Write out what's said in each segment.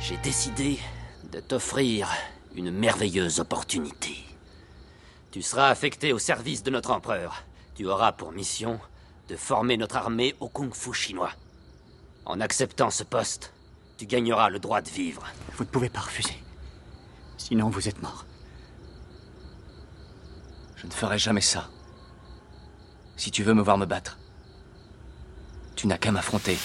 J'ai décidé de t'offrir une merveilleuse opportunité. Tu seras affecté au service de notre empereur. Tu auras pour mission de former notre armée au kung-fu chinois. En acceptant ce poste, tu gagneras le droit de vivre. Vous ne pouvez pas refuser. Sinon, vous êtes mort. Je ne ferai jamais ça. Si tu veux me voir me battre, tu n'as qu'à m'affronter.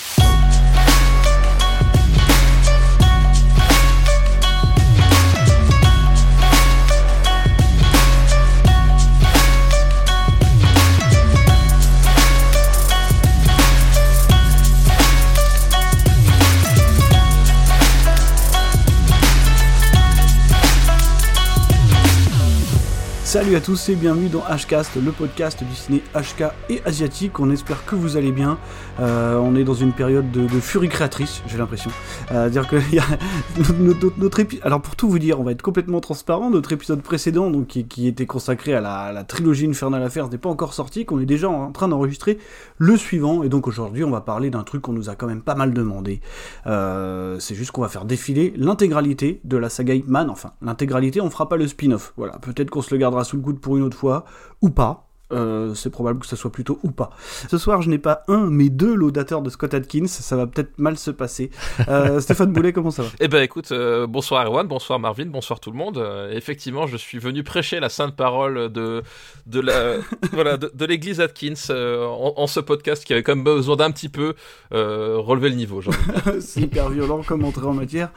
Salut à tous et bienvenue dans Hcast, le podcast du ciné HK et asiatique. On espère que vous allez bien. Euh, on est dans une période de, furie créatrice, j'ai l'impression. Euh, dire que notre. Alors pour tout vous dire, on va être complètement transparent. Notre épisode précédent, donc qui, était consacré à la, trilogie Infernal Affairs, n'est pas encore sorti. Qu'on est déjà en train d'enregistrer le suivant. Et donc aujourd'hui, on va parler d'un truc qu'on nous a quand même pas mal demandé. Euh, c'est juste qu'on va faire défiler l'intégralité de la saga Hitman. Enfin, l'intégralité, on fera pas le spin-off. Voilà, peut-être qu'on se le gardera sous le coude pour une autre fois, ou pas. Euh, c'est probable que ça soit plutôt ou pas. Ce soir, je n'ai pas un, mais deux laudateurs de Scott Atkins. Ça va peut-être mal se passer. Euh, Stéphane Boulet, comment ça va? Eh ben, écoute, euh, bonsoir Erwan, bonsoir Marvin, bonsoir tout le monde. effectivement, je suis venu prêcher la sainte parole de de la voilà de, l'Église Atkins en, ce podcast qui avait quand même besoin d'un petit peu relever le niveau. c'est hyper violent comme entrée en matière,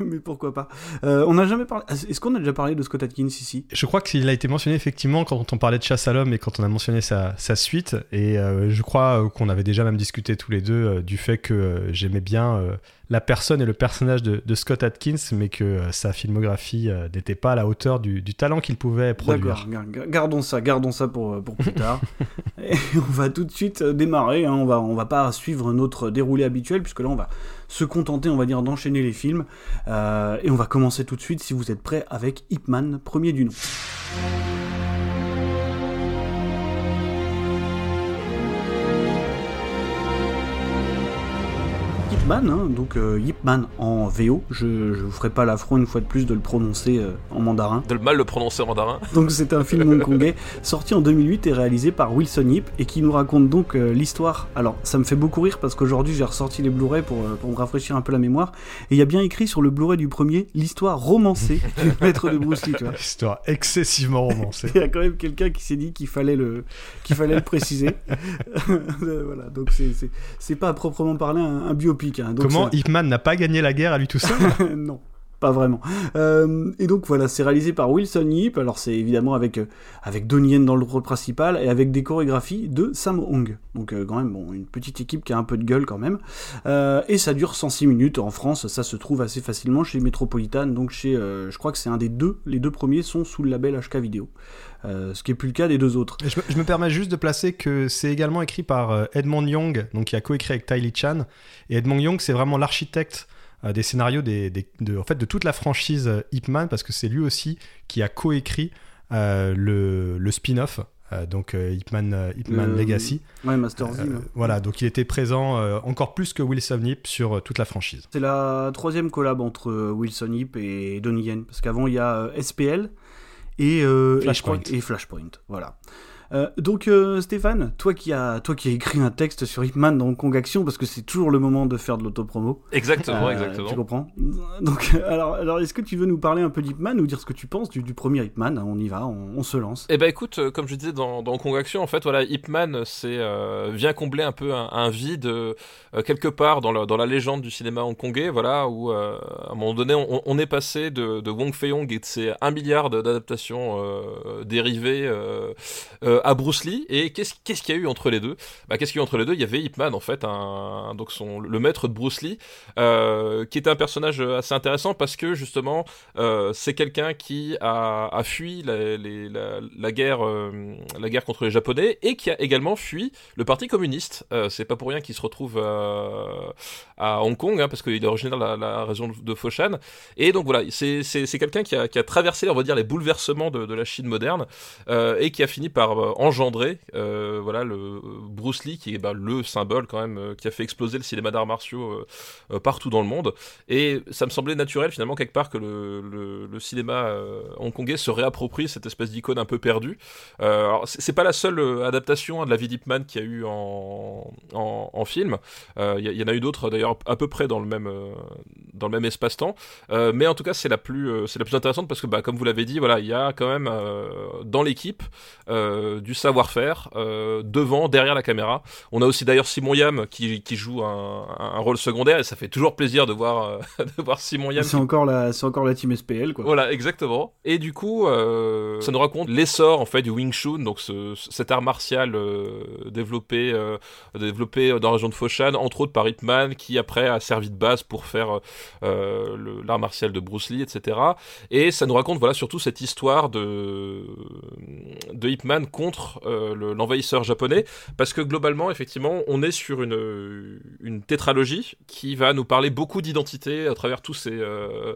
mais, pourquoi pas On n'a jamais parlé. Est-ce qu'on a déjà parlé de Scott Atkins ici? Je crois qu'il a été mentionné effectivement quand on de Chasse à l'homme et quand on a mentionné sa, suite. Et euh, je crois euh, qu'on avait déjà même discuté tous les deux euh, du fait que j'aimais bien la personne et le personnage de, Scott Atkins, mais que sa filmographie n'était pas à la hauteur du, talent qu'il pouvait produire. Gardons ça, gardons ça pour, pour plus tard. et on va tout de suite démarrer. Hein. On va, on va pas suivre notre déroulé habituel, puisque là, on va se contenter, on va dire, d'enchaîner les films. et on va commencer tout de suite, si vous êtes prêts, avec Ip Man, premier du nom. Hein, donc euh, Yipman en VO. Je, ne vous ferai pas l'affront une fois de plus de le prononcer euh, en mandarin. De le mal le prononcer en mandarin. Donc c'est un film hongkongais sorti en 2008 et réalisé par Wilson Yip et qui nous raconte donc euh, l'histoire. Alors ça me fait beaucoup rire parce qu'aujourd'hui j'ai ressorti les Blu-ray pour, pour me rafraîchir un peu la mémoire et il y a bien écrit sur le Blu-ray du premier l'histoire romancée du maître de Bruce Lee. Histoire excessivement romancée. il y a quand même quelqu'un qui s'est dit qu'il fallait le qu'il fallait le préciser. voilà donc c'est pas à proprement parler un biopic. Hein. Comment Ip Man n'a pas gagné la guerre à lui tout seul? Non pas vraiment. Euh, et donc voilà, c'est réalisé par Wilson Yip. Alors c'est évidemment avec euh, avec Donnie Yen dans le rôle principal et avec des chorégraphies de Sam Hong. Donc euh, quand même bon, une petite équipe qui a un peu de gueule quand même. et ça dure 106 minutes en France. Ça se trouve assez facilement chez Metropolitan. Donc chez, je crois que c'est un des deux. Les deux premiers sont sous le label HK Vidéo. Ce qui est plus le cas des deux autres. Je me, permets juste de placer que c'est également écrit par Edmond Young, donc qui a coécrit avec Ty Chan. Et Edmond Young, c'est vraiment l'architecte euh, des scénarios des, de, en fait, de toute la franchise euh, Ip Man, parce que c'est lui aussi qui a coécrit euh, le, le spin-off donc Ip Man, Legacy. Ouais, Master Voilà, donc il était présent encore plus que Wilson Ip sur toute la franchise. C'est la troisième collab entre Wilson Ip et Donnie Yen, parce qu'avant il y a SPL et, Flashpoint. et, Flashpoint. Voilà. Euh, donc euh, Stéphane, toi qui as toi qui as écrit un texte sur Hitman dans Kong Action parce que c'est toujours le moment de faire de l'autopromo. Exactement, euh, exactement. Tu comprends Donc alors alors est-ce que tu veux nous parler un peu d'Hitman ou dire ce que tu penses du, premier Hitman On y va, on, se lance. Eh ben écoute, comme je disais dans, dans Kong Action, en fait voilà, Hitman c'est vient combler un peu un, vide quelque part dans, dans la légende du cinéma hongkongais, voilà où à un moment donné on, est passé de, de Wong Fei-hong et de ses un milliard d'adaptations dérivées à Bruce Lee. Et qu'est-ce qu'il y a eu entre les deux? Bah, Qu'est-ce qu'il y a eu entre les deux? Il y avait Ip Man, en fait, un, donc son, le maître de Bruce Lee, euh, qui était un personnage assez intéressant parce que justement, euh, c'est quelqu'un qui a, fui la, guerre, euh, la guerre contre les Japonais et qui a également fui le Parti communiste. c'est pas pour rien qu'il se retrouve à Hong Kong, hein, parce qu'il est originaire de la, région de Foshan. Et donc voilà, c'est quelqu'un qui a, qui a traversé, on va dire, les bouleversements de la Chine moderne et qui a fini par engendré voilà le Bruce Lee qui est bah, le symbole quand même qui a fait exploser le cinéma d'arts martiaux partout dans le monde. Et ça me semblait naturel finalement quelque part que le, cinéma hongkongais se réapproprie cette espèce d'icône un peu perdue. Alors c'est pas la seule adaptation hein, de la vie d'Ipman qui a eu en, en, film. Il y, en a eu d'autres d'ailleurs à peu près dans le même dans le même espace-temps. Mais en tout cas c'est la plus c'est la plus intéressante parce que bah, comme vous l'avez dit voilà il y a quand même dans l'équipe euh, du savoir-faire euh, devant, derrière la caméra. On a aussi d'ailleurs Simon Yam qui, qui joue un, un, rôle secondaire et ça fait toujours plaisir de voir, euh, de voir Simon Yam. C'est encore, la, encore la team SPL quoi. Voilà, exactement. Et du coup, ça nous raconte l'essor en fait du Wing Chun, donc ce, cet art martial développé, développé dans la région de Foshan, entre autres par Hitman, qui après a servi de base pour faire l'art martial de Bruce Lee, etc. Et ça nous raconte voilà surtout cette histoire de de Ip Man contre euh, l'envahisseur japonais, parce que globalement, effectivement, on est sur une, une tétralogie qui va nous parler beaucoup d'identité à travers tous ces, euh,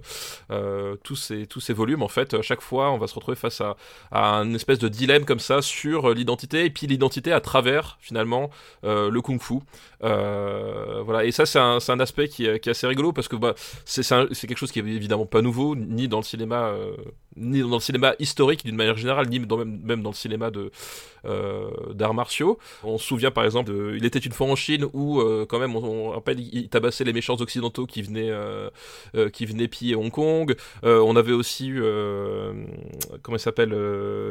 euh, tous, ces, tous ces volumes. En fait, à chaque fois, on va se retrouver face à, à un espèce de dilemme comme ça sur l'identité, et puis l'identité à travers, finalement, le kung-fu. voilà, et ça, c'est un, un, aspect qui est, assez rigolo, parce que bah, c'est quelque chose qui est évidemment pas nouveau, ni dans le cinéma, ni dans le cinéma historique d'une manière générale, ni même, même dans le cinéma de, euh, d'arts martiaux. On se souvient par exemple Il était une fois en Chine où euh, quand même on, rappelle il tabassait les méchants occidentaux qui venaient euh, qui venaient piller Hong Kong. on avait aussi comment il s'appelle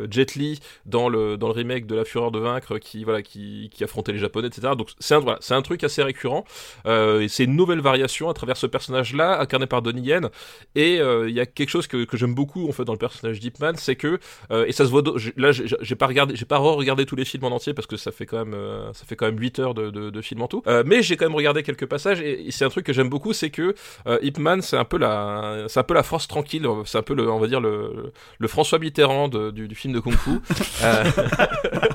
Jet Li dans le dans le remake de La Fureur de vaincre qui voilà qui, qui affrontait les Japonais etc. Donc c'est un voilà, un truc assez récurrent et c'est une nouvelle variation à travers ce personnage là incarné par Donnie Yen et il y a quelque chose que, que j'aime beaucoup en fait dans le personnage d'Ipman c'est que et ça se voit là j'ai pas regardé j'ai pas regardé tous les films en entier parce que ça fait quand même euh, ça fait quand même 8 heures de, de, film en tout. Euh, mais j'ai quand même regardé quelques passages et, c'est un truc que j'aime beaucoup, c'est que euh, Ip Man c'est un peu la c'est un peu la force tranquille, c'est un peu le on va dire le, le François Mitterrand du, du, film de kung fu.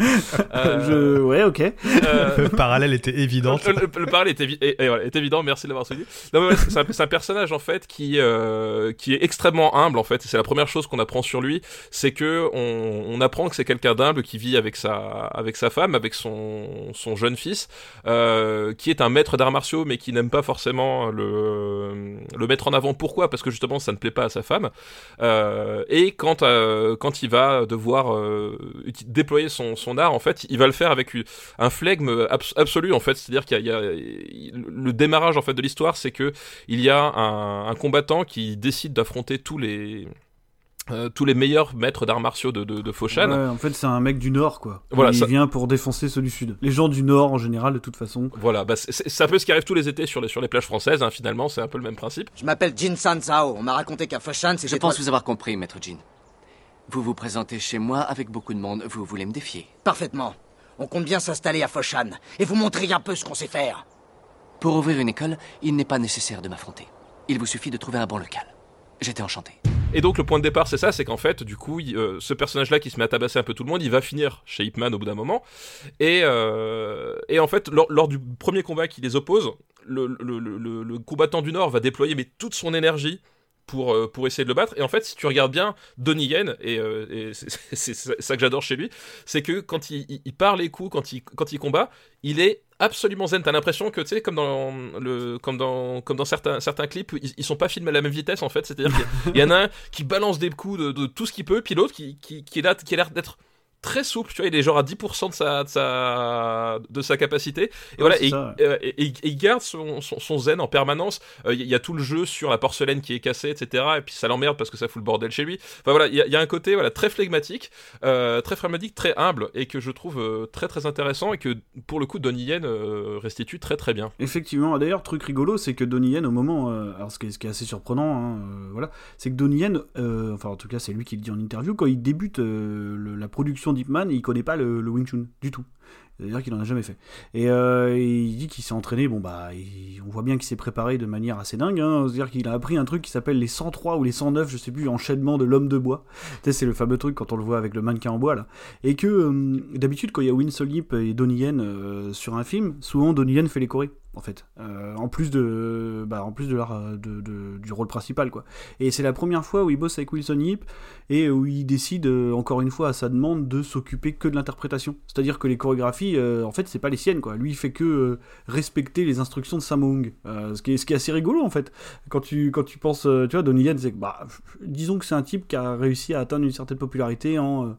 Je... Ouais, ok. le parallèle était évident. Le, parallèle était, est évident, merci de l'avoir suivi. c'est un, personnage en fait qui, qui est extrêmement humble en fait. C'est la première chose qu'on apprend sur lui, c'est que on, on apprend que c'est quelqu'un d'humble qui vit avec sa, avec sa femme, avec son, son jeune fils, euh, qui est un maître d'arts martiaux, mais qui n'aime pas forcément le, le mettre en avant. Pourquoi? Parce que justement, ça ne plaît pas à sa femme. Euh, et quand, euh, quand il va devoir euh, déployer son, son art, en fait, il va le faire avec un flegme absolu, en fait. C'est-à-dire qu'il y, a le démarrage en fait de l'histoire, c'est que il y a un, un combattant qui décide d'affronter tous les euh, tous les meilleurs maîtres d'arts martiaux de, de, de Foshan. Ouais, en fait, c'est un mec du Nord, quoi. Voilà, il vient pour défoncer ceux du Sud. Les gens du Nord, en général, de toute façon. Voilà, bah, c'est un peu ce qui arrive tous les étés sur les, sur les plages françaises, hein, finalement, c'est un peu le même principe. Je m'appelle Jin San Zhao. On m'a raconté qu'à Foshan, c'est. Je pense vous avoir compris, maître Jin. Vous vous présentez chez moi avec beaucoup de monde, vous voulez me défier. Parfaitement. On compte bien s'installer à Foshan et vous montrer un peu ce qu'on sait faire. Pour ouvrir une école, il n'est pas nécessaire de m'affronter. Il vous suffit de trouver un bon local. J'étais enchanté. Et donc le point de départ c'est ça, c'est qu'en fait du coup euh, ce personnage-là qui se met à tabasser un peu tout le monde, il va finir chez Hipman au bout d'un moment. Et, euh, et en fait lors, du premier combat qui les oppose, le, le, le, le, combattant du Nord va déployer mais toute son énergie pour, euh, pour essayer de le battre. Et en fait, si tu regardes bien Donnie Yen, et, et c'est ça que j'adore chez lui, c'est que quand il, il, il, part les coups, quand il, quand il combat, il est absolument zen. T'as l'impression que, tu sais, comme dans le, comme dans, comme dans certains, certains clips, ils, sont pas filmés à la même vitesse en fait. C'est-à-dire qu'il y, en a un qui balance des coups de, de tout ce qu'il peut, puis l'autre qui, qui, qui, est là, qui a l'air d'être très souple, tu vois, il est genre à 10% de sa, de sa, de sa capacité. Et voilà, euh, et, il garde son, son, zen en permanence. Euh, il y, a tout le jeu sur la porcelaine qui est cassée, etc. Et puis ça l'emmerde parce que ça fout le bordel chez lui. Enfin voilà, il y, a un côté voilà très flegmatique, euh, très flegmatique, très humble et que je trouve très très intéressant et que pour le coup Donnie Yen restitue très très bien. Effectivement, d'ailleurs, truc rigolo, c'est que Donnie Yen au moment, alors ce qui, est, ce qui, est, assez surprenant, hein, voilà, c'est que Donnie Yen, enfin en tout cas c'est lui qui le dit en interview, quand il débute la production Deepman, il connaît pas le, Wing Chun du tout. C'est-à-dire qu'il en a jamais fait. Et euh, il dit qu'il s'est entraîné, bon bah, on voit bien qu'il s'est préparé de manière assez dingue. Hein. C'est-à-dire qu'il a appris un truc qui s'appelle les 103 ou les 109, je sais plus, enchaînement de l'homme de bois. c'est le fameux truc quand on le voit avec le mannequin en bois là. Et que euh, d'habitude, quand il y a Winsol Yip et Donnie Yen euh, sur un film, souvent Donnie Yen fait les chorés. En fait, euh, en plus de, bah, en plus leur, de, de- du rôle principal quoi. Et c'est la première fois où il bosse avec Wilson Yip et où il décide euh, encore une fois à sa demande de s'occuper que de l'interprétation. C'est-à-dire que les chorégraphies, euh, en fait, c'est pas les siennes quoi. Lui, il fait que euh, respecter les instructions de Euh, ce qui est ce qui est assez rigolo en fait. Quand tu quand tu penses, euh, tu vois, Donnie Yen, c'est bah, disons que c'est un type qui a réussi à atteindre une certaine popularité en euh,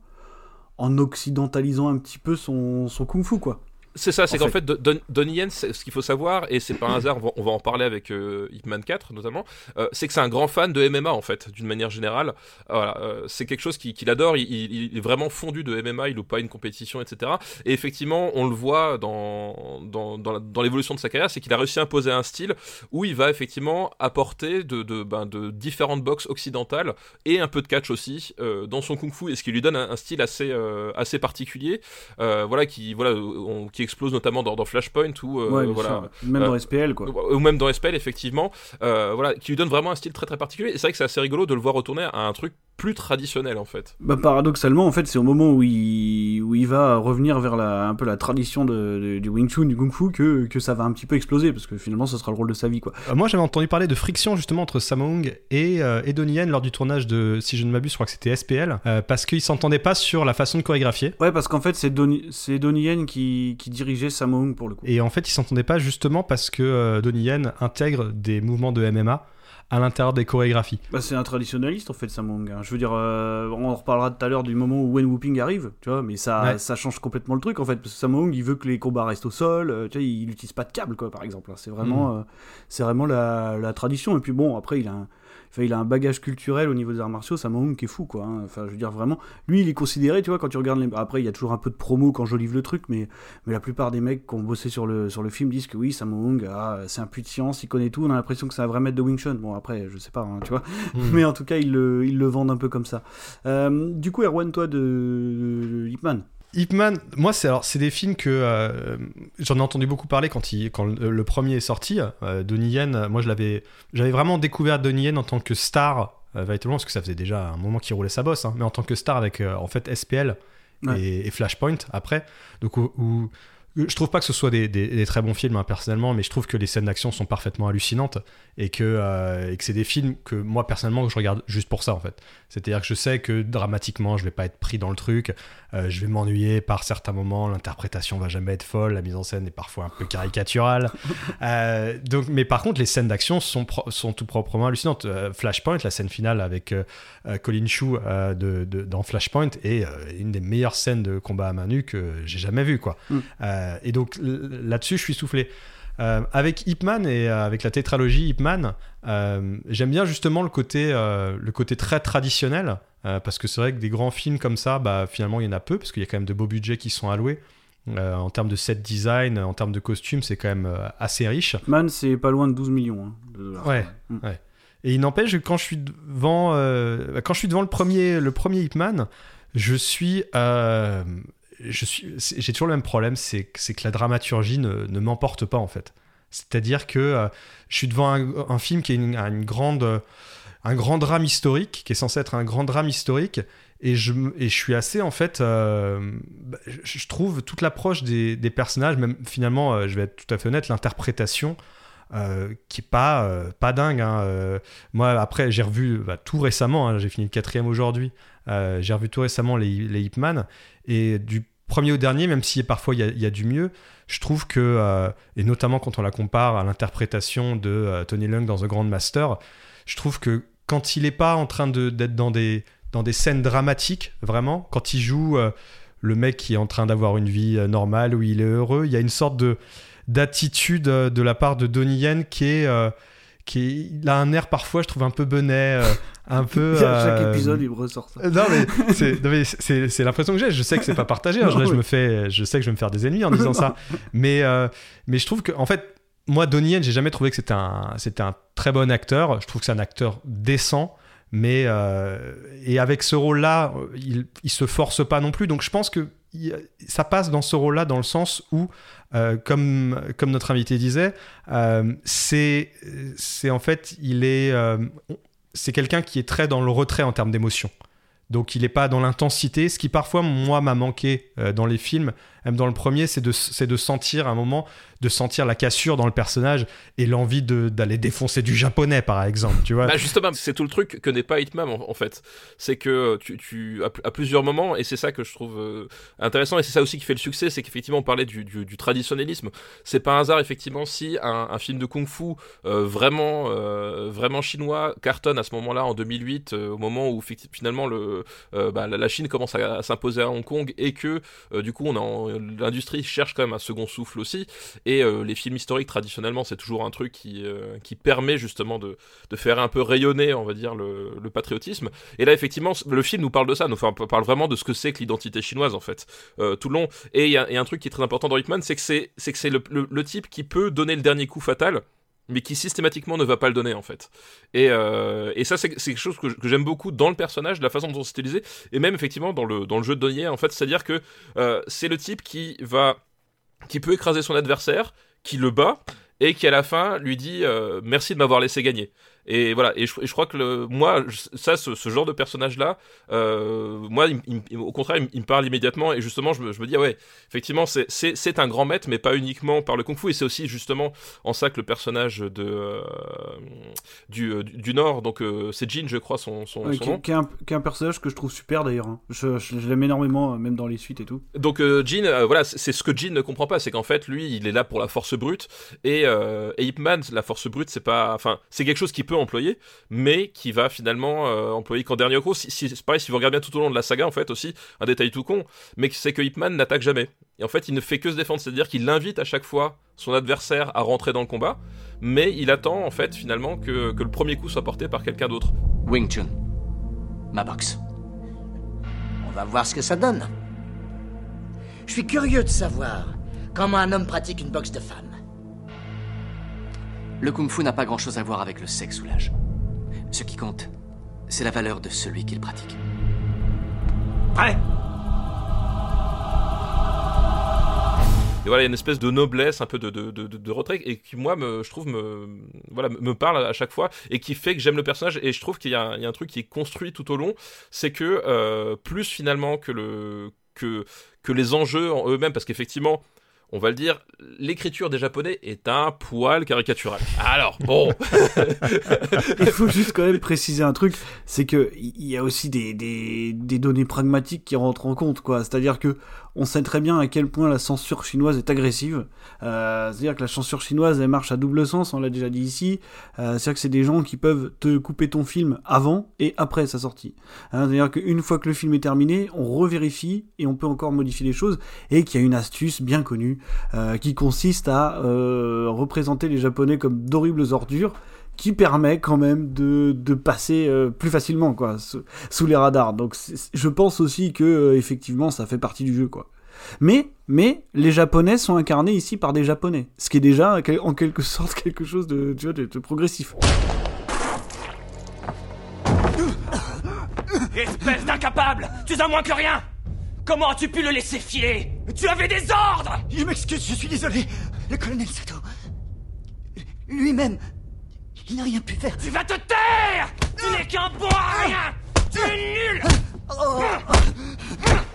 en occidentalisant un petit peu son, son kung-fu quoi. C'est ça, c'est En qu'en fait, Don- Donnie Yen, ce qu'il faut savoir, et c'est pas un hasard, on va, on va en parler avec euh, Hitman 4 notamment, euh, c'est que c'est un grand fan de MMA en fait, d'une manière générale. Voilà, euh, c'est quelque chose qu'il adore, il, il- il est vraiment fondu de MMA, il loupe pas une compétition, etc. Et effectivement, on le voit dans, dans, dans l'évolution de sa carrière, c'est qu'il a réussi à imposer un style où il va effectivement apporter de, de, ben, de différentes boxes occidentales et un peu de catch aussi euh, dans son kung-fu, et ce qui lui donne un, un style assez, assez particulier, voilà, qui, voilà, on- qui explose notamment dans, dans Flashpoint ou euh, Ouais, bien voilà, sûr. Même dans Euh, SPL quoi. ou même dans SPL effectivement, euh, voilà, qui lui donne vraiment un style très très particulier. Et c'est vrai que c'est assez rigolo de le voir retourner à un truc plus traditionnel en fait. Bah, paradoxalement, en fait, c'est au moment où il, où il va revenir vers la, un peu la tradition de, de- du Wing Chun, du Kung Fu, que, que ça va un petit peu exploser, parce que finalement, ce sera le rôle de sa vie, quoi. Euh, Moi, j'avais entendu parler de friction justement entre Sammo Hung et, euh, et Donnie Yen lors du tournage de, si je ne m'abuse, je crois que c'était SPL, euh, parce qu'ils s'entendaient pas sur la façon de chorégraphier. Ouais, parce qu'en fait, c'est Donnie, c'est Donnie Yen qui, qui dirigeait Sammo pour le coup. Et en fait, ils s'entendaient pas justement parce que euh, Donnie Yen intègre des mouvements de MMA à l'intérieur des chorégraphies. Bah, c'est un traditionnaliste, en fait, Sammo Hung. hein. Je veux dire, euh, on en reparlera tout à l'heure du moment où Wen Whooping arrive, tu vois, mais ça, Ouais. ça change complètement le truc, en fait, parce que Sammo Hung, il veut que les combats restent au sol, euh, tu vois, il n'utilise pas de câble, quoi, par exemple. hein. C'est vraiment, euh, c'est vraiment la, la tradition. Et puis bon, après, il a un. Enfin, il a un bagage culturel au niveau des arts martiaux, Sammo Hung qui est fou, quoi. hein. Enfin, je veux dire, vraiment, lui, il est considéré, tu vois, quand tu regardes les... Après, il y a toujours un peu de promo quand j'olive le truc, mais, mais la plupart des mecs qui ont bossé sur le, sur le film disent que oui, Sammo Hung, ah, c'est un puits de science, il connaît tout, on a l'impression que c'est un vrai maître de Wing Chun. Bon, après, je sais pas, hein, tu vois. Mais en tout cas, ils le, ils le vendent un peu comme ça. Euh, du coup, Erwan, toi, de, de Ip Man Ip Man, moi, c'est alors c'est des films que euh, j'en ai entendu beaucoup parler quand, il, quand le, le premier est sorti. Euh, Donnie Yen, moi, je l'avais, j'avais vraiment découvert Donnie Yen en tant que star, euh, véritablement, parce que ça faisait déjà un moment qu'il roulait sa bosse, hein, mais en tant que star avec euh, en fait SPL Ouais. et, et Flashpoint après. Donc, où, où- je trouve pas que ce soit des, des- des très bons films hein, personnellement, mais je trouve que les scènes d'action sont parfaitement hallucinantes et que, euh, et que c'est des films que moi personnellement je regarde juste pour ça en fait. C'est-à-dire que je sais que dramatiquement je vais pas être pris dans le truc, euh, je vais m'ennuyer par certains moments, l'interprétation va jamais être folle, la mise en scène est parfois un peu caricaturale. Euh, donc, mais par contre les scènes d'action sont, tout proprement hallucinantes. Flashpoint, la scène finale avec Colin Chou de, de- dans Flashpoint est une des meilleures scènes de combat à main nue que j'ai jamais vues quoi. Mm. Euh, et donc là-dessus je suis soufflé. Euh, avec Ip Man et euh, avec la tétralogie Ip Man, euh, j'aime bien justement le côté, le côté très traditionnel, parce que c'est vrai que des grands films comme ça, bah, finalement il y en a peu, parce qu'il y a quand même de beaux budgets qui sont alloués. En termes de set design, en termes de costumes, c'est quand même assez riche. Man, c'est pas loin de 12 millions hein, de dollars. Ouais. Mm. Et il n'empêche que quand je suis devant, quand je suis devant le premier, le premier je suis, euh, j'ai toujours le même problème, c'est que- la dramaturgie ne, m'emporte pas en fait. C'est-à-dire que euh, je suis devant un, film qui est une, grande, un grand drame historique, qui est censé être un grand drame historique, et je, et je suis assez en fait, euh, bah, je, trouve toute l'approche des, des personnages, même finalement, euh, je vais être tout à fait honnête, l'interprétation euh, qui est pas euh, pas dingue. hein. Euh, moi après j'ai revu bah, tout récemment, hein, j'ai fini le quatrième aujourd'hui. J'ai revu tout récemment les, les Ip Man et du premier au dernier, même si parfois il y a, du mieux, je trouve que et notamment quand on la compare à l'interprétation de Tony Leung dans The Grand Master, je trouve que quand il est pas en train d'être dans des dans des scènes dramatiques, vraiment, quand il joue le mec qui est en train d'avoir une vie normale où il est heureux, il y a une sorte de d'attitude euh, de la part de Donnie Yen qui est euh, qui il a un air parfois je trouve un peu benet euh, un peu À chaque euh, épisode, il me ressort ça. non mais c'est l'impression que j'ai je sais que c'est pas partagé hein. Non, je, oui. me fais je sais que je vais me faire des ennemis en disant ça mais euh, mais je trouve que en fait moi Donnie Yen j'ai jamais trouvé que c'était un c'était un très bon acteur je trouve que c'est un acteur décent mais et avec ce rôle là il, il se force pas non plus donc je pense que ça passe dans ce rôle là dans le sens où euh, comme comme notre invité disait euh, c'est en fait il est euh, c'est quelqu'un qui est très dans le retrait en termes d'émotion. Donc il n'est pas dans l'intensité, ce qui parfois moi m'a manqué dans les films, dans le premier, c'est de, c'est de sentir un moment, de sentir la cassure dans le personnage et l'envie de, d'aller défoncer du japonais par exemple, tu vois. Bah justement, c'est tout le truc que n'est pas Hitman en, en fait. C'est que tu, tu à, à plusieurs moments, et c'est ça que je trouve euh, intéressant, et c'est ça aussi qui fait le succès, c'est qu'effectivement on parlait du, du, du traditionnalisme. C'est pas un hasard effectivement si un, un film de kung-fu euh, vraiment, euh, vraiment chinois cartonne à ce moment-là en 2008, euh, au moment où fi- finalement le, bah, la Chine commence à, à s'imposer à Hong Kong et que du coup on a l'industrie cherche quand même un second souffle aussi. Et euh, les films historiques, traditionnellement, c'est toujours un truc qui, euh, qui permet justement de, de faire un peu rayonner, on va dire, le, le patriotisme. Et là, effectivement, le film nous parle de ça, nous parle vraiment de ce que c'est que l'identité chinoise, en fait, euh, tout le long. Et il y, a un truc qui est très important dans Hitman, c'est que c'est le, le type qui peut donner le dernier coup fatal mais qui systématiquement ne va pas le donner en fait. Et, euh, ça c'est quelque chose que, j'aime beaucoup dans le personnage, la façon dont c'est utilisé, et même effectivement dans le, jeu de Donier en fait, c'est-à-dire que euh, c'est le type qui va qui peut écraser son adversaire, qui le bat, et qui à la fin lui dit euh, merci de m'avoir laissé gagner. Et voilà, et je, et je crois que le, moi, ça, ce, ce genre de personnage-là, euh, moi, il, il- il- au contraire, il, me- il me parle immédiatement, et justement, je me, je me dis, ah ouais, effectivement, c'est- un grand maître, mais pas uniquement par le kung-fu, et c'est aussi justement en ça que le personnage de, euh, du, euh, du, du Nord, donc euh, c'est Jin, je crois, son, son, Ouais, son qui, nom. qui est un, qui est un personnage que je trouve super d'ailleurs. hein. Je, je- je l'aime énormément, même dans les suites et tout. Donc Jin, voilà, c'est ce que Jin ne comprend pas, c'est qu'en fait lui, il est là pour la force brute et, et Ip Man, la force brute, c'est pas, enfin, c'est quelque chose qu'il peut employer, mais qui va finalement euh, employer qu'en dernier recours. Si, si- c'est pareil, si vous regardez bien tout au long de la saga, en fait aussi, un détail tout con, mais c'est que Ip Man n'attaque jamais. Et en fait, il ne fait que se défendre, c'est-à-dire qu'il invite à chaque fois son adversaire à rentrer dans le combat, mais il attend en fait finalement que, que le premier coup soit porté par quelqu'un d'autre. Wing Chun. Ma boxe. On va voir ce que ça donne. Je suis curieux de savoir comment un homme pratique une boxe de femme. Le kung-fu n'a pas grand-chose à voir avec le sexe ou l'âge. Ce qui compte, c'est la valeur de celui qui le pratique. Prêt Et voilà, il y a une espèce de noblesse, un peu de, de, de, retrait, et qui, moi, me, je trouve, me, voilà, me parle à chaque fois, et qui fait que j'aime le personnage, et je trouve qu'il y, a un- il y a un truc qui est construit tout au long, c'est que, euh, plus finalement que, le, que, que les enjeux en eux-mêmes, parce qu'effectivement, on va le dire, l'écriture des japonais est un poil caricatural. Alors, bon, Il faut juste quand même préciser un truc, c'est que il y a aussi des, des, des données pragmatiques qui rentrent en compte, quoi. C'est-à-dire que on sait très bien à quel point la censure chinoise est agressive. Euh, c'est-à-dire que la censure chinoise, elle marche à double sens, on l'a déjà dit ici. Euh, c'est-à-dire que c'est des gens qui peuvent te couper ton film avant et après sa sortie. Hein, c'est-à-dire qu'une fois que le film est terminé, on revérifie et on peut encore modifier les choses. Et qu'il y a une astuce bien connue euh, qui consiste à euh, représenter les Japonais comme d'horribles ordures qui permet quand même de, de passer euh, plus facilement quoi sous, les radars. Donc je pense aussi que effectivement ça fait partie du jeu quoi. Mais mais les japonais sont incarnés ici par des japonais, ce qui est déjà en quelque sorte quelque chose de de, de progressif. Espèce d'incapable Tu as moins que rien Comment as-tu pu le laisser filer? Tu avais des ordres Je m'excuse, je suis désolé. Le colonel Sato. Lui-même. Il n'a rien pu faire. Tu vas te taire Tu n'es qu'un bon à rien Tu es nul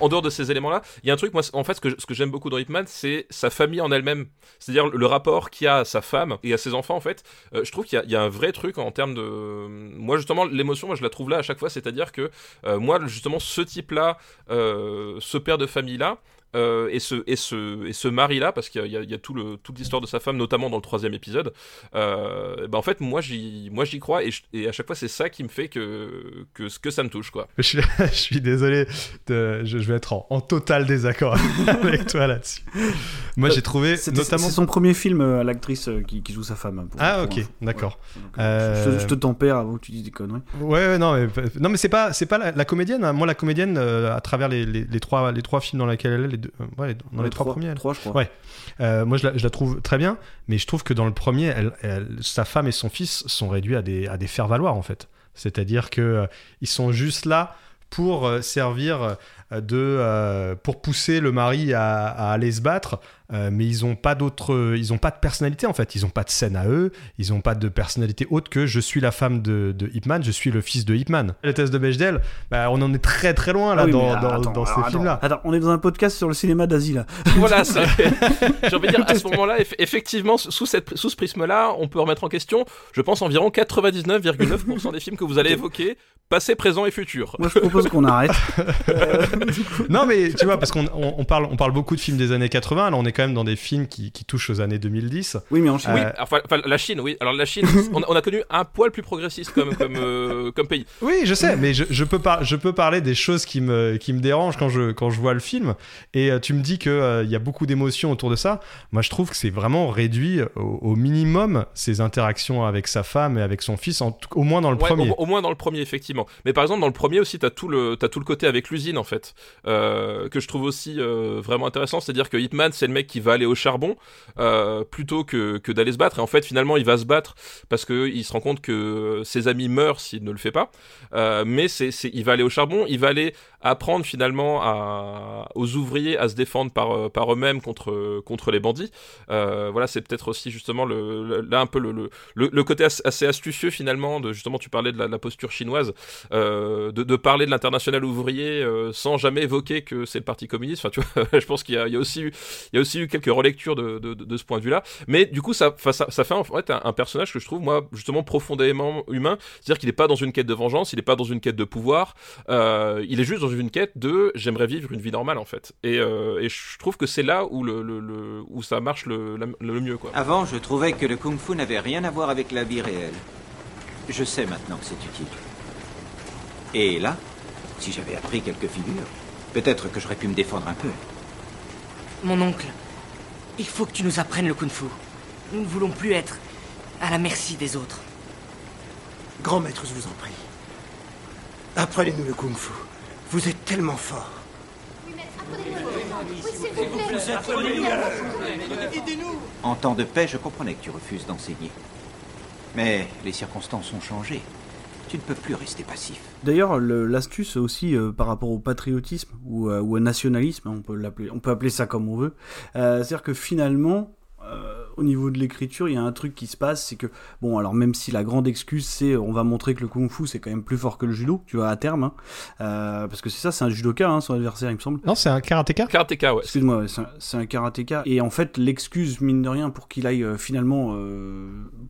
en dehors de ces éléments-là, il y a un truc, moi, en fait, ce que, j'aime beaucoup dans Hitman, c'est sa famille en elle-même. C'est-à-dire le, rapport qu'il a à sa femme et à ses enfants, en fait. Euh, je trouve qu'il y, a- il y a un vrai truc en termes de. Moi, justement, l'émotion, moi, je la trouve là à chaque fois. C'est-à-dire que, euh, moi, justement, ce type-là, euh, ce père de famille-là, euh, et ce et ce et ce mari là parce qu'il y a, il y tout le toute l'histoire de sa femme notamment dans le troisième épisode euh, bah en fait moi j'y moi j'y crois et, je- et à chaque fois c'est ça qui me fait que que que ça me touche quoi Je suis, je suis désolé, de- je, je vais être en, en total désaccord avec toi là-dessus. Moi, j'ai trouvé C'était- notamment. C'est son premier film, euh, l'actrice euh, qui, qui joue sa femme. hein, pour- Ah, pour ok, info. d'accord. Ouais. Donc, euh, je, te- je te tempère avant que tu dises des conneries. Ouais, ouais, non, mais, non, mais c'est pas, c'est pas la, la comédienne. hein. Moi, la comédienne, euh, à travers les, les, les trois, les trois films dans lesquels elle est, deux, euh, ouais, dans les trois, premiers. Trois, je crois. Ouais. Euh, moi, je la, je la trouve très bien, mais je trouve que dans le premier, elle, elle- sa femme et son fils sont réduits à des, à des faire-valoir, en fait. C'est-à-dire que euh, ils sont juste là pour servir de euh, pour pousser le mari à, à aller se battre. Euh, mais ils ont pas d'autres, ils ont pas de personnalité en fait. Ils ont pas de scène à eux. Ils ont pas de personnalité autre que je suis la femme de, de Ip Man, je suis le fils de Ip Man. Les tests de Bechdel, bah, on en est très très loin là Ah oui, dans, mais dans, attends, dans ces alors, films-là. Attends, on est dans un podcast sur le cinéma d'Asie là. voilà, c'est- j'ai envie de dire, à ce moment-là, eff- effectivement, sous, cette, sous ce prisme-là, on peut remettre en question, je pense, environ 99,9% des films que vous allez évoquer, passé, présent et futur. Moi je propose qu'on arrête. Non, mais tu vois, parce qu'on on, on parle, on parle beaucoup de films des années 80. Là, on est quand même dans des films qui, qui touchent aux années 2010. Oui, mais en Chine. Oui, Euh, enfin, enfin, la Chine, oui. Alors la Chine, on, a- on a connu un poil plus progressiste comme, comme, euh, comme pays. Oui, je sais, mais je, je peux par- je peux parler des choses qui me, qui me dérangent quand je, quand je vois le film. Et euh, tu me dis qu'il il y a beaucoup d'émotions autour de ça. Moi, je trouve que c'est vraiment réduit au, au minimum ses interactions avec sa femme et avec son fils, en au moins dans le Ouais, premier. Au, au moins dans le premier, effectivement. Mais par exemple, dans le premier aussi, t'as tout le, t'as tout le côté avec l'usine, en fait, euh, que je trouve aussi euh, vraiment intéressant. C'est-à-dire que Hitman, c'est le mec qui va aller au charbon euh, plutôt que, que d'aller se battre. Et en fait, finalement, il va se battre parce que il se rend compte que ses amis meurent s'il ne le fait pas. Euh, mais c'est, il va aller au charbon, il va aller apprendre finalement aux ouvriers à se défendre par, euh, par eux-mêmes contre, contre les bandits. Voilà, c'est peut-être aussi justement là un peu le, le, côté as- assez astucieux finalement de justement tu parlais de la, posture chinoise de, parler de l'international ouvrier sans jamais évoquer que c'est le parti communiste enfin tu vois je pense qu'il y y a aussi il y a aussi eu quelques relectures de, de, de, de ce point de vue là mais du coup ça, ça, ça fait en fait un, un personnage que je trouve moi justement profondément humain c'est à dire qu'il n'est pas dans une quête de vengeance il n'est pas dans une quête de pouvoir euh, il est juste dans une quête de j'aimerais vivre une vie normale en fait et, euh, et je trouve que c'est là où le, le, le- où ça marche le, le mieux quoi Avant, je trouvais que le kung-fu n'avait rien à voir avec la vie réelle. Je sais maintenant que c'est utile. Et là, si j'avais appris quelques figures, peut-être que j'aurais pu me défendre un peu. Mon oncle, il faut que tu nous apprennes le kung-fu. Nous ne voulons plus être à la merci des autres. Grand maître, je vous en prie. Apprenez-nous le kung-fu. Vous êtes tellement fort. En temps de paix, je comprenais que tu refuses d'enseigner. Mais les circonstances ont changé. Ne peux plus rester passif. D'ailleurs, le- l'astuce aussi euh, par rapport au patriotisme ou, euh, au nationalisme, on peut on peut appeler ça comme on veut. Euh, C'est-à-dire que finalement, au niveau de l'écriture, il y a un truc qui se passe, c'est que bon, alors même si la grande excuse c'est, on va montrer que le kung-fu c'est quand même plus fort que le judo, tu vois à terme, hein, euh, parce que c'est ça, c'est un judoka, hein, son adversaire, il me semble. Non, c'est un karatéka Karateka ouais Excuse-moi, ouais, c'est un, karatéka. Et en fait, l'excuse, mine de rien, pour qu'il aille euh, finalement. euh,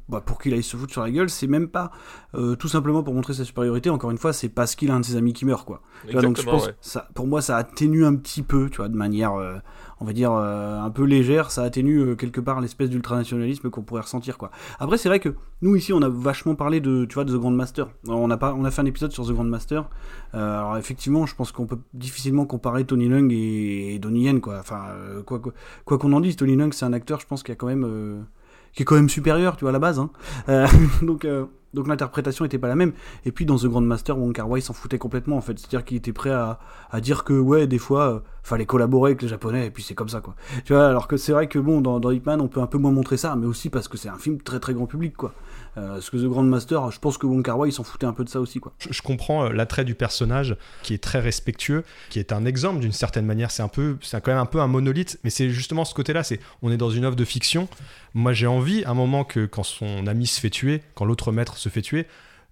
bah, pour qu'il aille se foutre sur la gueule, c'est même pas euh, tout simplement pour montrer sa supériorité. Encore une fois, c'est parce qu'il a un de ses amis qui meurt, quoi. Tu vois, donc je pense, ouais. ça, pour moi, ça atténue un petit peu, tu vois, de manière, euh, on va dire, euh, un peu légère. Ça atténue euh, quelque part l'espèce d'ultranationalisme qu'on pourrait ressentir, quoi. Après, c'est vrai que nous, ici, on a vachement parlé de, tu vois, The Grand Master. On a, pas, on a fait un épisode sur The Grand Master. Euh, alors, effectivement, je pense qu'on peut difficilement comparer Tony Leung et, et Donnie Yen, quoi. Enfin, quoi quoi quoi qu'on en dise, Tony Leung, c'est un acteur, je pense, qui a quand même. qui est quand même supérieur, tu vois, à la base. Hein. Donc, donc l'interprétation était pas la même. Et puis dans The Grand Master, Wong Kar Wai s'en foutait complètement en fait. C'est-à-dire qu'il était prêt à, à dire que ouais, des fois, euh, fallait collaborer avec les Japonais et puis c'est comme ça quoi. Tu vois, alors que c'est vrai que bon, dans, dans Hitman, on peut un peu moins montrer ça, mais aussi parce que c'est un film très très grand public quoi. Euh, parce que The Grand Master, je pense que Wong Kar Wai s'en foutait un peu de ça aussi je, comprends euh, l'attrait du personnage qui est très respectueux, qui est un exemple d'une certaine manière. C'est un peu, quand même un peu un monolithe, mais c'est justement ce côté-là. C'est, on est dans une œuvre de fiction. Moi, j'ai envie, à un moment que quand son ami se fait tuer, quand l'autre maître se fait tuer,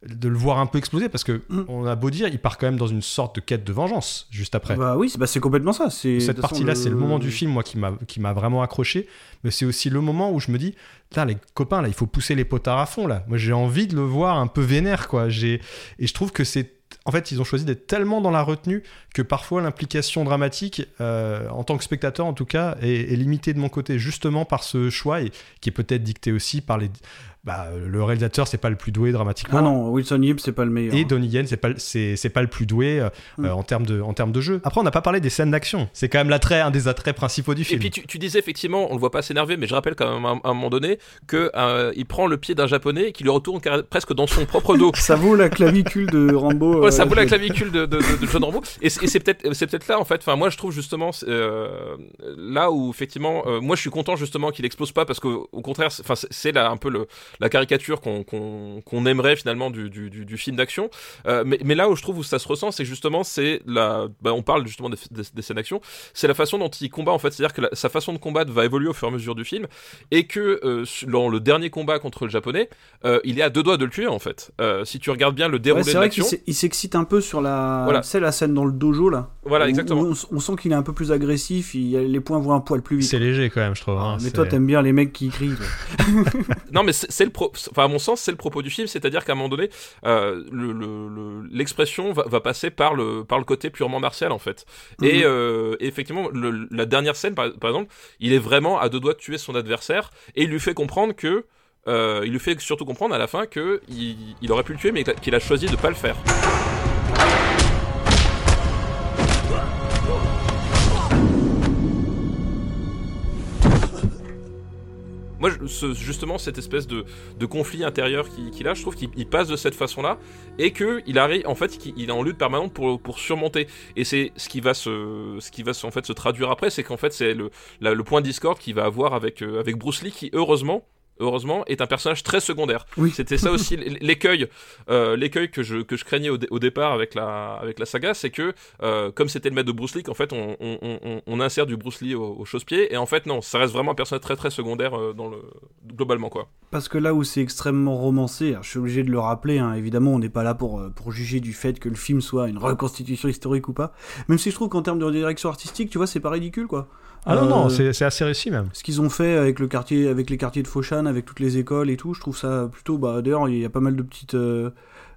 de le voir un peu exploser parce que Mm. on a beau dire, il part quand même dans une sorte de quête de vengeance juste après. Bah oui, c'est bah, c'est complètement ça. Cette partie-là, c'est le moment du film, moi, qui m'a, qui m'a vraiment accroché. Mais c'est aussi le moment où je me dis, là, les copains, là, il faut pousser les potards à fond, là. Moi, j'ai envie de le voir un peu vénère, quoi. J'ai, et je trouve que c'est, en fait, ils ont choisi d'être tellement dans la retenue que parfois l'implication dramatique, euh, en tant que spectateur, en tout cas, est, est limitée de mon côté, justement par ce choix et qui est peut-être dicté aussi par les, bah, le réalisateur, c'est pas le plus doué dramatiquement. Ah non, Wilson Yip, c'est pas le meilleur. Et. Donnie Yen, c'est pas, le- c'est, c'est pas le plus doué euh, Mm. euh, en, termes de, en termes de jeu. Après, on n'a pas parlé des scènes d'action. C'est quand même l'attrait, un des attraits principaux du Et film. puis tu, tu disais effectivement, on le voit pas s'énerver, mais je rappelle quand même à, un- à un moment donné que euh, il prend le pied d'un japonais et qui le retourne presque dans son propre dos. Ça vaut la clavicule de Rambo. Ouais, ça euh, vaut la clavicule de, de, de, de John Rambo. Et c'est et c'est peut-être c'est peut-être là en fait. Enfin moi je trouve justement euh, là où effectivement euh, moi je suis content justement qu'il explose pas parce que au contraire c'est- enfin c'est- c'est là un peu le la caricature qu'on qu'on aimerait finalement du, du, du, film d'action. Euh, mais, mais là où je trouve où ça se ressent, c'est justement c'est la, bah, on parle justement des, des, scènes d'action, c'est la façon dont il combat en fait, c'est-à-dire que sa façon de combattre va évoluer au fur et à mesure du film et que euh, dans le dernier combat contre le japonais, euh, il est à deux doigts de le tuer en fait. Euh, si tu regardes bien le déroulé ouais, de l'action, il s'excite un peu sur la, voilà. c'est la scène dans le dojo là. Voilà, exactement. On, on, sent qu'il est un peu plus agressif, il, les points vont un poil plus vite. C'est léger quand même, je trouve. Hein, mais toi, t'aimes bien les mecs qui crient. non, mais c'est le, pro... enfin à mon sens, c'est le propos du film, c'est-à-dire qu'à un moment donné, euh, l'expression le, le, va, va, passer par le par le côté purement martial en fait. Et, euh, et, effectivement, la dernière scène, par, par, exemple, il est vraiment à deux doigts de tuer son adversaire et il lui fait comprendre que euh, il lui fait surtout comprendre à la fin que il, il aurait pu le tuer, mais qu'il a choisi de pas le faire. Moi justement cette espèce de, conflit intérieur qu'il qu a je trouve qu'il passe de cette façon là et que il arrive en fait qu'il est en lutte permanente pour, surmonter. Et c'est ce qui va se ce qui va en se traduire après c'est qu'en fait c'est le, point de discorde qu'il va avoir avec, euh, avec Bruce Lee qui heureusement heureusement, est un personnage très secondaire. Oui. C'était ça aussi l'écueil, euh, l'écueil que je, que je craignais au, au, départ avec la, avec la saga, c'est que euh, comme c'était le maître de Bruce Lee, en fait, on, on, on, on, insère du Bruce Lee au, au chausse-pied, et en fait, non, ça reste vraiment un personnage très très secondaire euh, dans le, globalement, quoi. Parce que là où c'est extrêmement romancé, je suis obligé de le rappeler, hein, évidemment, on n'est pas là pour, pour juger du fait que le film soit une reconstitution historique ou pas, même si je trouve qu'en termes de direction artistique, tu vois, c'est pas ridicule, quoi. Ah non, non, c'est assez réussi même. Ce qu'ils ont fait avec, le quartier, avec les quartiers de Foshan, avec toutes les écoles et tout, je trouve ça plutôt. Bah, D'ailleurs, il y a pas mal de petites, euh,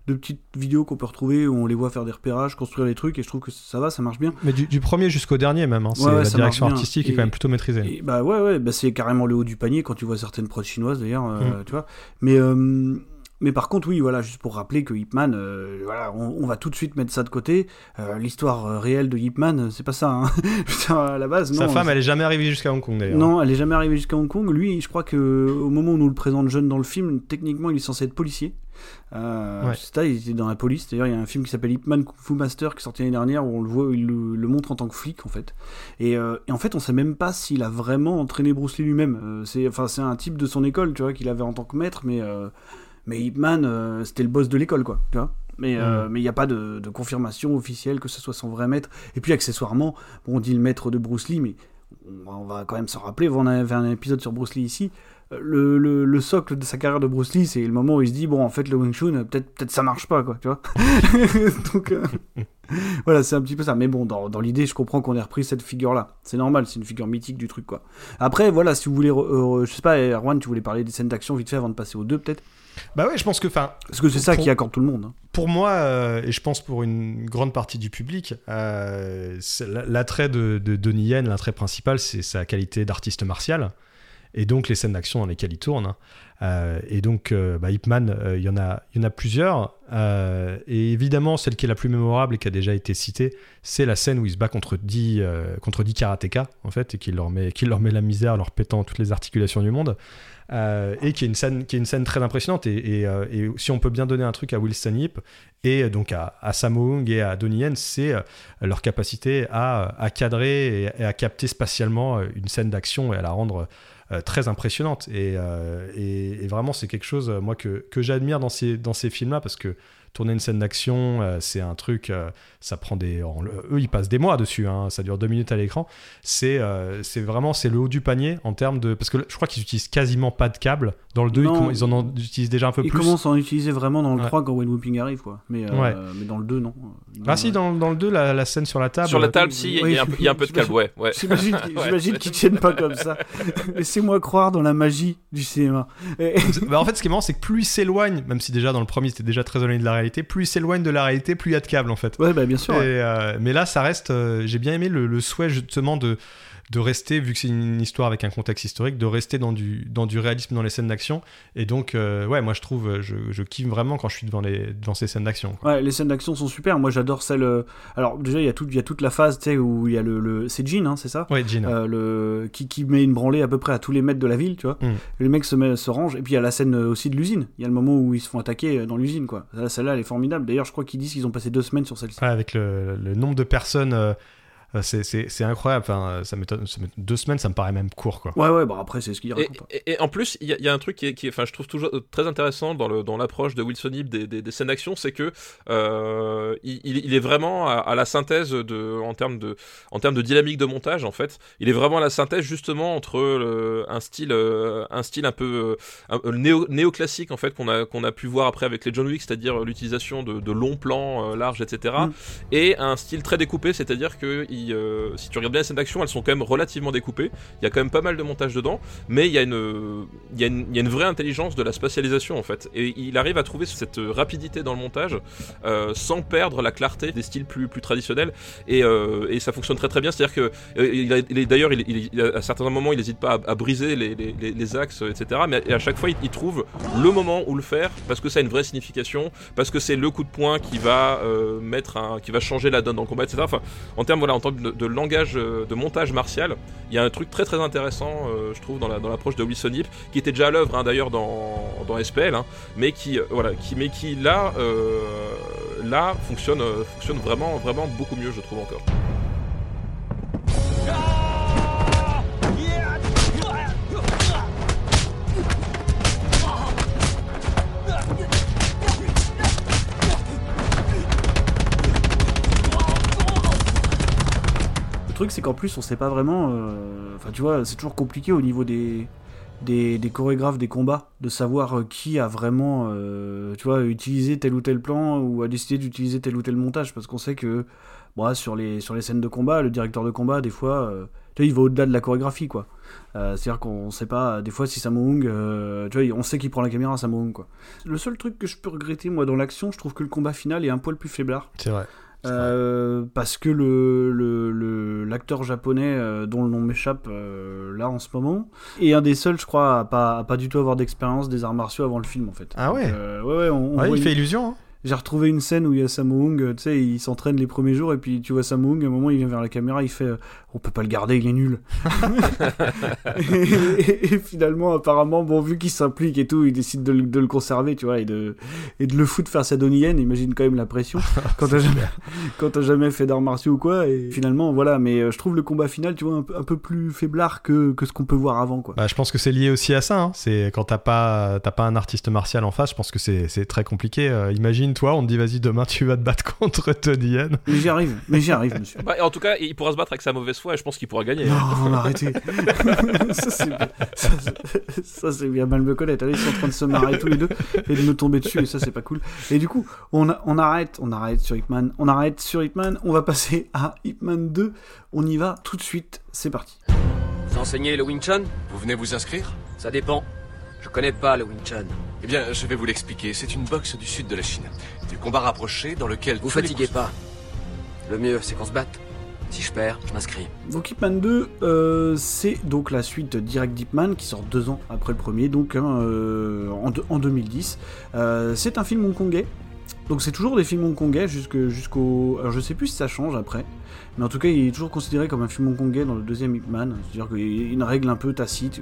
de petites vidéos qu'on peut retrouver où on les voit faire des repérages, construire des trucs, et je trouve que ça va, ça marche bien. Mais du, du premier jusqu'au dernier même, hein, ouais, ouais, la direction artistique et, est quand même plutôt maîtrisée. Et bah ouais, ouais, bah c'est carrément le haut du panier quand tu vois certaines prods chinoises d'ailleurs, euh, mm. tu vois. Mais. Euh, mais par contre, oui, voilà, juste pour rappeler que Ip Man, euh, voilà, on, on, va tout de suite mettre ça de côté. Euh, L'histoire euh, réelle de Ip Man, c'est pas ça, hein. Putain, à la base. Non, Sa femme, elle est jamais arrivée jusqu'à Hong Kong d'ailleurs. Non, elle est jamais arrivée jusqu'à Hong Kong. Lui, je crois que au moment où on nous le présente jeune dans le film, techniquement, il est censé être policier. Euh, ouais. ça, il était dans la police. D'ailleurs, il y a un film qui s'appelle Ip Man Kung Fu Master qui est sorti l'année dernière où on le voit, il le, le, montre en tant que flic en fait. Et, euh, et en fait, on sait même pas s'il a vraiment entraîné Bruce Lee lui-même. Euh, c'est, enfin, c'est un type de son école, tu vois, qu'il avait en tant que maître, mais mais Ip Man, euh, c'était le boss de l'école, quoi. Tu vois mais euh, mais il n'y a pas de, de, confirmation officielle que ce soit son vrai maître. Et puis accessoirement, bon, on dit le maître de Bruce Lee, mais on, va quand même s'en rappeler. On avait un épisode sur Bruce Lee ici. Le, le, le, socle de sa carrière de Bruce Lee, c'est le moment où il se dit bon, en fait, le Wing Chun, peut-être peut-être ça marche pas, quoi. Tu vois Donc euh, voilà, c'est un petit peu ça. Mais bon, dans, dans l'idée, je comprends qu'on ait repris cette figure-là. C'est normal, c'est une figure mythique du truc, quoi. Après, voilà, si vous voulez, euh, je sais pas, Erwan, tu voulais parler des scènes d'action vite fait avant de passer aux deux, peut-être. Bah ouais, je pense que. Enfin, Parce que c'est ça pour, qui accorde tout le monde. Hein. Pour moi, euh, et je pense pour une grande partie du public, euh, l'attrait de, de Donnie Yen, l'attrait principal, c'est sa qualité d'artiste martial. Et donc les scènes d'action dans lesquelles il tourne. Euh, et donc, bah, Ip Man, il y, en a, y en a plusieurs. et évidemment, celle qui est la plus mémorable et qui a déjà été citée, c'est la scène où il se bat contre 10, contre 10 karatékas, en fait, et qu'il leur, met, qu'il leur met la misère en leur pétant toutes les articulations du monde. Euh, et qui est une scène qui est une scène très impressionnante. Et, euh, si on peut bien donner un truc à Wilson Yip et donc à, à Sammo Hung et à Donnie Yen c'est euh, leur capacité à, à cadrer et, à capter spatialement une scène d'action et à la rendre très impressionnante. Et, et vraiment c'est quelque chose moi que, que j'admire dans ces, dans ces films là parce que tourner une scène d'action, euh, c'est un truc, euh, ça prend des, eux ils passent des mois dessus, hein, ça dure deux minutes à l'écran. C'est, euh, c'est vraiment, c'est le haut du panier en termes de, parce que je crois qu'ils utilisent quasiment pas de câble. Dans le 2, ils, ils, en utilisent déjà un peu ils plus. Ils commencent à en utiliser vraiment dans le ouais. 3 quand When Whooping arrive, quoi. Mais, ouais. mais dans le 2, non. Ah non, si, dans, dans, le 2, la, la, scène sur la table. Sur la table, si, il y, y, y, a un peu de câble, ouais. ouais. J'imagine, j'imagine qu'ils tiennent pas comme ça. Laissez-moi croire dans la magie du cinéma. bah, en fait, ce qui est marrant, c'est que plus il s'éloigne, même si déjà dans le premier c'était déjà très éloigné de la réalité, plus il s'éloigne de la réalité, plus il y a de câbles en fait. Ouais, bah bien sûr. Et, ouais. euh, mais là, ça reste. Euh, J'ai bien aimé le, le, souhait justement de de rester, vu que c'est une histoire avec un contexte historique, de rester dans du, dans du réalisme dans les scènes d'action. Et donc, euh, ouais, moi je trouve, je, je, kiffe vraiment quand je suis devant, les, devant ces scènes d'action. Ouais, les scènes d'action sont super. Moi j'adore celle. Alors, déjà, il y, a tout, y a toute la phase, où il y a le. le... C'est Jean, hein, c'est ça? Ouais, Jean. Euh, le... qui, qui met une branlée à peu près à tous les mètres de la ville, tu vois. Mm. Les mecs se, met, se rangent. Et puis il y a la scène aussi de l'usine. Il y a le moment où ils se font attaquer dans l'usine, quoi. Celle-là, elle est formidable. D'ailleurs, je crois qu'ils disent qu'ils ont passé deux semaines sur celle-ci. Ouais, avec le, le, nombre de personnes. Euh Euh, c'est- c'est c'est incroyable. Enfin, ça m'étonne. ça m'étonne- Deux semaines, ça me paraît même court, quoi. Ouais, ouais, bah après, c'est ce qu'il raconte. et- et en plus, il y, a- il y a un truc qui est, qui est- enfin, je trouve toujours très intéressant dans le dans l'approche de Wilson Yip des, des, des scènes d'action, c'est que euh, il, il- est vraiment à, à la synthèse de en termes de en termes de dynamique de montage en fait. Il est vraiment à la synthèse justement entre le- un style euh, un style un peu euh, un- néo néoclassique en fait qu'on a qu'on a pu voir après avec les John Wick, c'est-à-dire l'utilisation de, de longs plans euh, larges, etc. Mm. Et un style très découpé, c'est-à-dire que il, euh, si tu regardes bien les scènes d'action, elles sont quand même relativement découpées. Il y a quand même pas mal de montage dedans, mais il y a une, il y a une, vraie intelligence de la spatialisation en fait. Et il arrive à trouver cette rapidité dans le montage euh, sans perdre la clarté des styles plus, traditionnels. Et, euh, et ça fonctionne très très bien. C'est-à-dire que d'ailleurs, à certains moments, il n'hésite pas à, briser les, axes, etc. Mais à chaque fois, il, trouve le moment où le faire parce que ça a une vraie signification, parce que c'est le coup de poing qui va mettre un, qui va changer la donne dans le combat, etc. Enfin, en termes voilà, en de, langage, euh, de montage martial, il y a un truc très très intéressant, euh, je trouve, dans la- dans l'approche de Wilson Yip, qui était déjà à l'œuvre hein, d'ailleurs dans, dans SPL, hein, mais qui euh, mais qui là là fonctionne fonctionne vraiment vraiment beaucoup mieux, je trouve encore. Truc, c'est qu'en plus, on sait pas vraiment. euh, Enfin, tu vois, c'est toujours compliqué au niveau des, des, des chorégraphes des combats de savoir euh, qui a vraiment, euh, tu vois, utilisé tel ou tel plan ou a décidé d'utiliser tel ou tel montage. Parce qu'on sait que, bon, sur, les, sur les scènes de combat, le directeur de combat, des fois, tu vois, il va au-delà de la chorégraphie, quoi. C'est-à-dire qu'on sait pas, des fois, si Sammo tu vois, on sait qu'il prend la caméra à Sammo Hung, quoi. Le seul truc que je peux regretter, moi, dans l'action, je trouve que le combat final est un poil plus faiblard. C'est vrai. Euh, parce que le le- le- l'acteur japonais euh, dont le nom m'échappe euh, là en ce moment est un des seuls je crois à pas, à pas du tout avoir d'expérience des arts martiaux avant le film en fait. Ah ouais. Euh, ouais ouais, on, on Ouais, voit il une- fait illusion. hein. J'ai retrouvé une scène où il y a Sammo Hung, euh, tu sais, il s'entraîne les premiers jours et puis tu vois Sammo Hung, à un moment il vient vers la caméra, il fait euh, on peut pas le garder, il est nul. et, et- et finalement apparemment bon vu qu'il s'implique et tout, il décide de, le- de le conserver, tu vois, et de et de le foutre faire sa Donnie Yen, imagine quand même la pression quand t'as jamais quand jamais fait d'arts martiaux ou quoi et finalement voilà, mais euh, je trouve le combat final, tu vois, un, peu- un peu plus faiblard que, que ce qu'on peut voir avant quoi. Bah, je pense que c'est lié aussi à ça. hein. C'est quand t'as pas, pas un artiste martial en face, je pense que c'est c'est très compliqué. Euh, imagine, toi, on te dit, vas-y, demain, tu vas te battre contre Tony Yen. Mais j'y arrive, mais j'y arrive monsieur. Bah, en tout cas, il pourra se battre avec sa mauvaise foi et je pense qu'il pourra gagner. Non, arrêtez. ça, c'est bien mal me connaître. Ils sont en train de se marrer tous les deux et de me tomber dessus, et ça, c'est pas cool. Et du coup, on, a- on arrête, on arrête sur Hitman, on arrête sur Hitman, on va passer à Hitman 2. On y va tout de suite, c'est parti. Vous enseignez le Wing Chun? Vous venez vous inscrire? Ça dépend. Je connais pas le Wing Chun. Eh bien, je vais vous l'expliquer. C'est une boxe du sud de la Chine. Du combat rapproché dans lequel... Vous fatiguez pas. Le mieux, c'est qu'on se batte. Si je perds, je m'inscris. Donc Hitman 2, euh, c'est donc la suite directe d'Hitman qui sort deux ans après le premier, donc hein, euh, en, deux- en 2010. Euh, c'est un film hongkongais. Donc c'est toujours des films hongkongais jusque- jusqu'au... Alors je sais plus si ça change après, mais en tout cas il est toujours considéré comme un film hongkongais dans le deuxième Hitman. C'est-à-dire qu'il y a une règle un peu tacite.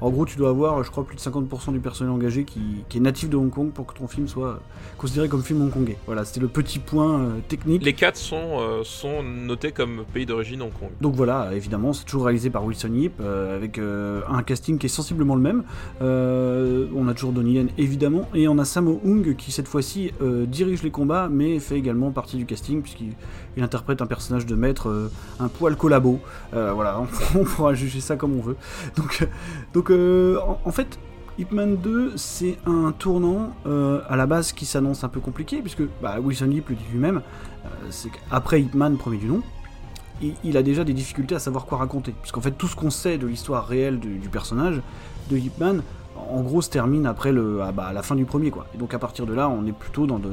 En gros tu dois avoir, je crois, plus de 50% du personnel engagé qui, qui est natif de Hong Kong pour que ton film soit considéré comme film hongkongais. Voilà, c'était le petit point euh, technique. Les quatre sont, euh, sont notés comme pays d'origine Hong Kong. Donc voilà, évidemment, c'est toujours réalisé par Wilson Yip, euh, avec un casting qui est sensiblement le même. On a toujours Donnie Yen, évidemment, et on a Sammo Hung qui, cette fois-ci, dirige les combats, mais fait également partie du casting, puisqu'il il interprète un personnage de maître, euh, un poil collabo. Euh, voilà, on, pourra juger ça comme on veut. Donc, euh, en, fait, Hitman 2, c'est un tournant à la base qui s'annonce un peu compliqué, puisque bah, Wilson Yip le dit lui-même, c'est qu'après Hitman, premier du nom, il, a déjà des difficultés à savoir quoi raconter. Puisqu'en fait, tout ce qu'on sait de l'histoire réelle du, personnage de Hitman, en gros, se termine après le, ah bah, la fin du premier. quoi. Et donc, à partir de là, on est plutôt dans de.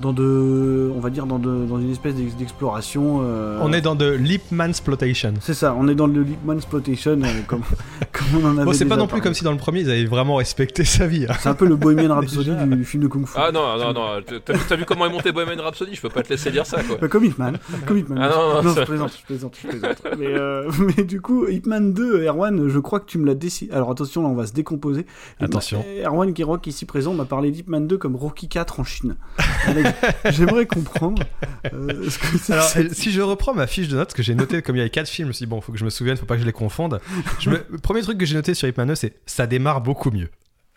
Dans de. On va dire dans, de, dans une espèce d'ex- d'exploration. euh, On est dans de Lipman Exploitation. C'est ça, on est dans le Hitman Exploitation, euh, comme, comme on en avait Bon, c'est pas non plus parlé. comme si dans le premier, ils avaient vraiment respecté sa vie. hein. C'est un peu le Bohemian Rhapsody du, film de Kung Fu. Ah non, non, non, t'as vu, t'as vu comment est monté Bohemian Rhapsody? Je peux pas te laisser dire ça, quoi. Bah, comme Hitman. Comme Hitman. Ah non, non, je ça- plaisante, je plaisante, je plaisante. mais, euh, mais du coup, Hitman 2, Erwan, je crois que tu me l'as décidé. Alors attention, là, on va se décomposer. Attention. Erwan qui rock ici présent m'a parlé d'Hitman 2 comme Rocky 4 en Chine. Avec j'aimerais comprendre. euh, ce que c'est Alors, si je reprends ma fiche de notes, que j'ai noté comme il y avait quatre films, je me suis dit, bon, faut que je me souvienne, faut pas que je les confonde. Je me- Le premier truc que j'ai noté sur 2, c'est ça démarre beaucoup mieux.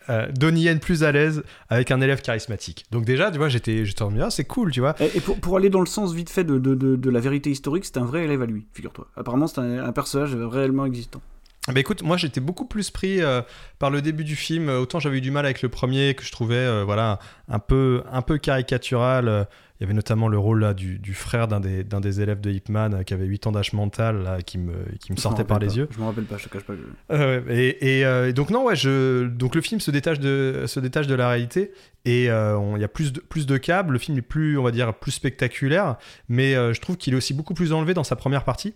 Euh, Donnie Yen plus à l'aise avec un élève charismatique. Donc déjà, tu vois, j'étais, j'étais en mode, ah, c'est cool, tu vois. Et, et pour, pour aller dans le sens vite fait de, de, de, de la vérité historique, c'est un vrai élève à lui, figure-toi. Apparemment, c'est un, un personnage réellement existant. Bah écoute, moi j'étais beaucoup plus pris euh, par le début du film. Autant j'avais eu du mal avec le premier que je trouvais euh, voilà un peu un peu caricatural. Euh, Il y avait notamment le rôle là du, du frère d'un des, d'un des élèves de Hipman euh, qui avait 8 ans d'âge mental là, qui me qui me sortait par les pas. yeux. Je me rappelle pas, je te cache pas. que- Euh, et, et, euh, et donc non ouais je donc le film se détache de se détache de la réalité et il y a plus de plus de câbles le film est plus on va dire plus spectaculaire mais je trouve qu'il est aussi beaucoup plus enlevé dans sa première partie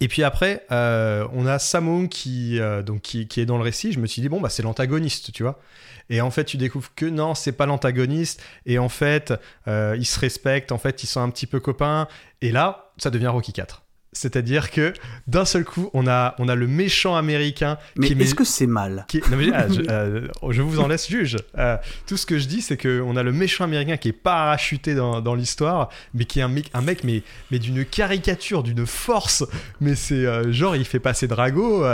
et puis après euh, on a Samung qui euh, donc qui, qui est dans le récit. Je me suis dit bon bah c'est l'antagoniste tu vois. Et en fait tu découvres que non c'est pas l'antagoniste. Et en fait euh, ils se respectent. En fait ils sont un petit peu copains. Et là ça devient Rocky 4 c'est-à-dire que d'un seul coup, on a, on a le méchant américain Mais est-ce que c'est mal qui est- non, mais, ah, je, euh, je vous en laisse juge. Euh, tout ce que je dis, c'est qu'on a le méchant américain qui est parachuté dans, dans l'histoire, mais qui est un mec, un mec mais, mais d'une caricature, d'une force. Mais c'est euh, genre, il fait passer Drago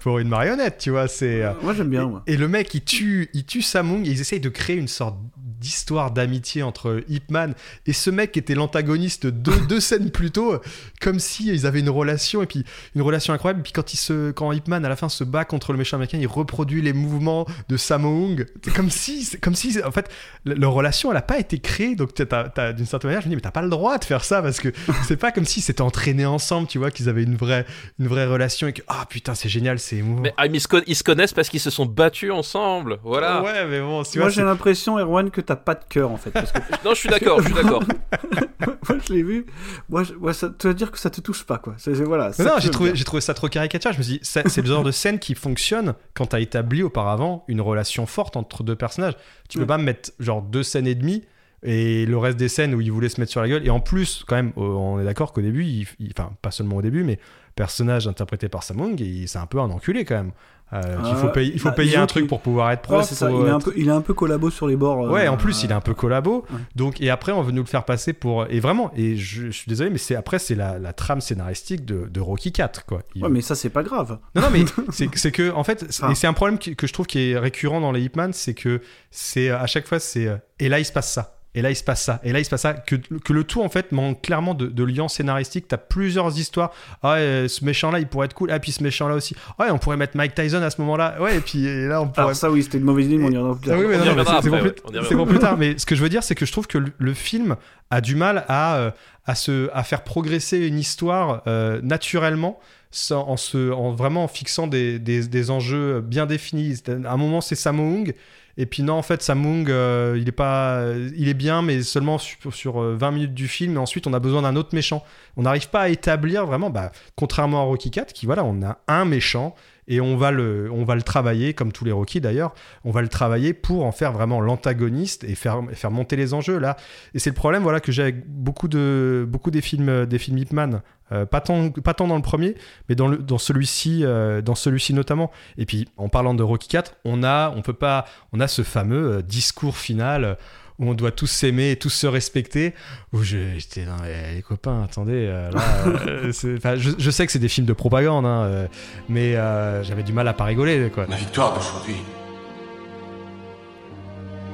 pour une marionnette, tu vois. C'est, Moi, j'aime bien, moi. et le mec, il tue, il tue Samung et ils essayent de créer une sorte d'histoire d'amitié entre Ip Man et ce mec qui était l'antagoniste deux, deux scènes plus tôt, comme si ils avaient une relation et puis une relation incroyable. Et puis quand il se, quand Ip Man à la fin se bat contre le méchant américain, il reproduit les mouvements de Samung. C'est comme si, comme si, en fait, le- leur relation, elle a pas été créée. Donc d'une certaine manière, je me dis, mais t'as pas le droit de faire ça parce que c'est pas comme s'ils s'étaient entraînés ensemble, tu vois, qu'ils avaient une vraie, une vraie relation et que, ah putain, c'est génial, c'est émouvant. Mais ah, ils, se con- ils se connaissent parce qu'ils se sont battus ensemble. Voilà. Ouais, mais bon, tu Moi, j'ai l'impression, Erwan, que t'as pas de cœur, en fait. Parce que Non, je suis d'accord, je suis d'accord. moi, je l'ai vu. Moi, je- moi, ça, tu vas dire que ça te touche pas, quoi. C'est, voilà. Ça non, j'ai trouvé, j'ai trouvé ça trop caricatural. Je me suis dit, ça- c'est le genre de scène qui fonctionne quand t'as établi auparavant une relation forte entre deux personnages. Tu peux Mm. pas me mettre genre deux scènes et demie et le reste des scènes où ils voulaient se mettre sur la gueule. Et en plus, quand même, on est d'accord qu'au début, il- il- enfin, pas seulement au début, mais personnage interprété par Samung, il- c'est un peu un enculé quand même. Euh, il faut Euh, payer, il faut bah, payer un truc pour pouvoir être prof. Ouais, c'est ça. faut Il est, un peu, il est un peu collabo sur les bords. euh, Ouais, en plus, il est un peu collabo. Ouais. Donc, et après, on veut nous le faire passer pour. Et vraiment, et je, je suis désolé, mais c'est après, c'est la, la trame scénaristique de, de Rocky 4, quoi. Il- Ouais, mais ça, c'est pas grave. Non, non, mais c'est que, en fait, c'est- Ah. et c'est un problème qui- que je trouve qui est récurrent dans les Hitman, c'est que c'est à chaque fois, c'est. euh, Et là, il se passe ça. Et là, il se passe ça. Et là, il se passe ça. Que, que le tout, en fait, manque clairement de, de lien scénaristique. T'as plusieurs histoires. Ah, euh, ce méchant-là, il pourrait être cool. Ah, puis ce méchant-là aussi. Ouais, on pourrait mettre Mike Tyson à ce moment-là. Ouais, et puis et là, on pourrait. Alors, ça, oui, c'était une mauvaise idée, mais on y reviendra plus Ah tard. oui, mais non, c'est- pour, plus- pour plus tard. Mais ce que je veux dire, c'est que je trouve que le, le film a du mal à, euh, à, se, à faire progresser une histoire euh, naturellement. sans- en, se, en vraiment en fixant des, des, des enjeux bien définis. À un moment, c'est Samung. Et puis non, en fait, Samung, euh, il est pas, il est bien, mais seulement sur, sur, euh, 20 minutes du film. Et ensuite, on a besoin d'un autre méchant. On n'arrive pas à établir vraiment, bah, contrairement à Rocky 4, qui voilà, on a un méchant et on va le, on va le travailler comme tous les Rocky d'ailleurs. On va le travailler pour en faire vraiment l'antagoniste et faire, monter les enjeux là. Et c'est le problème voilà que j'ai avec beaucoup de, beaucoup des films, des films Ip Man. Euh, pas tant, pas tant dans le premier, mais dans dans celui-ci, euh, dans celui-ci notamment. Et puis, en parlant de Rocky 4, on a, on peut pas, on a ce fameux euh, discours final où on doit tous s'aimer et tous se respecter. Où je- j'étais dans les, les copains, attendez, euh, là, euh, je, je sais que c'est des films de propagande, hein, euh, mais euh, j'avais du mal à pas rigoler, quoi. La victoire d'aujourd'hui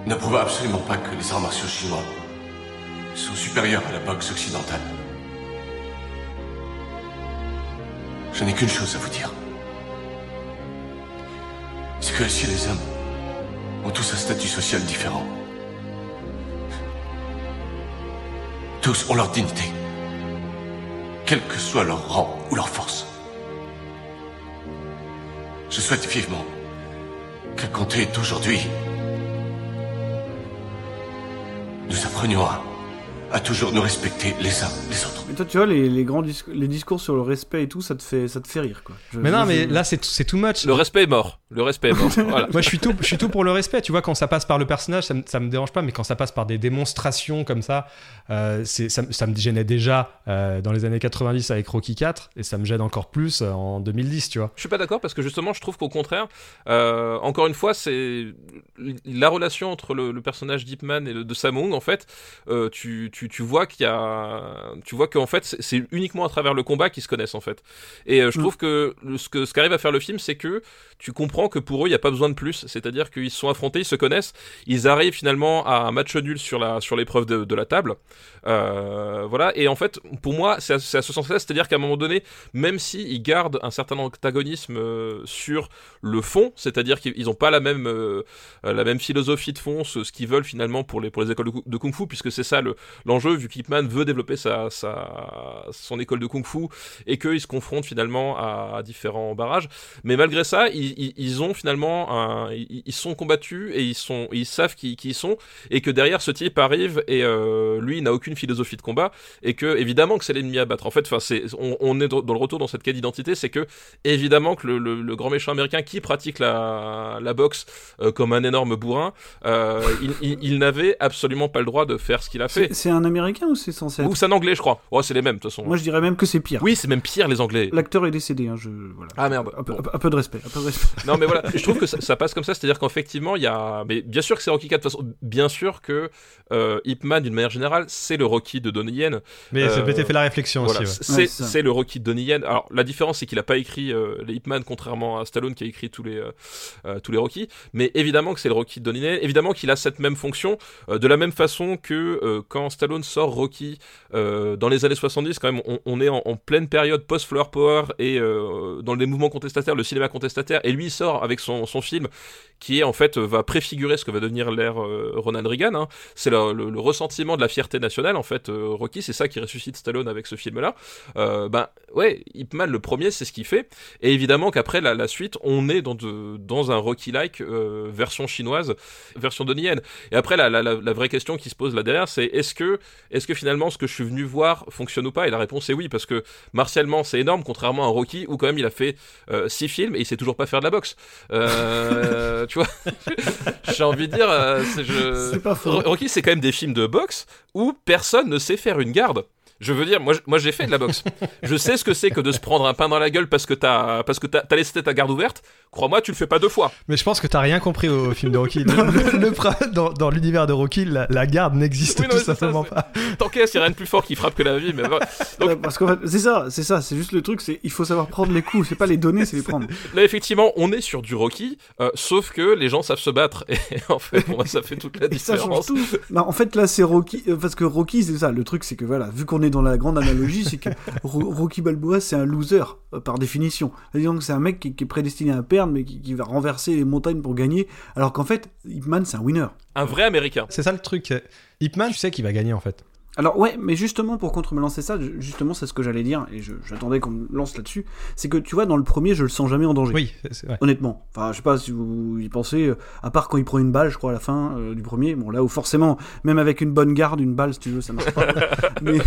ne prouve absolument pas que les arts martiaux chinois sont supérieurs à la boxe occidentale. Je n'ai qu'une chose à vous dire. C'est que si les hommes ont tous un statut social différent, tous ont leur dignité, quel que soit leur rang ou leur force. Je souhaite vivement qu'à compter d'aujourd'hui, nous apprenions à à toujours nous respecter les uns les autres. Mais toi, tu vois, les, les grands dis- les discours sur le respect et tout, ça te fait, ça te fait rire, quoi. Je- Mais non, mais là, c'est c'est too much. Le respect est mort. Le respect est mort. Voilà. Moi, je suis tout, je suis tout pour le respect. Tu vois, quand ça passe par le personnage, ça me, ça me dérange pas, mais quand ça passe par des démonstrations comme ça, euh, ça, me- ça me gênait déjà euh, dans les années 90 avec Rocky 4, et ça me gêne encore plus euh, en 2010, tu vois. Je suis pas d'accord parce que justement, je trouve qu'au contraire, euh, encore une fois, c'est la relation entre le, le personnage d'Ipman et le, de Samung. En fait, euh, tu, tu, tu vois qu'il y a, tu vois qu'en fait, c'est- uniquement à travers le combat qu'ils se connaissent en fait. Et euh, je trouve que ce que ce qu'arrive à faire le film, c'est que tu comprends que pour eux, il n'y a pas besoin de plus. C'est-à-dire qu'ils se sont affrontés, ils se connaissent, ils arrivent finalement à un match nul sur la sur l'épreuve de, de la table. Euh, voilà. Et en fait, pour moi, c'est à, c'est à ce sens-là, c'est-à-dire qu'à un moment donné, même si ils gardent un certain antagonisme euh, sur le fond, c'est-à-dire qu'ils n'ont pas la même la même philosophie de fond, ce, ce qu'ils veulent finalement pour les pour les écoles de, de kung-fu, puisque c'est ça le l'enjeu, vu qu'Ipman veut développer sa, sa son école de kung-fu et qu'ils se confrontent finalement à, différents barrages. Mais malgré ça, ils, ils, ils ont finalement un, ils, sont combattus et ils sont ils savent qui, qui ils sont et que derrière ce type arrive et euh, lui n'a aucune philosophie de combat et que évidemment que c'est l'ennemi à battre. En fait, enfin on, on est dans le retour dans cette quête d'identité, c'est que évidemment que le, le, le grand méchant américain qui pratique la, la boxe euh, comme un énorme bourrin, euh, il, il, il n'avait absolument pas le droit de faire ce qu'il a fait. Un américain ou c'est censé être Ou c'est un anglais, je crois. Ouais, c'est les mêmes de toute façon. Moi, je dirais même que c'est pire. Oui, c'est même pire les anglais. L'acteur est décédé, hein, je. Voilà. Ah merde. Un peu, Bon. un peu- un peu de respect. Un peu de respect. Non mais voilà, je trouve que ça, ça passe comme ça, c'est-à-dire qu'effectivement il y a, mais bien sûr que c'est Rocky 4 de toute façon, bien sûr que euh, Ip Man d'une manière générale c'est le Rocky de Donnie Yen. Mais ça Euh, m'était fait la réflexion voilà, aussi. ouais. c'est Ouais, c'est ça. c'est le Rocky de Donnie Yen. Alors la différence c'est qu'il a pas écrit euh, les Ip Man contrairement à Stallone qui a écrit tous les euh, euh, tous les Rocky, mais évidemment que c'est le Rocky de Donnie Yen, évidemment qu'il a cette même fonction euh, de la même façon que euh, quand Stallone sort Rocky euh, dans les années 70 quand même on, est en, pleine période post Flower Power et euh, dans les mouvements contestataires, le cinéma contestataire et lui sort avec son, son film qui est en fait va préfigurer ce que va devenir l'ère euh, Ronald Reagan. hein. C'est le, ressentiment de la fierté nationale en fait. Rocky, c'est ça qui ressuscite Stallone avec ce film-là. Ben ouais, Ip Man le premier, c'est ce qu'il fait. Et évidemment qu'après la, suite, on est dans de, dans un Rocky-like version chinoise, version Donnie Yen. Et après la, la vraie question qui se pose là derrière, c'est est-ce que est-ce que finalement ce que je suis venu voir fonctionne ou pas? Et la réponse est oui parce que martialement c'est énorme, contrairement à Rocky où quand même il a fait euh, six films et il sait toujours pas faire de la boxe. Euh, tu vois, j'ai envie de dire, euh, je... Rocky, c'est quand même des films de boxe où personne ne sait faire une garde. Je veux dire, moi, j'ai fait de la boxe. Je sais ce que c'est que de se prendre un pain dans la gueule parce que t'as, parce que t'as, t'as laissé ta garde ouverte. Crois-moi, tu le fais pas deux fois. Mais je pense que t'as rien compris au, film de Rocky. Le- le- dans dans l'univers de Rocky, la, la garde n'existe Oui, non, tout ça, simplement c'est- pas. Tant qu'est, c'est rien de plus fort qui frappe que la vie. Mais voilà. Donc- parce qu'en fait, c'est ça, c'est ça, c'est juste le truc, c'est il faut savoir prendre les coups, c'est pas les donner, c'est les prendre. Là, effectivement, on est sur du Rocky, euh, sauf que les gens savent se battre. Et en fait, moi, ça fait toute la Et ça change différence. tout. Non, en fait, là, c'est Rocky. euh, Parce que Rocky, c'est ça. Le truc, c'est que voilà, vu qu'on est dans la grande analogie, c'est que Ro- Rocky Balboa, c'est un loser, euh, par définition. C'est-à-dire que c'est un mec qui, qui est prédestiné à perdre, mais qui, qui va renverser les montagnes pour gagner. Alors qu'en fait, Ip Man, c'est un winner. Un vrai Américain. C'est ça le truc. Ip Man, tu sais qu'il va gagner en fait. Alors ouais, mais justement pour contre-balancer ça, ju- justement c'est ce que j'allais dire et j'attendais qu'on me lance là-dessus, c'est que tu vois dans le premier je le sens jamais en danger. Oui, c'est- vrai. Honnêtement, enfin je sais pas si vous y pensez, euh, à part quand il prend une balle, je crois à la fin euh, du premier, bon là où forcément même avec une bonne garde, une balle si tu veux ça marche pas. mais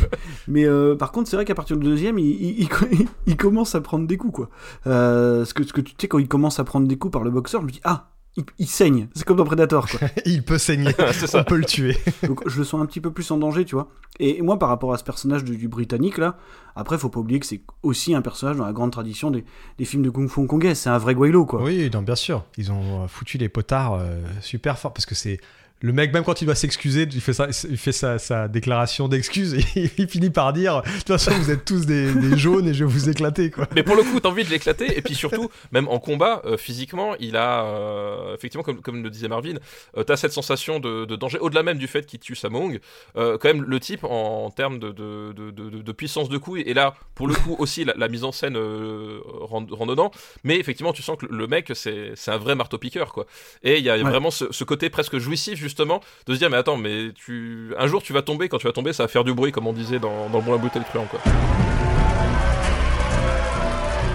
mais euh, par contre c'est vrai qu'à partir du deuxième il, il, il- il commence à prendre des coups quoi. Euh, ce que ce que tu tu sais quand il commence à prendre des coups par le boxeur, je me dis ah il, il saigne, c'est comme dans Predator quoi. Il peut saigner. On peut le tuer. Donc je le sens un petit peu plus en danger, tu vois. Et moi, par rapport à ce personnage du, du Britannique, là, après, faut pas oublier que c'est aussi un personnage dans la grande tradition des, des films de Kung Fu hongkongais. C'est un vrai Guaylo, quoi. Oui, non, bien sûr. Ils ont foutu les potards euh, super fort parce que c'est. Le mec, même quand il doit s'excuser, il fait, sa, il fait sa, sa déclaration d'excuse et il finit par dire De toute façon, vous êtes tous des, des jaunes et je vais vous éclater, quoi. Mais pour le coup, t'as envie de l'éclater. Et puis surtout, même en combat, euh, physiquement, il a, euh, effectivement, comme, comme le disait Marvin, euh, t'as cette sensation de, de danger, au-delà même du fait qu'il tue Samong. Euh, quand même, le type, en, en termes de, de, de, de- de puissance de couille, et là, pour le coup, aussi, la, la mise en scène euh, rend, rend dedans. Mais effectivement, tu sens que le mec, c'est c'est un vrai marteau-piqueur, quoi. Et il y a Ouais. vraiment ce, ce côté presque jouissif, justement, de se dire, mais attends, mais tu, un jour, tu vas tomber, quand tu vas tomber, ça va faire du bruit, comme on disait dans, dans le bon la bouteille de truand, quoi.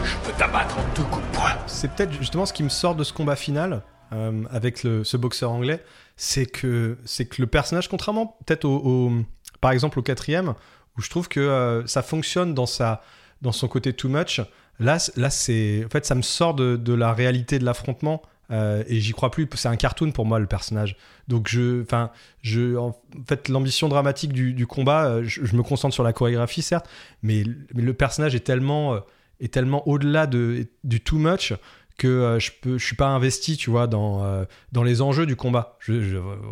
Je peux t'abattre en deux coups de poing. C'est peut-être justement ce qui me sort de ce combat final euh, avec le- ce boxeur anglais, c'est que, c'est que le personnage, contrairement peut-être au, au- par exemple au quatrième, où je trouve que euh, ça fonctionne dans, sa, dans son côté too much. Là, là c'est, en fait, ça me sort de, de la réalité de l'affrontement. Euh, et j'y crois plus. C'est un cartoon pour moi le personnage. Donc je, enfin, je, en fait, l'ambition dramatique du, combat, euh, je, je me concentre sur la chorégraphie certes, mais, mais le personnage est tellement, euh, est tellement au-delà de, du too much que euh, je peux, je suis pas investi, tu vois, dans, euh, dans les enjeux du combat.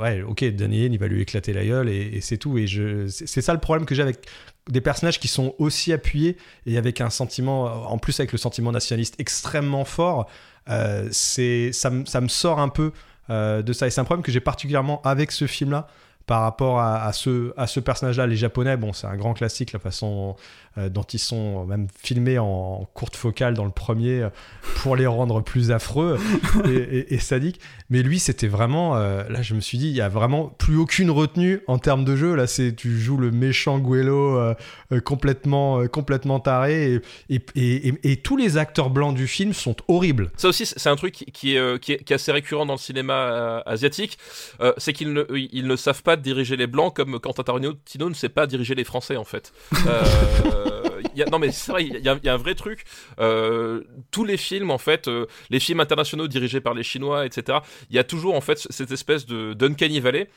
Ouais, ok, Daniel, il va lui éclater la gueule et, c'est tout. Et c'est ça le problème que j'ai avec des personnages qui sont aussi appuyés et avec un sentiment, en plus avec le sentiment nationaliste extrêmement fort. euh, c'est, ça, me- ça me sort un peu euh, de ça. Et c'est un problème que j'ai particulièrement avec ce film-là par rapport à, à ce, à ce personnage-là. Les Japonais, bon, c'est un grand classique, la façon euh, dont ils sont même filmés en courte focale dans le premier euh, pour les rendre plus affreux et, et- et sadiques. Mais lui, c'était vraiment. euh, là, je me suis dit, il y a vraiment plus aucune retenue en termes de jeu. Là, c'est tu joues le méchant Guelo euh, euh, complètement, euh, complètement taré. Et, et, et- et- et tous les acteurs blancs du film sont horribles. Ça aussi, c'est un truc qui qui est, qui est, qui est assez récurrent dans le cinéma euh, asiatique. Euh, c'est qu'ils ne, ils ne savent pas diriger les blancs comme Quentin Tarantino ne sait pas diriger les Français, en fait. Euh, y a- non, mais c'est vrai, il y, a- un vrai truc. Euh, tous les films, en fait, euh, les films internationaux dirigés par les Chinois, etc., il y a toujours, en fait, cette espèce de d'uncanny valley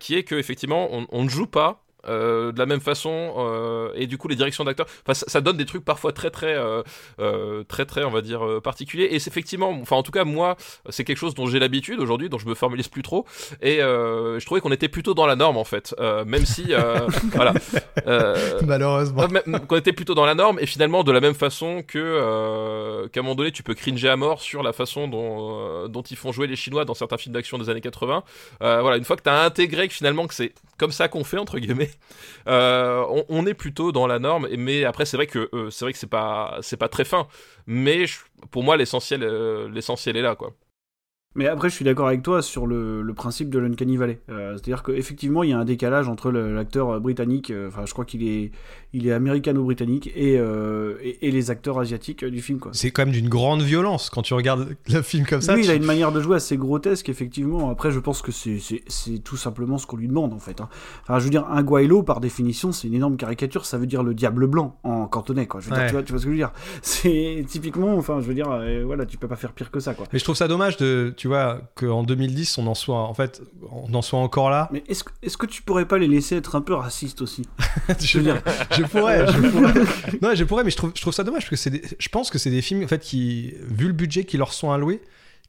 qui est que, effectivement, on, on ne joue pas euh, de la même façon euh, et du coup les directions d'acteurs enfin ça, ça donne des trucs parfois très très euh, très très on va dire particuliers. Et c'est effectivement enfin en tout cas moi c'est quelque chose dont j'ai l'habitude aujourd'hui dont je me formalise plus trop. Et je trouvais qu'on était plutôt dans la norme en fait. Même si voilà. Malheureusement. Qu'on était plutôt dans la norme et finalement de la même façon que qu'à un moment donné tu peux cringer à mort sur la façon dont dont ils font jouer les Chinois dans certains films d'action des années 80 Euh, voilà une fois que t'as intégré que finalement que c'est comme ça qu'on fait entre guillemets. Euh, on, est plutôt dans la norme mais après c'est vrai que euh, c'est vrai que c'est pas c'est pas très fin. Mais pour moi l'essentiel euh, l'essentiel est là quoi. Mais après, je suis d'accord avec toi sur le, principe de l'Uncanny Valley. C'est-à-dire qu'effectivement, il y a un décalage entre l'acteur britannique, enfin, je crois qu'il est, il est américano-britannique, et, euh, et, et les acteurs asiatiques du film, quoi. C'est quand même d'une grande violence quand tu regardes le film comme ça. oui, il a une manière de jouer assez grotesque, effectivement. Après, je pense que c'est- c'est c'est tout simplement ce qu'on lui demande, en fait. hein. Enfin, je veux dire, un Guaylo, par définition, c'est une énorme caricature. Ça veut dire le diable blanc en cantonais, quoi. Je veux dire, Ouais. tu, vois, tu vois ce que je veux dire? C'est typiquement, enfin, je veux dire, euh, voilà, tu peux pas faire pire que ça, quoi. Mais je trouve ça dommage de, tu vois, qu'en 2010 on en soit, en fait, on en soit encore là. Mais est-ce que, est que tu pourrais pas les laisser être un peu racistes aussi? Je, veux dire- je pourrais, non, je pourrais, mais je trouve, ça dommage parce que c'est, je pense que c'est des films en fait qui, vu le budget qui leur sont alloués,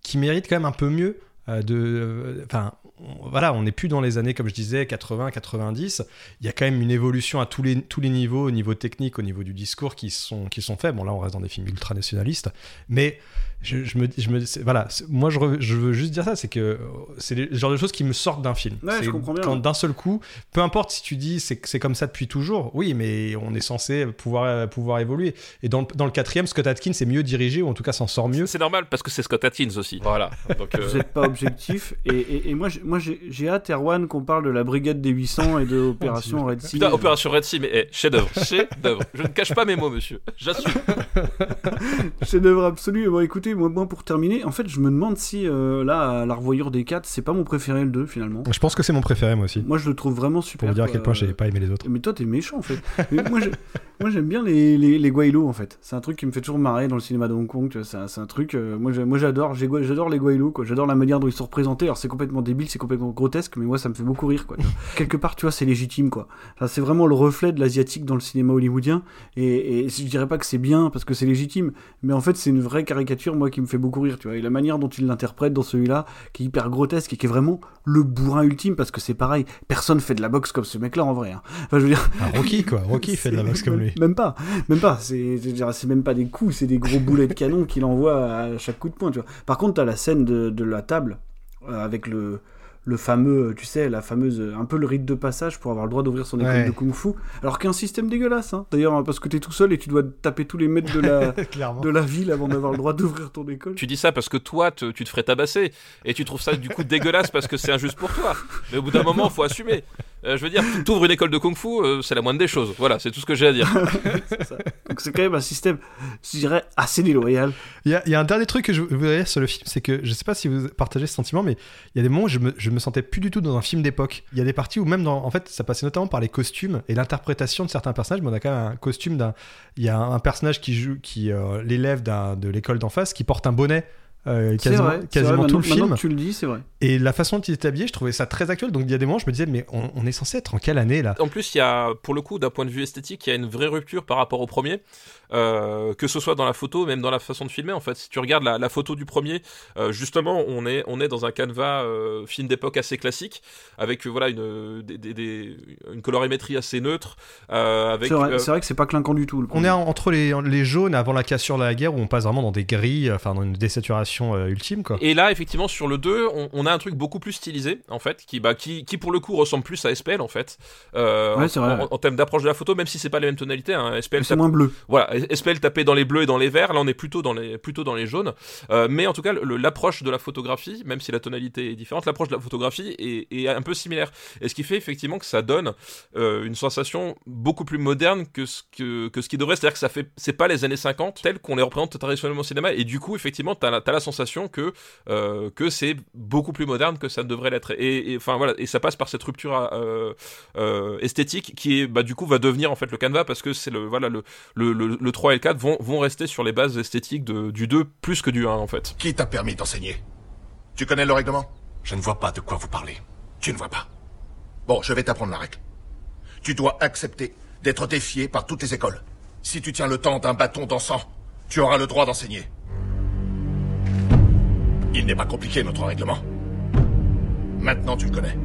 qui méritent quand même un peu mieux. euh, de, euh, enfin, on- voilà, on n'est plus dans les années comme je disais 80, 90. Il y a quand même une évolution à tous les tous les niveaux, au niveau technique, au niveau du discours qui sont qui sont faits. Bon là, on reste dans des films ultra nationalistes, mais je, je me je me voilà, moi je, re- je veux juste dire ça, c'est que euh, c'est le genre de choses qui me sortent d'un film. Ouais, je comprends bien, Quand d'un seul coup, peu importe si tu dis c'est que c'est comme ça depuis toujours, oui, mais on est censé pouvoir euh, pouvoir évoluer. Et dans le, dans le quatrième, Scott Atkins est mieux dirigé ou en tout cas s'en sort mieux. c'est normal parce que c'est Scott Atkins aussi voilà donc euh, Vous n'êtes pas objectif. Et, et- et moi, j'ai- moi j'ai j'ai hâte, Erwan, qu'on parle de la brigade des 800 et de l'opération Red Sea. Putain, Opération Red Sea, mais eh, chef-d'œuvre, chef-d'œuvre. Je ne cache pas mes mots, monsieur. J'assume. Chef-d'œuvre absolu. Bon, écoutez, moi, moi, pour terminer, en fait, je me demande si, euh, là, à la revoyure des 4, c'est pas mon préféré le 2, finalement. Je pense que c'est mon préféré moi aussi. Moi, je le trouve vraiment super. Pour vous dire à quel point j'ai pas aimé les autres. Mais toi, t'es méchant, en fait. Mais moi, j'ai- moi, j'aime bien les, les, les Guaylo, en fait. C'est un truc qui me fait toujours marrer dans le cinéma de Hong Kong. C'est un, c'est un truc. euh, moi, j'adore. J'adore les Guaylo, quoi. J'adore la manière dont ils sont représentés. Alors, c'est complètement débile, c'est complètement grotesque, mais moi, ça me fait beaucoup rire, quoi. Quelque part, tu vois, c'est légitime, quoi. Enfin, c'est vraiment le reflet de l'asiatique dans le cinéma hollywoodien. Et, et je dirais pas que c'est bien parce que c'est légitime, mais en fait, c'est une vraie caricature, moi, qui me fait beaucoup rire, tu vois. Et la manière dont il l'interprète dans celui-là, qui est hyper grotesque et qui est vraiment le bourrin ultime, parce que c'est pareil, personne fait de la boxe comme ce mec-là en vrai. hein. Enfin, je veux dire. Ah, Rocky quoi, Rocky fait de la boxe comme lui. Même pas, même pas. C'est, même pas des coups, c'est des gros boulets de canon qu'il envoie à chaque coup de poing. Tu vois. Par contre, t'as la scène de, de la table euh, avec le, le fameux, tu sais, la fameuse, un peu le rite de passage pour avoir le droit d'ouvrir son école Ouais. de kung-fu. Alors qu'un système dégueulasse, hein. d'ailleurs, hein, parce que t'es tout seul et tu dois taper tous les mètres de la, de la ville avant d'avoir le droit d'ouvrir ton école. Tu dis ça parce que toi, te- tu te ferais tabasser. Et tu trouves ça du coup dégueulasse parce que c'est injuste pour toi. Mais au bout d'un moment, faut assumer. Euh, je veux dire, t'ouvres une école de kung-fu, euh, c'est la moindre des choses. Voilà, c'est tout ce que j'ai à dire. Donc c'est quand même un système, je dirais, assez déloyal. Il y, a, il y a un dernier truc que je voudrais dire sur le film, c'est que je sais pas si vous partagez ce sentiment, mais il y a des moments où je me, je me sentais plus du tout dans un film d'époque. Il y a des parties où même dans, en fait, ça passait notamment par les costumes et l'interprétation de certains personnages. Mais on a quand même un costume d'un, il y a un personnage qui joue, qui euh, l'élève d'un- de l'école d'en face, qui porte un bonnet. Euh, quasiment, vrai, c'est quasiment vrai, tout le film. que tu le dis, c'est vrai. Et la façon dont il était habillé, je trouvais ça très actuel. Donc il y a des moments, je me disais, mais on, on est censé être en quelle année là? En plus, il y a, pour le coup, d'un point de vue esthétique, il y a une vraie rupture par rapport au premier, euh, que ce soit dans la photo, même dans la façon de filmer. En fait, si tu regardes la, la photo du premier, euh, justement, on est, on est dans un canevas euh, film d'époque assez classique, avec voilà une, des, des- des- une colorimétrie assez neutre, euh, avec. C'est vrai, euh, vrai que c'est pas clinquant du tout. le On est en- entre les, les jaunes avant la cassure de la guerre où on passe vraiment dans des grilles, enfin dans une désaturation euh, ultime quoi. Et là, effectivement, sur le 2, on, on a un truc beaucoup plus stylisé, en fait, qui, bah, qui, qui pour le coup ressemble plus à SPL, en fait, euh, Ouais, en- c'est vrai. en, en termes d'approche de la photo, même si c'est pas les mêmes tonalités. Hein, SPL C'est moins bleu. Voilà, SPL tapé dans les bleus et dans les verts, là on est plutôt dans les, plutôt dans les jaunes. Euh, mais en tout cas, l'approche de la photographie, même si la tonalité est différente, l'approche de la photographie est, est un peu similaire. Et ce qui fait effectivement que ça donne euh, une sensation beaucoup plus moderne que ce, que, que ce qui devrait. C'est-à-dire que ça fait, c'est pas les années 50 telles qu'on les représente traditionnellement au cinéma. Et du coup, effectivement, t'as t'as la sensation que, euh, que c'est beaucoup plus moderne que ça ne devrait l'être. Et, enfin voilà, et ça passe par cette rupture esthétique qui est, bah, du coup, va devenir en fait le canevas parce que c'est le, voilà, le 3 et le 4 vont, rester sur les bases esthétiques du 2 plus que du 1 en fait. Qui t'a permis d'enseigner? Tu connais le règlement? Je ne vois pas de quoi vous parlez. Tu ne vois pas. Bon, je vais t'apprendre la règle. Tu dois accepter d'être défié par toutes les écoles. Si tu tiens le temps d'un bâton d'encens, tu auras le droit d'enseigner. Il n'est pas compliqué, notre règlement. Maintenant, tu le connais.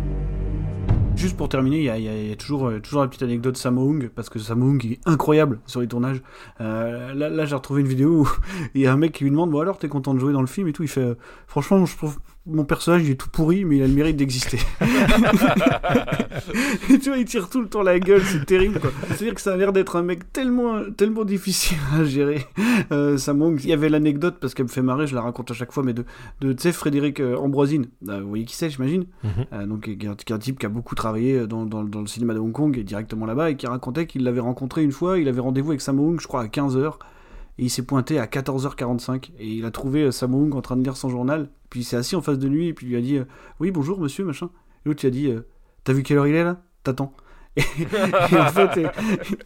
Juste pour terminer, il y a, euh, toujours la petite anecdote Sammo Hung, parce que Sammo Hung est incroyable sur les tournages. Euh, là, là j'ai retrouvé une vidéo où il y a un mec qui lui demande Bon, alors, t'es content de jouer dans le film et tout Il fait euh, Franchement, je trouve mon personnage il est tout pourri, mais il a le mérite d'exister. et tu vois, il tire tout le temps la gueule, c'est terrible quoi. C'est-à-dire que ça a l'air d'être un mec tellement, tellement difficile à gérer. Euh, il y avait l'anecdote, parce qu'elle me fait marrer, je la raconte à chaque fois, mais de, de tu sais, Frédéric euh, Ambroisine. Euh, vous voyez qui c'est, j'imagine Mhm. euh, donc, qui est, un, qui est un type qui a beaucoup travaillé dans, dans- dans le cinéma de Hong Kong et directement là-bas, et qui racontait qu'il l'avait rencontré une fois, il avait rendez-vous avec Sammo Hung, je crois, à 15h, et il s'est pointé à 14h45, et il a trouvé euh, Sammo Hung en train de lire son journal, puis il s'est assis en face de lui, et puis il lui a dit euh, Oui, bonjour monsieur, machin. Et l'autre, il a dit euh, T'as vu quelle heure il est là? T'attends. Et, et en fait,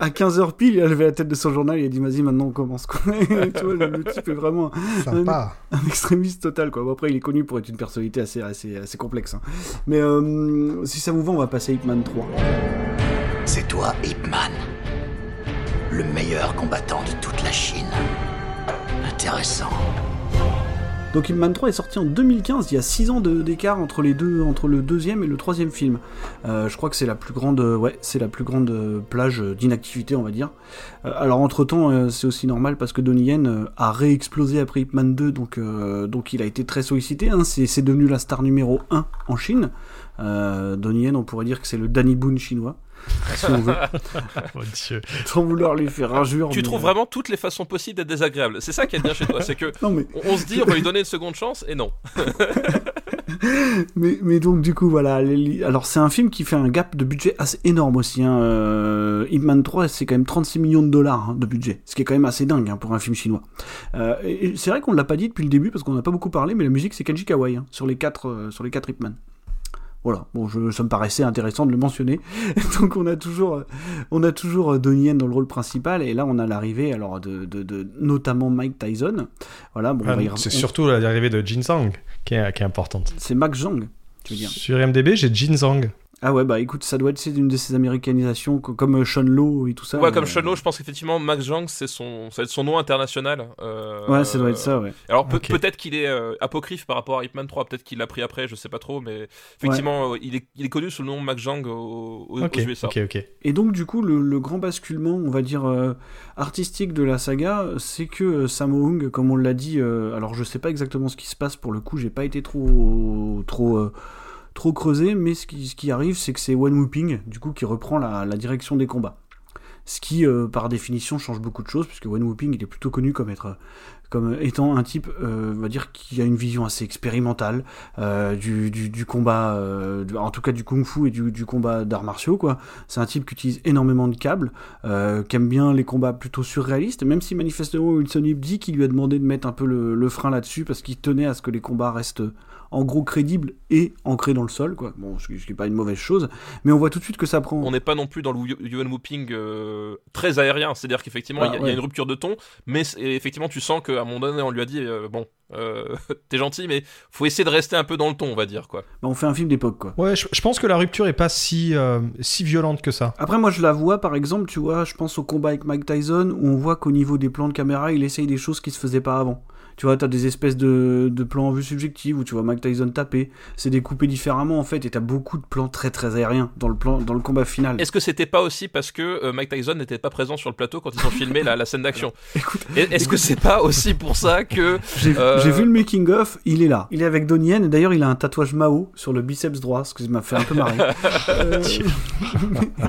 à 15h pile, il a levé la tête de son journal, il a dit Vas-y, maintenant on commence. Quoi. tu vois, le, le type est vraiment un, Sympa. un extrémiste total. Quoi. Bon, après, il est connu pour être une personnalité assez, assez, assez complexe. hein. Mais euh, si ça vous va, on va passer à Hitman 3. C'est toi, Ip Man. Le meilleur combattant de toute la Chine. Intéressant. Donc Hitman 3 est sorti en 2015, il y a 6 ans d'écart entre les deux, entre le deuxième et le troisième film. Euh, je crois que c'est la plus grande, euh, ouais, c'est la plus grande euh, plage d'inactivité, on va dire. Alors entre temps, c'est aussi normal parce que Donnie Yen a réexplosé après Hitman 2, donc donc il a été très sollicité. hein. c'est devenu la star numéro 1 en Chine. Donnie Yen, on pourrait dire que c'est le Danny Boone chinois. Si on veut. Mon Dieu. Sans vouloir lui faire injure. Tu mais- trouves vraiment toutes les façons possibles d'être désagréable. C'est ça qui est bien chez toi, c'est que Non, mais- on, on se dit on va lui donner une seconde chance et non. mais, mais donc du coup voilà, les- alors c'est un film qui fait un gap de budget assez énorme aussi. Hein. Euh, Hitman 3 c'est quand même 36 millions de dollars hein, de budget, ce qui est quand même assez dingue hein, pour un film chinois. Euh, c'est vrai qu'on l'a pas dit depuis le début parce qu'on n'a pas beaucoup parlé, mais la musique c'est Kenji Kawai hein, sur les quatre euh, sur les quatre Hitman. Voilà, bon, je, ça me paraissait intéressant de le mentionner. Donc on a toujours, euh, on a toujours euh, Donnie Yen dans le rôle principal, et là on a l'arrivée alors de, de, de- notamment Mike Tyson. Voilà, bon, on Ah, c'est on- surtout l'arrivée de Jin Zhang qui est, qui est importante. c'est Max Zhang, tu veux dire. Sur IMDb, j'ai Jin Zhang. Ah ouais, bah écoute, ça doit être c'est une de ces américanisations co- comme euh, Sean Lowe et tout ça. ouais, comme euh, Sean Lowe, je pense qu'effectivement Max c'est son, ça va être son nom international. euh, Ouais, ça doit être ça, ouais. Alors peut-être qu'il est euh, apocryphe par rapport à Hitman 3, peut-être qu'il l'a pris après, je sais pas trop, mais effectivement, il, est, il est connu sous le nom Max Zhang au- au- Ok, aux USA. ok, ok. Et donc du coup, le, le grand basculement, on va dire euh, artistique de la saga, c'est que Sammo Hung, comme on l'a dit, euh, alors je sais pas exactement ce qui se passe pour le coup, j'ai pas été trop trop euh, trop creusé, mais ce qui, arrive, c'est que c'est Wen Whooping, du coup, qui reprend la, direction des combats. Ce qui, euh, par définition, change beaucoup de choses, puisque Wen Whooping, il est plutôt connu comme être, comme étant un type, euh, on va dire, qui a une vision assez expérimentale euh, du, combat, en tout cas du kung-fu et du, combat d'arts martiaux, quoi. C'est un type qui utilise énormément de câbles, qui aime bien les combats plutôt surréalistes, même si manifestement Wilson Yip dit qu'il lui a demandé de mettre un peu le, le frein là-dessus parce qu'il tenait à ce que les combats restent en gros crédibles et ancrés dans le sol, quoi. Bon, ce qui ce qui est pas une mauvaise chose, mais on voit tout de suite que ça prend. On n'est pas non plus dans le Yuan Whooping euh, très aérien, c'est-à-dire qu'effectivement il Ah, y, a- il y ouais. a une rupture de ton, mais effectivement tu sens qu'à un moment donné on lui a dit euh, bon, euh, t'es gentil, mais faut essayer de rester un peu dans le ton, on va dire quoi. Bah, on fait un film d'époque, quoi. Ouais, je, je pense que la rupture est pas si, euh, si violente que ça. Après, moi, je la vois, par exemple, tu vois, je pense au combat avec Mike Tyson, où on voit qu'au niveau des plans de caméra, il essaye des choses qui se faisaient pas avant. Tu vois, t'as des espèces de, de plans en vue subjective où tu vois Mike Tyson taper. C'est découpé différemment, en fait, et t'as beaucoup de plans très très aériens dans le, plan, dans le combat final. Est-ce que c'était pas aussi parce que euh, Mike Tyson n'était pas présent sur le plateau quand ils ont filmé la, la scène d'action? Est-ce que c'est pas aussi pour ça que J'ai euh, j'ai vu le making of, il est là. Il est avec Donnie Yen, et d'ailleurs il a un tatouage Mao sur le biceps droit, ce qui m'a fait un peu marrer. Euh,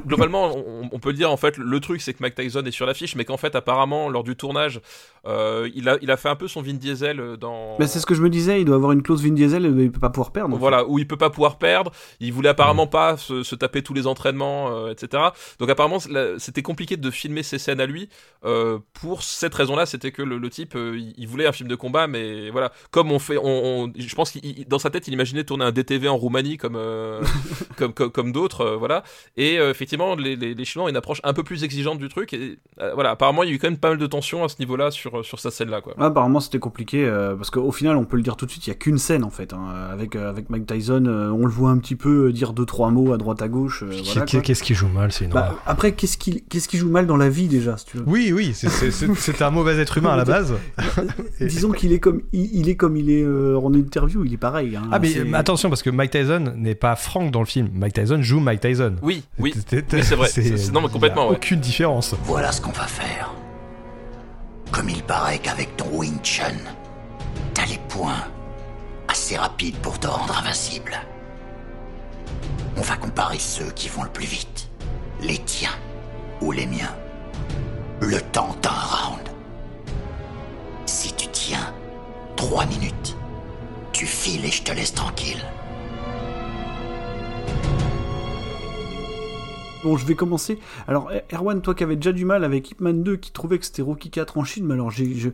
globalement, on, on peut dire en fait, le truc c'est que Mike Tyson est sur l'affiche, mais qu'en fait apparemment lors du tournage, il a il a fait un peu son Vin Diesel euh, dans. Mais c'est ce que je me disais, il doit avoir une clause Vin Diesel, et il peut pas pouvoir perdre. fait. Voilà, où il peut pas pouvoir perdre. Il voulait apparemment pas se, se taper tous les entraînements, euh, etc. Donc apparemment, c'était compliqué de filmer ces scènes à lui. euh, pour cette raison-là, c'était que le, le type, il, il voulait un film de combat, mais voilà, comme on fait, on, on- je pense qu'il il- dans sa tête, il imaginait tourner un DTV en Roumanie comme comme comme, comme d'autres, voilà. Et effectivement, les, les, les Chinois ont une approche un peu plus exigeante du truc. Et voilà, apparemment, il y a eu quand même pas mal de tension à ce niveau-là sur sur sa scène-là, quoi. Ouais, apparemment c'était compliqué euh, parce qu'au final on peut le dire tout de suite il y a qu'une scène en fait hein, avec euh, avec Mike Tyson euh, on le voit un petit peu dire deux trois mots à droite à gauche euh, voilà. Qu'est-ce qui joue mal, c'est une Bah, après qu'est-ce qui qu'est-ce qui joue mal dans la vie déjà si tu veux? Oui, oui, c'est- un mauvais être humain à la base. Et- disons qu'il est comme il, il est comme il est euh, en interview il est pareil hein. Ah mais euh, attention parce que Mike Tyson n'est pas Frank dans le film. Mike Tyson joue Mike Tyson. Oui, oui, C'est- oui, c'est vrai. C'est- c'est- non, mais complètement, il y a ouais. Aucune différence. Voilà ce qu'on va faire. Comme il paraît qu'avec ton Wing Chun, t'as les points assez rapides pour te rendre invincible. On va comparer ceux qui vont le plus vite. Les tiens ou les miens. Le temps d'un round. Si tu tiens trois minutes, tu files et je te laisse tranquille. Bon, je vais commencer. Alors, Er- Erwan, toi qui avais déjà du mal avec Ip Man 2, qui trouvait que c'était Rocky 4 en Chine, mais alors, j'ai, je...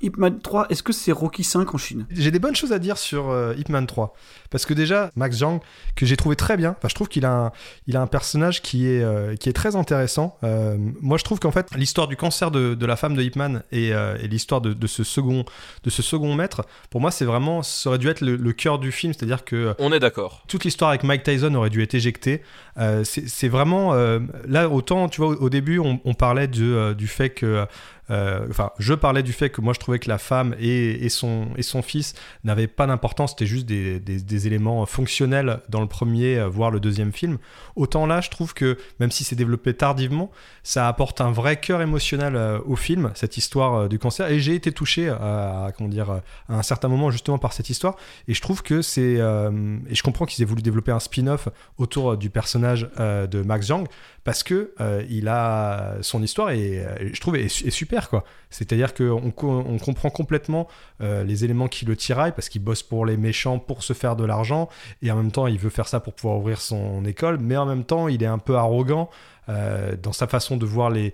Ip Man 3, est-ce que c'est Rocky 5 en Chine? J'ai des bonnes choses à dire sur euh, Ip Man 3. Parce que déjà, Max Zhang, que j'ai trouvé très bien, enfin, je trouve qu'il a un, il a un personnage qui est, euh, qui est très intéressant. Euh, moi, je trouve qu'en fait, l'histoire du cancer de, de la femme de Ip Man et, euh, et l'histoire de, de ce second, de ce second maître, pour moi, c'est vraiment, ça aurait dû être le, le cœur du film. C'est-à-dire que On est d'accord. toute l'histoire avec Mike Tyson aurait dû être éjectée. Euh, c'est c'est euh, là autant tu vois au, début on, parlait euh, du fait que euh, enfin je parlais du fait que moi je trouvais que la femme et, son fils n'avaient pas d'importance. C'était juste des, éléments fonctionnels dans le premier euh, voire le deuxième film. Autant là je trouve que même si c'est développé tardivement ça apporte un vrai cœur émotionnel euh, au film cette histoire du cancer. Et j'ai été touché à, comment dire à un certain moment justement par cette histoire. Et je trouve que c'est et je comprends qu'ils aient voulu développer un spin-off autour du personnage de Max Zhang parce que euh, il a son histoire et euh, je trouve est, super quoi c'est-à-dire qu'on on comprend complètement euh, les éléments qui le tiraillent parce qu'il bosse pour les méchants pour se faire de l'argent et en même temps il veut faire ça pour pouvoir ouvrir son école mais en même temps il est un peu arrogant dans sa façon de voir les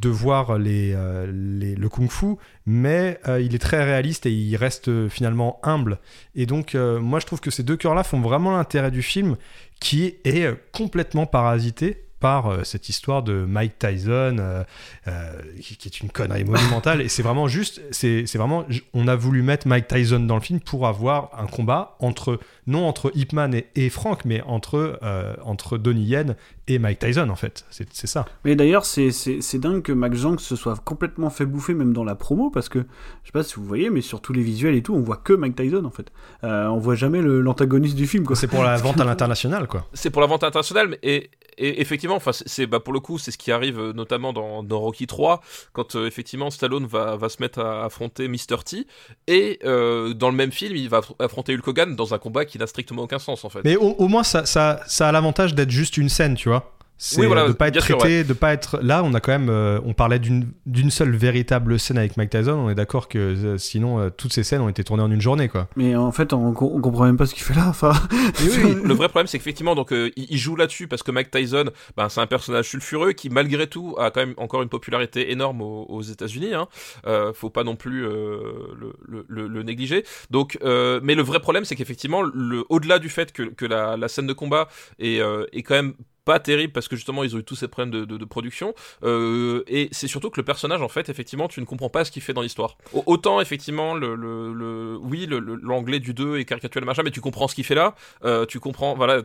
de voir les, le kung-fu, mais il est très réaliste et il reste finalement humble. Et donc, moi, je trouve que ces deux cœurs-là font vraiment l'intérêt du film, qui est, complètement parasité par euh, cette histoire de Mike Tyson, euh, euh, qui, est une connerie monumentale. et c'est vraiment juste, c'est vraiment, on a voulu mettre Mike Tyson dans le film pour avoir un combat entre, non entre Ip Man et, et Frank, mais entre, entre Donnie Yen et Mike Tyson, en fait. C'est c'est ça. Mais d'ailleurs, c'est, c'est, c'est dingue que Max Zhang se soit complètement fait bouffer, même dans la promo, parce que, je sais pas si vous voyez, mais sur tous les visuels et tout, on voit que Mike Tyson, en fait. Euh, on voit jamais le- l'antagoniste du film, quoi. C'est pour la vente à l'international, quoi. C'est pour la vente internationale, mais et, et effectivement, enfin, c'est- c'est bah, pour le coup, c'est ce qui arrive euh, notamment dans, dans Rocky 3, quand euh, effectivement Stallone va, va se mettre à affronter Mr. T, et euh, dans le même film, il va aff- affronter Hulk Hogan dans un combat qui n'a strictement aucun sens en fait. Mais au, au moins, ça, ça, ça a l'avantage d'être juste une scène, tu vois. C'est Oui, voilà, de pas être bien sûr, traité, de pas être là. On a quand même, euh, on parlait d'une d'une seule véritable scène avec Mike Tyson. On est d'accord que euh, sinon euh, toutes ces scènes ont été tournées en une journée, quoi. Mais en fait, on, on comprend même pas ce qu'il fait là. Enfin, le vrai problème, c'est qu'effectivement, donc, euh, il, il joue là-dessus parce que Mike Tyson, ben, c'est un personnage sulfureux qui, malgré tout, a quand même encore une popularité énorme aux, aux États-Unis. Hein. Euh, faut pas non plus euh, le, le, le, le négliger. Donc, euh, mais le vrai problème, c'est qu'effectivement, le, au-delà du fait que, que la, la scène de combat est, euh, est quand même pas terrible parce que justement ils ont eu tous ces problèmes de, de, de production. Euh, et c'est surtout que le personnage en fait effectivement tu ne comprends pas ce qu'il fait dans l'histoire. Au- autant effectivement le, le, le oui l'anglais du 2 est caricatural machin mais tu comprends ce qu'il fait là. Euh, tu comprends voilà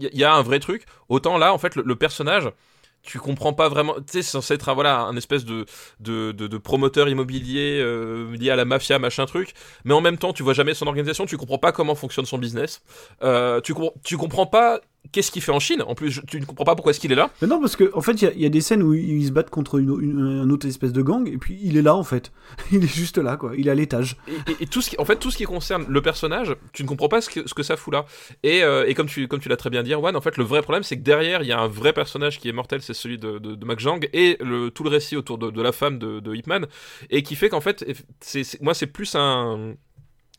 il y, a- un vrai truc. Autant là en fait le, le personnage tu comprends pas vraiment tu sais c'est censé être un voilà un espèce de de, de, de promoteur immobilier euh, lié à la mafia machin truc. Mais en même temps tu vois jamais son organisation tu comprends pas comment fonctionne son business. Euh, tu, com- tu comprends pas qu'est-ce qu'il fait en Chine? En plus je- tu ne comprends pas pourquoi est-ce qu'il est là Mais non, parce qu'en en fait, il y a- il y, a des scènes où ils se battent contre une, une, un autre espèce de gang, et puis il est là, en fait. Il est juste là, quoi. Il est à l'étage. et, et- et tout ce qui, en fait, tout ce qui concerne le personnage, tu ne comprends pas ce que, ce que ça fout là. Et, euh, et comme tu, comme tu l'as très bien dit, Juan, en fait, le vrai problème, c'est que derrière, il y a un vrai personnage qui est mortel, c'est celui de, de, de Mac et le, tout le récit autour de, de la femme de, de Ip Man, et qui fait qu'en fait, c'est- moi, c'est plus un.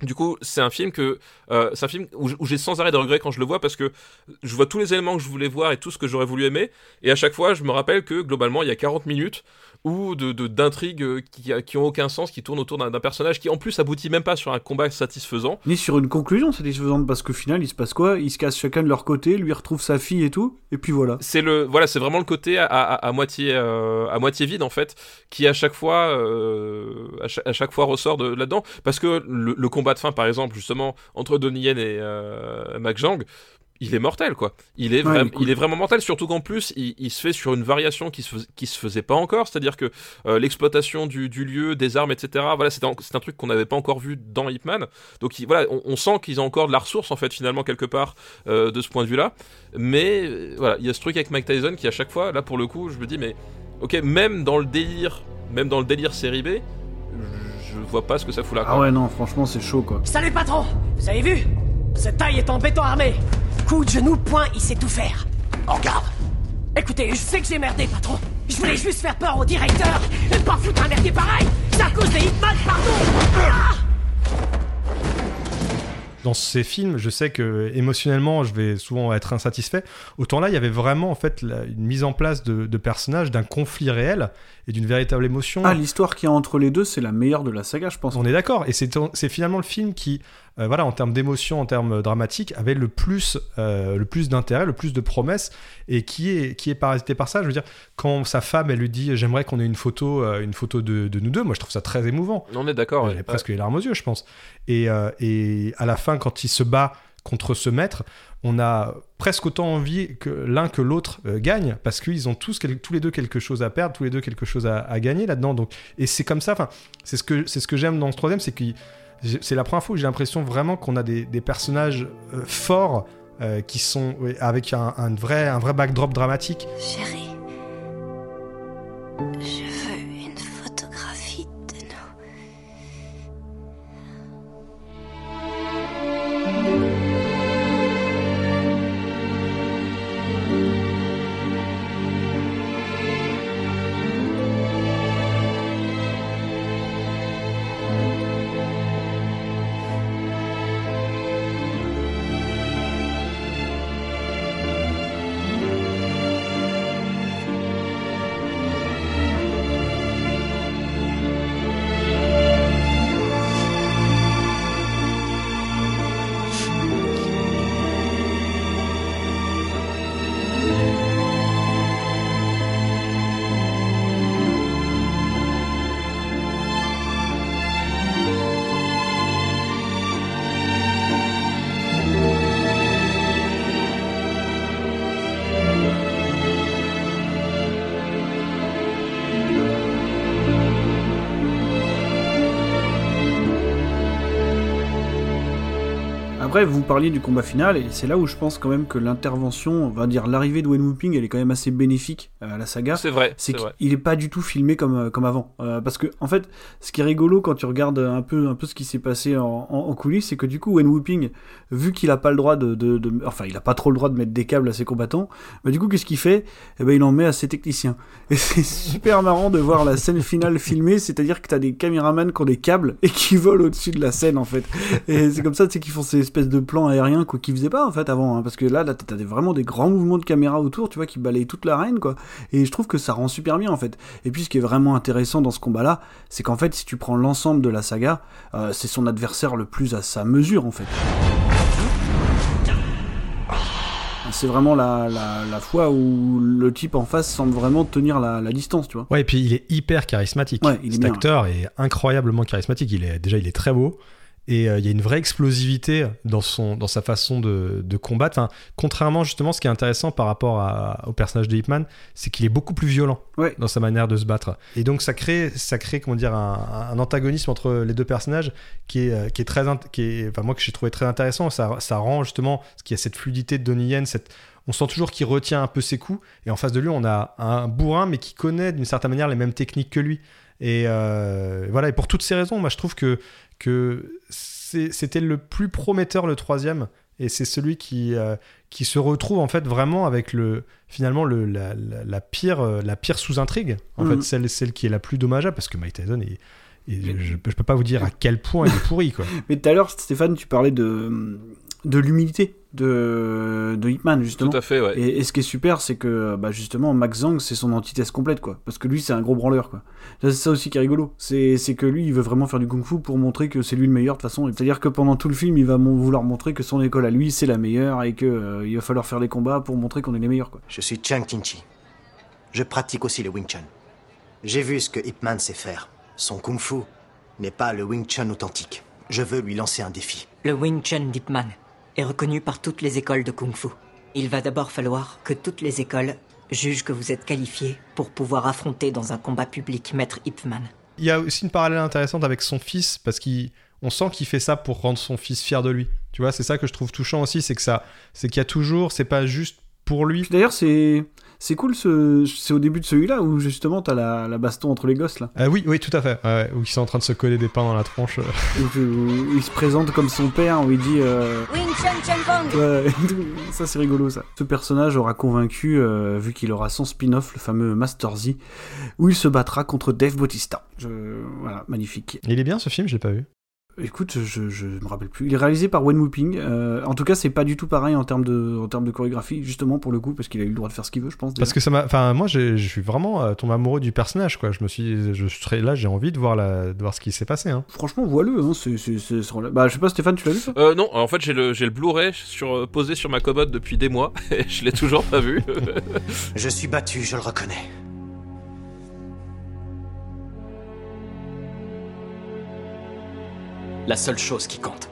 Du coup, c'est un film que euh, c'est un film où, j'ai sans arrêt de regrets quand je le vois parce que je vois tous les éléments que je voulais voir et tout ce que j'aurais voulu aimer. Et à chaque fois je me rappelle que globalement il y a 40 minutes ou de d'intrigues euh, qui, qui ont aucun sens qui tournent autour d'un personnage qui en plus aboutit même pas sur un combat satisfaisant. Ni sur une conclusion satisfaisante, parce qu'au final, il se passe quoi? Ils se cassent chacun de leur côté, lui retrouve sa fille et tout, et puis voilà. c'est le voilà c'est vraiment le côté à, à, à moitié euh, à moitié vide en fait qui à chaque fois euh, à, cha- à chaque fois ressort de là-dedans. Parce que le, le combat de fin par exemple justement entre Donnie Yen et euh, Mac Jang il est mortel quoi il est, Ouais, vraim- il est cool. il est vraiment mortel surtout qu'en plus il, il se fait sur une variation qui se, fais- qui se faisait pas encore c'est à dire que euh, l'exploitation du, du lieu des armes etc voilà c'est un, truc qu'on n'avait pas encore vu dans Hitman donc il- voilà on, on sent qu'ils ont encore de la ressource en fait finalement quelque part euh, de ce point de vue là mais euh, voilà il y a ce truc avec Mike Tyson qui à chaque fois là pour le coup je me dis mais ok même dans le délire même dans le délire série B je, je vois pas ce que ça fout là Ah quoi. ouais, non, franchement, c'est chaud, quoi. Salut patron Vous avez vu? Ce taille est en béton armé. Coup de genou, point, il sait tout faire. En garde Écoutez, je sais que j'ai merdé, patron. Je voulais juste faire peur au directeur et pas foutre un merdier pareil. C'est à cause des Hitman, pardon Ah dans ces films, je sais que émotionnellement, je vais souvent être insatisfait. Autant là, il y avait vraiment en fait une mise en place de personnages, d'un conflit réel et d'une véritable émotion. Ah, l'histoire qu'il y a entre les deux, c'est la meilleure de la saga, je pense. On est d'accord. Et c'est c'est finalement le film qui, euh, voilà, en termes d'émotion, en termes dramatiques, avait le plus, euh, le plus d'intérêt, le plus de promesses, et qui est, qui est parasité par ça. Je veux dire, quand sa femme, elle lui dit, j'aimerais qu'on ait une photo, euh, une photo de, de nous deux. Moi, je trouve ça très émouvant. on est d'accord J'ai ouais. presque les larmes aux yeux, je pense. Et, euh, et à la fin, quand il se bat contre ce maître, on a presque autant envie que l'un que l'autre euh, gagne parce qu'ils ont tous, tous les deux quelque chose à perdre, tous les deux quelque chose à, gagner là-dedans. Donc, et c'est comme ça. C'est ce que ce que j'aime dans ce troisième, c'est que c'est la première fois où j'ai l'impression vraiment qu'on a des, personnages euh, forts euh, qui sont avec un, un vrai un vrai backdrop dramatique. Chérie, je Après, vous parliez du combat final, et c'est là où je pense quand même que l'intervention, on va dire l'arrivée de Wen Whooping, elle est quand même assez bénéfique euh, à la saga. C'est vrai, C'est qu'il est pas du tout filmé comme, euh, comme avant. Euh, parce que, en fait, ce qui est rigolo quand tu regardes un peu, un peu ce qui s'est passé en, en, en coulisses, c'est que du coup, Wen Whooping, vu qu'il a pas le droit de, de, de- Enfin, il a pas trop le droit de mettre des câbles à ses combattants, bah, du coup, qu'est-ce qu'il fait? Eh ben, il en met à ses techniciens. Et c'est super marrant de voir la scène finale filmée, c'est-à-dire que t'as des caméramans qui ont des câbles et qui volent au-dessus de la scène, en fait. Et c'est comme ça, tu sais, qu'ils font ces espèces de plans aériens, quoi, qu'ils faisaient pas, en fait, avant. hein, parce que là, là t'as vraiment des grands mouvements de caméra autour, tu vois, qui balayent toute l'arène, quoi. Et je trouve que ça rend super bien, en fait. Et puis, ce qui est vraiment intéressant dans ce combat-là, c'est qu'en fait, si tu prends l'ensemble de la saga, euh, c'est son adversaire le plus à sa mesure, en fait. C'est vraiment la, la, la fois où le type en face semble vraiment tenir la, la distance, tu vois. Ouais, et puis il est hyper charismatique. Ouais, il est Cet bien, acteur est incroyablement charismatique. Il est déjà, il est très beau. Et euh, il y a une vraie explosivité dans, son, dans sa façon de, de combattre. Enfin, contrairement, justement, ce qui est intéressant par rapport à- au personnage de Hitman, c'est qu'il est beaucoup plus violent dans sa manière de se battre. Et donc, ça crée, ça crée comment dire, un, un antagonisme entre les deux personnages qui est, euh, qui est très. Qui est, enfin, moi, que j'ai trouvé très intéressant. Ça, ça rend justement. Parce qu'il y a cette fluidité de Donnie Yen, cette. On sent toujours qu'il retient un peu ses coups, et en face de lui, on a un bourrin, mais qui connaît d'une certaine manière les mêmes techniques que lui. Et euh, voilà, et pour toutes ces raisons, moi je trouve que, que c'était le plus prometteur le troisième, et c'est celui qui, euh, qui se retrouve en fait vraiment avec le finalement le, la, la- la pire, euh, la pire sous-intrigue, en Mhm. fait celle, celle qui est la plus dommageable, parce que Mike Tyson, est- est- je, je peux pas vous dire à quel point il est pourri. Quoi. Mais tout à l'heure, Stéphane, tu parlais de, de l'humilité de, de Hitman, justement. Tout à fait, ouais. Et, et ce qui est super, c'est que bah, justement, Max Zhang, c'est son antithèse complète, quoi. Parce que lui, c'est un gros branleur, quoi. Ça, C'est ça aussi qui est rigolo. C'est c'est que lui, il veut vraiment faire du kung-fu pour montrer que c'est lui le meilleur, de toute façon. C'est-à-dire que pendant tout le film, il va mon- vouloir montrer que son école à lui, c'est la meilleure et que euh, il va falloir faire les combats pour montrer qu'on est les meilleurs, quoi. Je suis Chang Tinchi. Je pratique aussi le Wing Chun. J'ai vu ce que Ip Man sait faire. Son kung fu n'est pas le Wing Chun authentique. Je veux lui lancer un défi. Le Wing Chun d'Ip Man est reconnu par toutes les écoles de Kung Fu. Il va d'abord falloir que toutes les écoles jugent que vous êtes qualifié pour pouvoir affronter dans un combat public Maître Ip Man. Il y a aussi une parallèle intéressante avec son fils parce qu'on sent qu'il fait ça pour rendre son fils fier de lui. Tu vois, c'est ça que je trouve touchant aussi, c'est que ça, c'est qu'il y a toujours, c'est pas juste pour lui. D'ailleurs, c'est c'est cool, ce... c'est au début de celui-là où justement t'as la, la baston entre les gosses, là. Euh, oui, oui, tout à fait. Ouais, où ils sont en train de se coller des pains dans la tronche. euh. Où, où il se présente comme son père, où il dit. euh, Wing Chun Chun Fong Ouais, ça c'est rigolo ça. Ce personnage aura convaincu, euh, vu qu'il aura son spin-off, le fameux Master Z, où il se battra contre Dave Bautista. Je... Voilà, magnifique. Il est bien ce film, je l'ai pas vu. Écoute, je, je me rappelle plus. Il est réalisé par Wen Whooping. Euh, en tout cas, c'est pas du tout pareil en termes de, en termes de chorégraphie, justement pour le coup, parce qu'il a eu le droit de faire ce qu'il veut, je pense. Parce que ça m'a, enfin, moi, je suis vraiment euh, tombé amoureux du personnage, quoi. Je me suis, je serais là, j'ai envie de voir la, de voir ce qui s'est passé. Hein. Franchement, vois-le. Hein, c'est, c'est, c'est- c'est- Bah, je sais pas, Stéphane, tu l'as vu ça Euh, non, en fait j'ai le, j'ai le Blu-ray sur, euh, posé sur ma commode depuis des mois et je l'ai toujours pas vu. Je suis battu, je le reconnais. La seule chose qui compte,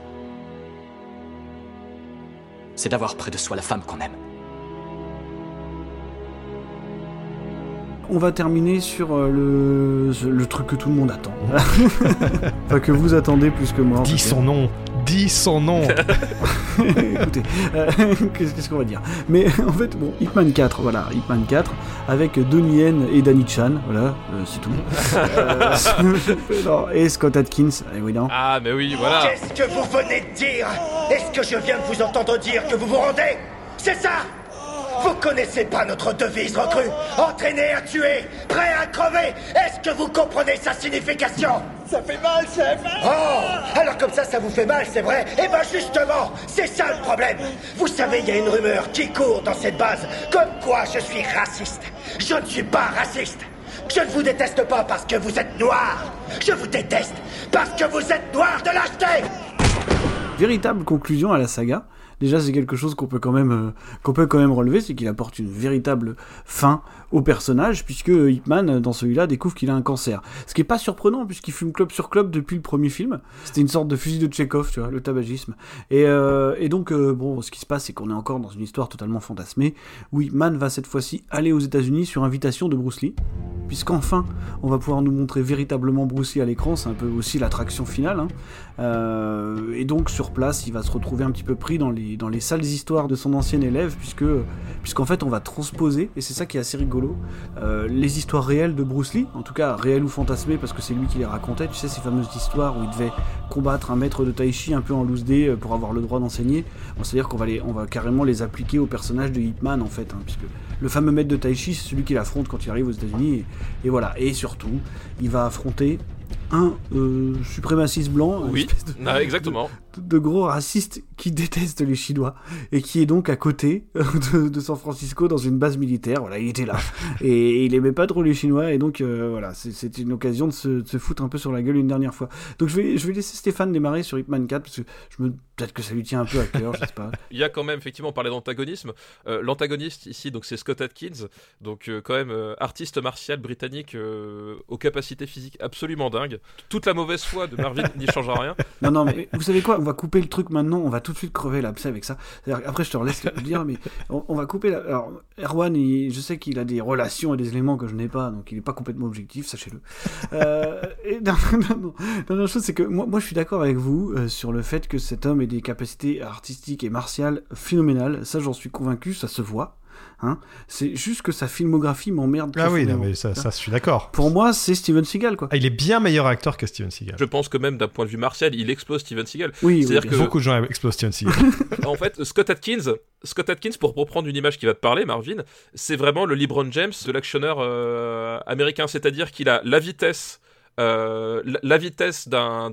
c'est d'avoir près de soi la femme qu'on aime. On va terminer sur euh, le, le truc que tout le monde attend. enfin, que vous attendez plus que moi. Dis son nom, dis son nom. Écoutez, euh, qu'est-ce qu'on va dire? Mais en fait, bon, Hitman 4, voilà, Hitman 4, avec Donnie Yen et Danny Chan, voilà, euh, c'est tout. Euh, non, et Scott Atkins, évidemment. ah mais oui, voilà. Qu'est-ce que vous venez de dire? Est-ce que je viens de vous entendre dire que vous vous rendez? C'est ça Vous connaissez pas notre devise recrue Entraîné à tuer, prêt à crever Est-ce que vous comprenez sa signification? Ça fait mal, chef Oh Alors comme ça, ça vous fait mal, c'est vrai? Eh ben justement, c'est ça le problème Vous savez, il y a une rumeur qui court dans cette base, comme quoi je suis raciste. Je ne suis pas raciste je ne vous déteste pas parce que vous êtes noir. Je vous déteste parce que vous êtes noir de lâcheté. Véritable conclusion à la saga. Déjà, c'est quelque chose qu'on peut quand même, euh, qu'on peut quand même relever, c'est qu'il apporte une véritable fin au personnage, puisque Hitman, dans celui-là, découvre qu'il a un cancer. Ce qui est pas surprenant, puisqu'il fume club sur club depuis le premier film. C'était une sorte de fusil de Tchekhov, tu vois, le tabagisme. Et, euh, et donc, euh, bon, ce qui se passe, c'est qu'on est encore dans une histoire totalement fantasmée, où Hitman va cette fois-ci aller aux États-Unis sur invitation de Bruce Lee, puisqu'enfin, on va pouvoir nous montrer véritablement Bruce Lee à l'écran, c'est un peu aussi l'attraction finale. hein. Euh, et donc, sur place, il va se retrouver un petit peu pris dans les, dans les sales histoires de son ancien élève, puisque, puisqu'en fait, on va transposer, et c'est ça qui est assez rigolo, euh, les histoires réelles de Bruce Lee, en tout cas réelles ou fantasmées, parce que c'est lui qui les racontait, tu sais, ces fameuses histoires où il devait combattre un maître de tai chi un peu en loose day euh, pour avoir le droit d'enseigner. Bon, C'est-à-dire qu'on va, les, on va carrément les appliquer au personnage de Hitman, en fait, hein, puisque le fameux maître de tai chi, c'est celui qu'il affronte quand il arrive aux États-Unis, et, et voilà. Et surtout, il va affronter un euh, suprémaciste blanc, Oui, de- Ah, exactement. De, gros racistes qui détestent les Chinois et qui est donc à côté de, de San Francisco dans une base militaire. Voilà, il était là et il aimait pas trop les Chinois et donc euh, voilà, c'est- c'était une occasion de se, de se foutre un peu sur la gueule une dernière fois. Donc je vais, je vais laisser Stéphane démarrer sur Hitman 4 parce que je me peut-être que ça lui tient un peu à cœur, je sais pas. Il y a quand même, effectivement, on parlait d'antagonisme. Euh, L'antagoniste ici, donc c'est Scott Atkins, donc euh, quand même artiste martial britannique aux capacités physiques absolument dingues. Toute la mauvaise foi de Marvin n'y changera rien. Non, non, mais vous savez quoi? Va couper le truc maintenant, on va tout de suite crever l'abcès avec ça. Après, je te laisse le dire, mais on, on va couper. La... Alors, Erwan, je sais qu'il a des relations et des éléments que je n'ai pas, donc il n'est pas complètement objectif, sachez-le. Euh, et non, non, non. Dernière chose, c'est que moi, moi, je suis d'accord avec vous euh, sur le fait que cet homme ait des capacités artistiques et martiales phénoménales. Ça, j'en suis convaincu, ça se voit. Hein c'est juste que sa filmographie m'emmerde. Ah oui, non, mais ça, ça, je suis d'accord. Pour moi, c'est Steven Seagal, quoi. Ah, il est bien meilleur acteur que Steven Seagal. Je pense que même d'un point de vue martial, il explose Steven Seagal. Oui, oui, C'est-à-dire que Beaucoup de gens explosent Steven Seagal. en fait, Scott Atkins, Scott Atkins, pour reprendre une image qui va te parler, Marvin, c'est vraiment le LeBron James de l'actionneur euh, américain, c'est-à-dire qu'il a la vitesse. Euh, la, vitesse d'un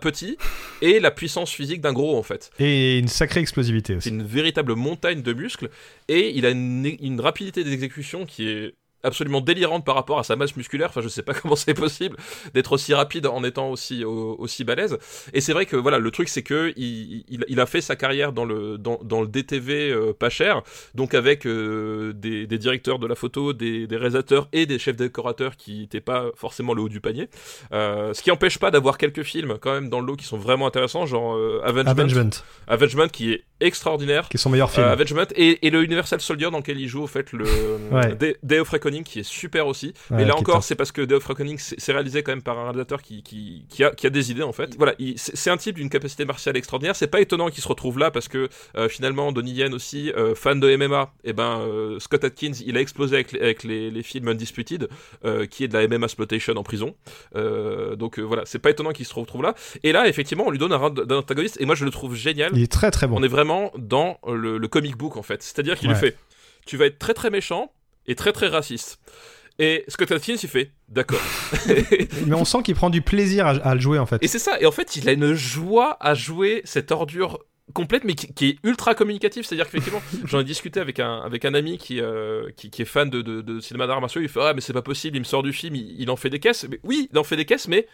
petit et la puissance physique d'un gros en fait. Et une sacrée explosivité C'est une véritable montagne de muscles et il a une, une rapidité d'exécution qui est absolument délirante par rapport à sa masse musculaire. Enfin, je sais pas comment c'est possible d'être aussi rapide en étant aussi au- aussi balèze. Et c'est vrai que voilà, le truc c'est que il, il- il a fait sa carrière dans le dans, dans le DTV euh, pas cher, donc avec euh, des, des directeurs de la photo, des, des réalisateurs et des chefs décorateurs qui n'étaient pas forcément le haut du panier. Euh, ce qui empêche pas d'avoir quelques films quand même dans le lot qui sont vraiment intéressants, genre euh, Avengement, Avengement. Avengement qui est extraordinaire. Qui est son meilleur film. Euh, Avengement et, et le Universal Soldier dans lequel il joue au fait le Ouais. Day, Day of Reckoning qui est super aussi. Ouais, Mais là encore, c'est parce que Day of Reckoning c'est réalisé quand même par un réalisateur qui, qui, qui, a, qui a des idées en fait. Voilà, il- c'est un type d'une capacité martiale extraordinaire. C'est pas étonnant qu'il se retrouve là parce que euh, finalement Donnie Yen aussi, euh, fan de MMA, et ben euh, Scott Atkins, il a explosé avec, les- avec les, les films Undisputed, euh, qui est de la MMA exploitation en prison. Euh, donc euh, voilà, c'est pas étonnant qu'il se retrouve là. Et là, effectivement, on lui donne un d'un antagoniste et moi je le trouve génial. Il est très très bon. On est vraiment dans le, le comic book en fait. C'est-à-dire qu'il Ouais. lui fait tu vas être très très méchant et très très raciste. Et Scott Atkins, il fait d'accord. Mais on sent qu'il prend du plaisir à, à le jouer en fait. et c'est ça. Et en fait, il a une joie à jouer cette ordure complète mais qui, qui est ultra communicative c'est à dire qu'effectivement j'en ai discuté avec un avec un ami qui euh, qui, qui est fan de, de, de cinéma d'arts martiaux il fait ah mais c'est pas possible il me sort du film il, il en fait des caisses mais oui il en fait des caisses mais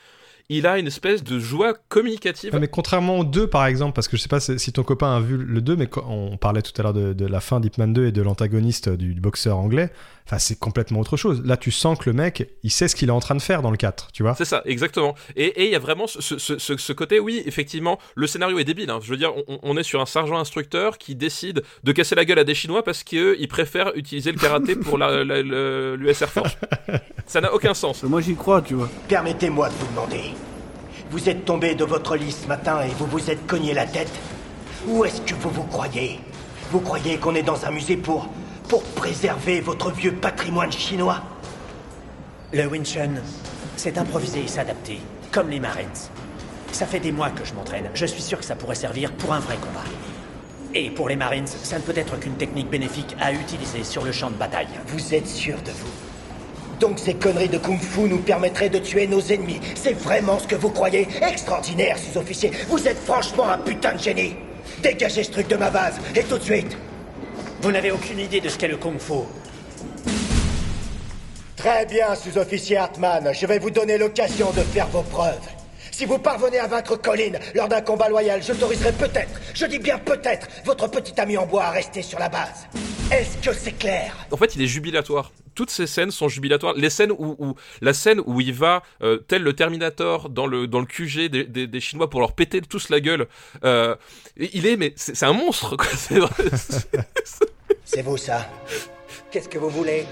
il a une espèce de joie communicative Ouais, mais contrairement aux deux, par exemple, parce que je sais pas si ton copain a vu le 2, mais quand on parlait tout à l'heure de, de la fin d'Hitman 2 et de l'antagoniste du, du boxeur anglais, enfin, c'est complètement autre chose. Là, tu sens que le mec, il sait ce qu'il est en train de faire dans le 4, tu vois. C'est ça, exactement. Et et il y a vraiment ce, ce, ce, ce côté, oui, effectivement, le scénario est débile. hein. Je veux dire, on, on est sur un sergent instructeur qui décide de casser la gueule à des Chinois parce qu'ils préfèrent utiliser le karaté pour l'US Air Force. Ça n'a aucun sens. Moi, j'y crois, tu vois. Permettez-moi de vous demander. Vous êtes tombé de votre lit ce matin et vous vous êtes cogné la tête Où est-ce que vous vous croyez? Vous croyez qu'on est dans un musée pour... pour préserver votre vieux patrimoine chinois? Le Wing Chun, c'est improviser et s'adapter, comme les Marines. Ça fait des mois que je m'entraîne. Je suis sûr que ça pourrait servir pour un vrai combat. Et pour les Marines, ça ne peut être qu'une technique bénéfique à utiliser sur le champ de bataille. Vous êtes sûr de vous? Donc ces conneries de kung-fu nous permettraient de tuer nos ennemis. C'est vraiment ce que vous croyez? Extraordinaire, sous-officier. Vous êtes franchement un putain de génie. Dégagez ce truc de ma base, et tout de suite. Vous n'avez aucune idée de ce qu'est le kung-fu. Très bien, sous-officier Hartmann. Je vais vous donner l'occasion de faire vos preuves. Si vous parvenez à vaincre Colin lors d'un combat loyal, j'autoriserai peut-être, je dis bien peut-être, votre petit ami en bois à rester sur la base. Est-ce que c'est clair? En fait, il est jubilatoire. Toutes ces scènes sont jubilatoires. Les scènes où, où- la scène où il va, euh, tel le Terminator, dans le, dans le QG des, des, des Chinois pour leur péter tous la gueule. euh, il est, mais c'est c'est un monstre, quoi. C'est vrai. C'est vous ça? Qu'est-ce que vous voulez?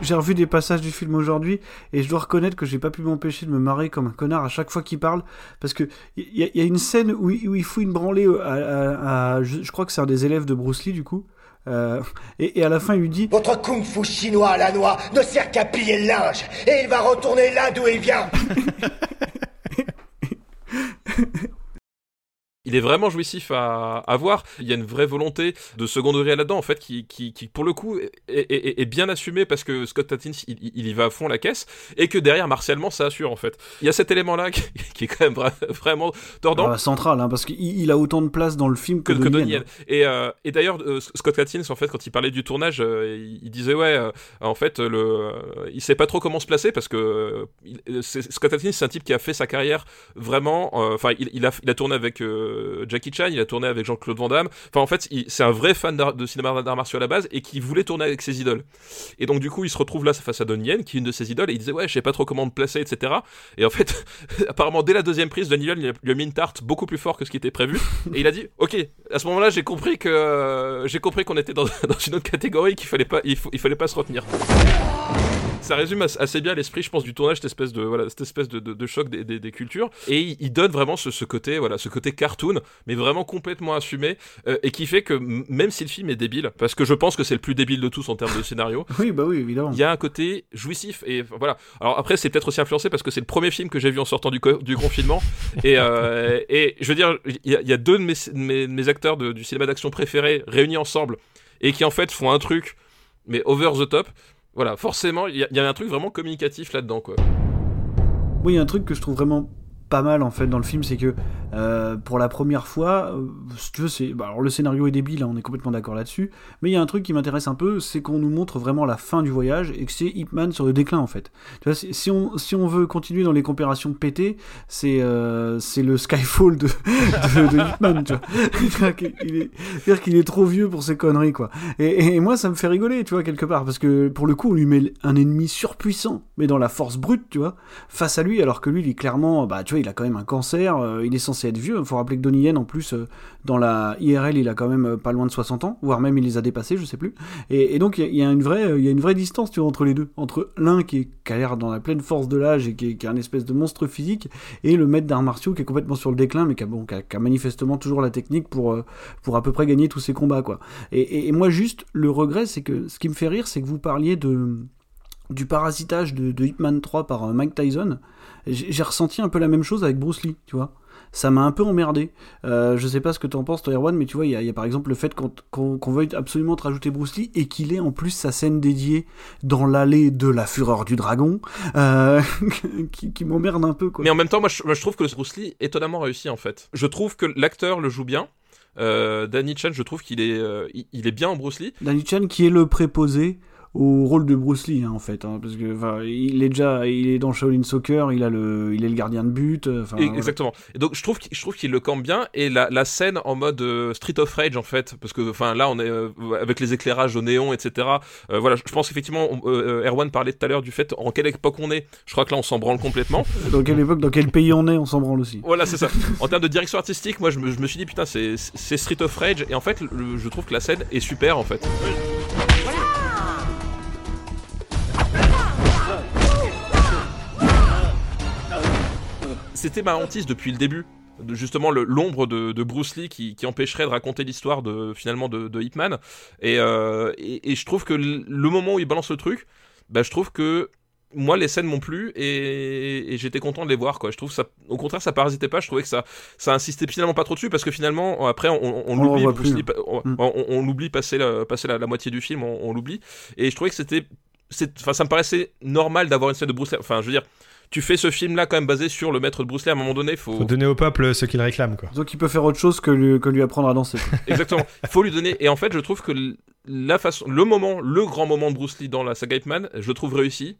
J'ai revu des passages du film aujourd'hui et je dois reconnaître que j'ai pas pu m'empêcher de me marrer comme un connard à chaque fois qu'il parle parce que il y, y a une scène où, il- où il fout une branlée à, à- à- je, je crois que c'est un des élèves de Bruce Lee du coup euh, et, et à la fin il lui dit Votre kung-fu chinois à la noix ne sert qu'à plier le linge et il va retourner là d'où il vient. il est vraiment jouissif à, à voir. Il y a une vraie volonté de second degré là-dedans, en fait, qui, qui, qui, pour le coup, est, est- est bien assumée parce que Scott Atkins, il, il y va à fond la caisse et que derrière, martialement, ça assure, en fait. Il y a cet élément-là qui, qui est quand même vra- vraiment tordant. ah, central hein, parce qu'il il a autant de place dans le film que, que, que Donnie Yen. Et, euh, et d'ailleurs, euh, Scott Atkins, en fait, quand il parlait du tournage, euh, il, il disait ouais, en fait, le, il sait pas trop comment se placer parce que il- Scott Atkins, c'est un type qui a fait sa carrière vraiment. Enfin, il, il a, il a tourné avec euh, Jackie Chan, il a tourné avec Jean-Claude Van Damme. Enfin, en fait, c'est un vrai fan de cinéma d'arts martiaux à la base et qui voulait tourner avec ses idoles. Et donc, du coup, il se retrouve là face à Donnie Yen, qui est une de ses idoles, et il disait ouais, je sais pas trop comment me placer, etc. Et en fait, apparemment, dès la deuxième prise, Donnie Yen lui a- mis une tarte beaucoup plus fort que ce qui était prévu, et il a dit ok. À ce moment-là, j'ai compris que j'ai compris qu'on était dans, une autre catégorie, qu'il fallait pas, il fallait pas se retenir. Ça résume as- assez bien l'esprit, je pense, du tournage, cette espèce de voilà, cette espèce de, de- de choc des, des- des cultures, et il, il donne vraiment ce, ce côté, voilà, ce côté cartoon, mais vraiment complètement assumé, euh, et qui fait que même si le film est débile, parce que je pense que c'est le plus débile de tous en termes de scénario, oui bah oui évidemment il y a un côté jouissif et voilà. Alors après c'est peut-être aussi influencé parce que c'est le premier film que j'ai vu en sortant du, co- du confinement et, euh, et je veux dire il y, a- il y a deux de mes, acteurs de- du cinéma d'action préférés réunis ensemble et qui en fait font un truc mais over the top. Voilà, forcément il y, a- un truc vraiment communicatif là-dedans quoi. Oui, un truc que je trouve vraiment pas mal en fait dans le film, c'est que euh, pour la première fois, euh, si c'est bah, alors le scénario est débile, hein, on est complètement d'accord là-dessus, mais il y a un truc qui m'intéresse un peu, c'est qu'on nous montre vraiment la fin du voyage et que c'est Ip Man sur le déclin en fait. Si, on si on veut continuer dans les comparations pétées, c'est euh, c'est le Skyfall de de, tu vois. C'est-à-dire qu'il est, trop vieux pour ces conneries quoi. Et, et moi ça me fait rigoler, tu vois quelque part, parce que pour le coup on lui met un ennemi surpuissant, mais dans la force brute, tu vois, face à lui, alors que lui il est clairement, bah tu vois, il a quand même un cancer, euh, il est censé être vieux. Il faut rappeler que Donnie Yen, en plus, euh, dans la IRL, il a quand même euh, pas loin de 60 ans, voire même il les a dépassés, je sais plus. Et, donc il y, a- une vraie, distance, tu vois, entre les deux, entre l'un qui, a l'air dans la pleine force de l'âge et qui est, un espèce de monstre physique, et le maître d'arts martiaux qui est complètement sur le déclin, mais qui a, manifestement toujours la technique pour, pour à peu près gagner tous ses combats, et moi, juste, le regret, c'est que ce qui me fait rire, c'est que vous parliez de du parasitage de, de Hitman 3 par euh, Mike Tyson, j'ai ressenti un peu la même chose avec Bruce Lee, tu vois. Ça m'a un peu emmerdé. Euh, je sais pas ce que t'en penses, toi, Erwan, mais tu vois, il y, a- il y a par exemple le fait qu'on veuille absolument te rajouter Bruce Lee et qu'il ait en plus sa scène dédiée dans l'allée de la fureur du dragon, euh, qui, qui m'emmerde un peu, quoi. Mais en même temps, moi je, moi, je trouve que le Bruce Lee est étonnamment réussi en fait. Je trouve que l'acteur le joue bien. Euh, Danny Chan, je trouve qu'il est, euh, il est bien en Bruce Lee. Danny Chan qui est le préposé au rôle de Bruce Lee hein, en fait hein, parce que enfin, il est déjà il est dans Shaolin Soccer il a le il est le gardien de but euh, enfin Et- voilà. Exactement. Et donc je trouve qu'il, je trouve qu'il le campe bien et la, la scène en mode euh, Street of Rage en fait parce que enfin là on est euh, avec les éclairages au néon etc. Euh, voilà, je pense euh, Erwan parlait tout à l'heure du fait en quelle époque on est. Je crois que là on s'en branle complètement. dans quelle époque dans quel pays on est on s'en branle aussi Voilà, c'est ça. En termes de direction artistique, moi je me, je me suis dit putain c'est, c'est Street of Rage et en fait le- je trouve que la scène est super en fait. C'était ma hantise depuis le début. De- justement l'ombre de, de Bruce Lee qui, qui empêcherait de raconter l'histoire de finalement de, de Ip Man et, euh, et, et je trouve que le, moment où il balance le truc bah, je trouve que moi les scènes m'ont plu et, et j'étais content de les voir quoi. Je trouve ça au contraire ça parasitait pas. Je trouvais que ça ça insistait finalement pas trop dessus parce que finalement après on, on, l'oublie Bruce Lee, Mm. on- l'oublie passer la, passer la, la moitié du film on, l'oublie. Et je trouvais que c'était enfin ça me paraissait normal d'avoir une scène de Bruce Lee. Enfin je veux dire tu fais ce film là quand même basé sur le maître de Bruce Lee à un moment donné faut Faut donner au peuple ce qu'il réclame, quoi. donc il peut faire autre chose que lui, que lui apprendre à danser. Exactement. Il faut lui donner. Et en fait, je trouve que la façon, le moment, le grand moment de Bruce Lee dans la saga Ip Man, je le trouve réussi.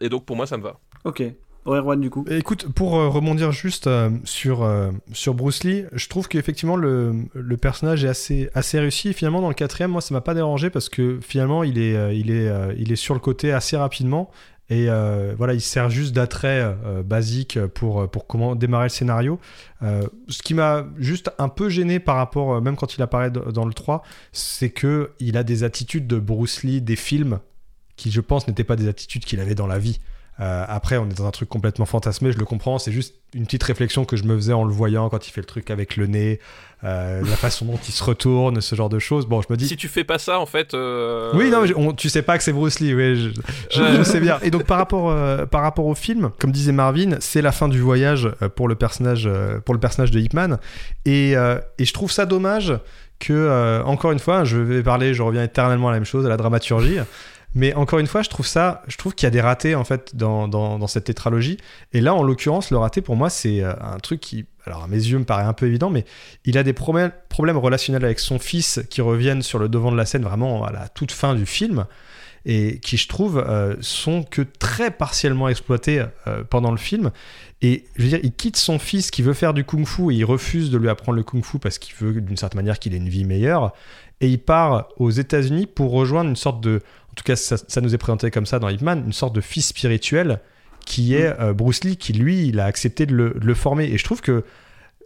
Et donc pour moi, ça me va. Ok. Ouais, Erwan, du coup. Écoute, pour euh, rebondir juste euh, sur, euh, sur Bruce Lee, je trouve qu'effectivement le, le personnage est assez, assez réussi. Et finalement, dans le quatrième, moi, ça m'a pas dérangé parce que finalement, il est, euh, il est, euh, il est sur le côté assez rapidement. Et euh, voilà, il sert juste d'attrait euh, basique pour, pour comment démarrer le scénario. Euh, ce qui m'a juste un peu gêné par rapport, euh, même quand il apparaît dans le 3, c'est que il a des attitudes de Bruce Lee des films qui, je pense, n'étaient pas des attitudes qu'il avait dans la vie. Euh, après, on est dans un truc complètement fantasmé, je le comprends. C'est juste une petite réflexion que je me faisais en le voyant quand il fait le truc avec le nez, euh, la façon dont il se retourne, ce genre de choses. Bon, je me dis. Si tu fais pas ça, en fait. euh, Oui, non, on- tu sais pas que c'est Bruce Lee, oui, je, je- je sais bien. Et donc par rapport, par rapport au film, comme disait Marvin, c'est la fin du voyage pour le personnage, pour le personnage de Hipman, et, et je trouve ça dommage que, euh, encore une fois, je vais parler, je reviens éternellement à la même chose, à la dramaturgie. Mais encore une fois, je trouve ça, je trouve qu'il y a des ratés en fait dans, dans, cette tétralogie. Et là, en l'occurrence, le raté pour moi, c'est euh, un truc qui, alors à mes yeux, me paraît un peu évident, mais il a des problèmes, problèmes relationnels avec son fils qui reviennent sur le devant de la scène vraiment à la toute fin du film et qui, je trouve, euh, sont que très partiellement exploités euh, pendant le film. Et je veux dire, il quitte son fils qui veut faire du kung-fu et il refuse de lui apprendre le kung-fu parce qu'il veut d'une certaine manière qu'il ait une vie meilleure. Et il part aux États-Unis pour rejoindre une sorte de. En tout cas, ça, ça nous est présenté comme ça dans Ip Man, une sorte de fils spirituel qui est euh, Bruce Lee, qui lui, il a accepté de le, de le former. Et je trouve que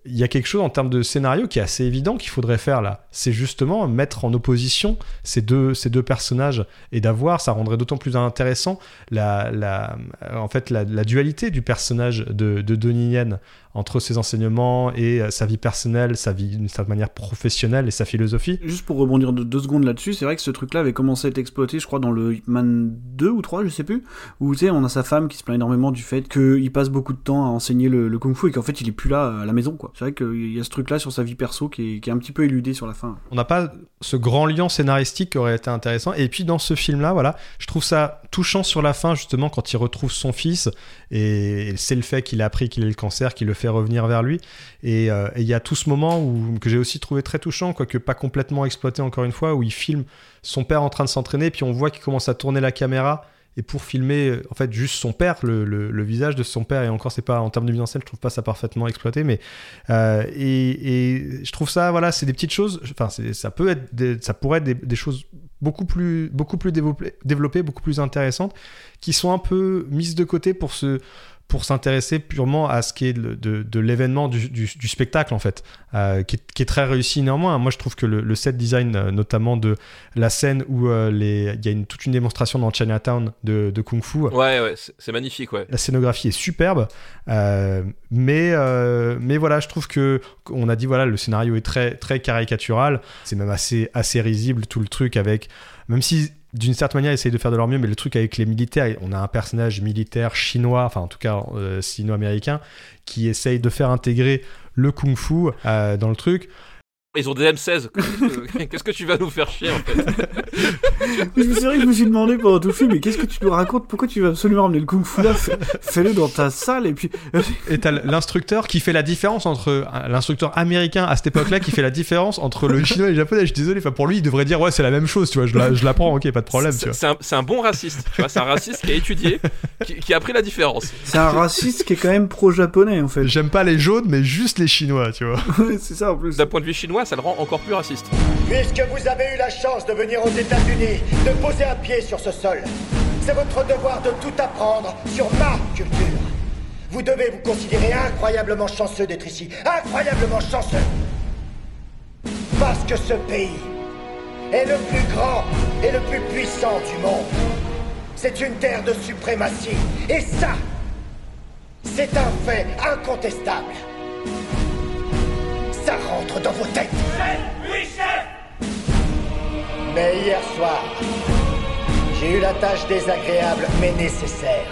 il y a quelque chose en termes de scénario qui est assez évident qu'il faudrait faire là. C'est justement mettre en opposition ces deux, ces deux personnages et d'avoir, ça rendrait d'autant plus intéressant la, la, en fait, la, la dualité du personnage de, de Donnie Yen entre ses enseignements et euh, sa vie personnelle, sa vie d'une certaine manière professionnelle et sa philosophie. Juste pour rebondir de deux secondes là-dessus, c'est vrai que ce truc-là avait commencé à être exploité, je crois, dans le Hitman 2 ou 3, je sais plus, où tu sais, on a sa femme qui se plaint énormément du fait qu'il passe beaucoup de temps à enseigner le, le kung-fu et qu'en fait il est plus là à la maison, quoi. C'est vrai qu'il y a ce truc-là sur sa vie perso qui est, qui est un petit peu éludé sur la fin. On n'a pas ce grand lien scénaristique qui aurait été intéressant. Et puis dans ce film-là, voilà, je trouve ça touchant sur la fin, justement, quand il retrouve son fils. Et c'est le fait qu'il a appris qu'il a le cancer qui le fait revenir vers lui. Et euh, et il y a tout ce moment où, que j'ai aussi trouvé très touchant, quoique pas complètement exploité encore une fois, où il filme son père en train de s'entraîner, puis on voit qu'il commence à tourner la caméra. Et pour filmer, euh, en fait, juste son père, le, le- visage de son père, et encore, c'est pas en termes de mise en scène, je trouve pas ça parfaitement exploité, mais euh, et, je trouve ça, voilà, c'est des petites choses. Enfin, ça peut être, ça pourrait être des, des choses beaucoup plus, beaucoup plus développées, développées, beaucoup plus intéressantes, qui sont un peu mises de côté pour se pour s'intéresser purement à ce qui est de, de l'événement du, du- du spectacle en fait, euh, qui, est, qui est très réussi néanmoins. Moi je trouve que le, le set design, euh, notamment de la scène où euh, il y a une, toute une démonstration dans Chinatown de, de kung fu, Ouais, ouais, c'est magnifique, ouais. la scénographie est superbe, mais, mais voilà, je trouve que on a dit voilà, le scénario est très, très caricatural, c'est même assez, assez risible tout le truc avec, même si d'une certaine manière essayent de faire de leur mieux, mais le truc avec les militaires, on a un personnage militaire chinois, enfin en tout cas euh, sino-américain, qui essaye de faire intégrer le kung-fu euh, dans le truc. Ils ont des M16. Qu'est-ce que tu vas nous faire chier, en fait Mais c'est vrai que je me suis demandé pendant tout le film, mais qu'est-ce que tu nous racontes Pourquoi tu veux absolument ramener le kung-fu là Fais- Fais-le dans ta salle et puis. Et t'as l'instructeur qui fait la différence entre l'instructeur américain à cette époque-là qui fait la différence entre le chinois et le japonais. Je suis désolé, enfin pour lui il devrait dire ouais c'est la même chose, tu vois. Je la- je l'apprends, ok, pas de problème. C'est un, c'est un bon raciste, tu vois, c'est un raciste qui a étudié, qui, qui a pris la différence. C'est un raciste qui est quand même pro-japonais en fait. J'aime pas les jaunes, mais juste les chinois, tu vois. c'est ça en plus. D'un point de vue chinois, ça le rend encore plus raciste. Puisque vous avez eu la chance de venir aux États-Unis, de poser un pied sur ce sol, c'est votre devoir de tout apprendre sur ma culture. Vous devez vous considérer incroyablement chanceux d'être ici. Incroyablement chanceux. Parce que ce pays est le plus grand et le plus puissant du monde. C'est une terre de suprématie. Et ça, c'est un fait incontestable. Ça rentre dans vos têtes. Mais hier soir, j'ai eu la tâche désagréable mais nécessaire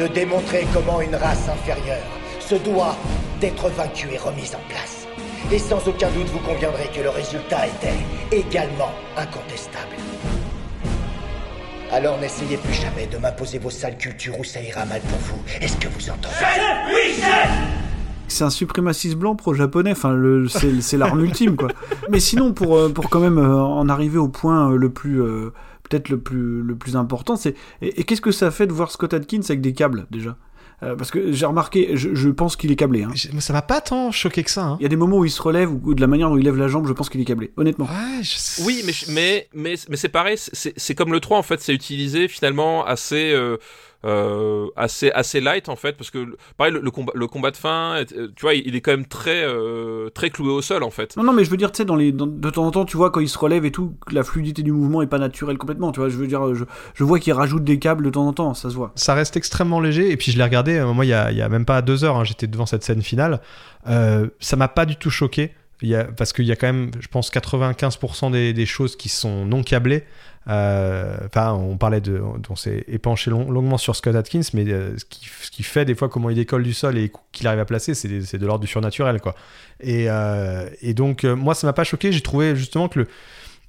de démontrer comment une race inférieure se doit d'être vaincue et remise en place. Et sans aucun doute, vous conviendrez que le résultat était également incontestable. Alors n'essayez plus jamais de m'imposer vos sales cultures ou ça ira mal pour vous. Est-ce que vous entendez? C'est un suprémaciste blanc pro-japonais, enfin le- c'est c'est l'arme ultime quoi. Mais sinon pour, euh, pour quand même euh, en arriver au point euh, le plus peut-être le plus, le plus important. C'est et, et qu'est-ce que ça fait de voir Scott Atkins avec des câbles déjà? Euh, parce que j'ai remarqué, je, je pense qu'il est câblé. Hein. Mais ça m'a pas tant choqué que ça. hein. Il y a des moments où il se relève ou de la manière dont il lève la jambe, je pense qu'il est câblé. Honnêtement. Oui, mais mais mais mais c'est pareil, c'est c'est comme le 3 en fait, c'est utilisé finalement assez euh, euh, assez assez light en fait parce que pareil le, le combat le combat de fin euh, tu vois il est quand même très euh, très cloué au sol en fait Non, non, mais je veux dire, tu sais, dans les, dans- de temps en temps, tu vois, quand il se relève et tout, la fluidité du mouvement est pas naturelle complètement. Tu vois, je veux dire, je, je vois qu'il rajoute des câbles de temps en temps, ça se voit. Ça reste extrêmement léger. Et puis je l'ai regardé, moi, il y a, il y a même pas deux heures, hein, j'étais devant cette scène finale. Euh, ça m'a pas du tout choqué. Parce qu'il y a quand même, je pense, 95% des, choses qui sont non câblées. Euh, Enfin, on parlait de. On s'est épanché long- longuement sur Scott Atkins, mais euh, ce, qui, fait des fois comment il décolle du sol et qu'il arrive à placer, c'est de l'ordre du surnaturel, quoi. Et, euh, donc, moi, ça m'a pas choqué. J'ai trouvé justement que le,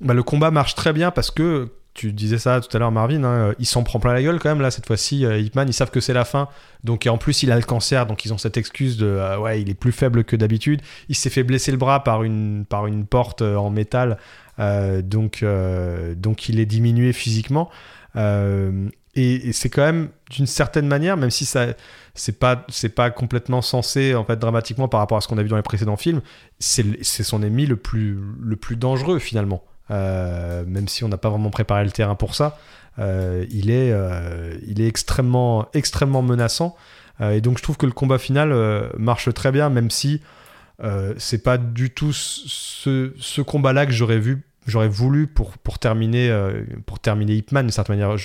bah, le combat marche très bien parce que tu disais ça tout à l'heure, Marvin, hein, il s'en prend plein la gueule quand même. Là, cette fois-ci, euh, Hitman, ils savent que c'est la fin. Donc, et en plus, il a le cancer, donc ils ont cette excuse de euh, ouais, il est plus faible que d'habitude. Il s'est fait blesser le bras par une, par une porte euh, en métal, euh, donc, euh, donc il est diminué physiquement. Euh, et, c'est quand même d'une certaine manière, même si ça c'est pas c'est pas complètement censé en fait dramatiquement par rapport à ce qu'on a vu dans les précédents films, c'est son ennemi le plus le plus dangereux finalement. Euh, même si on n'a pas vraiment préparé le terrain pour ça, euh, il est euh, il est extrêmement extrêmement menaçant. Et donc je trouve que le combat final marche très bien, même si c'est pas du tout ce, combat-là que j'aurais vu, j'aurais voulu pour, pour terminer pour terminer Hitman d'une certaine manière.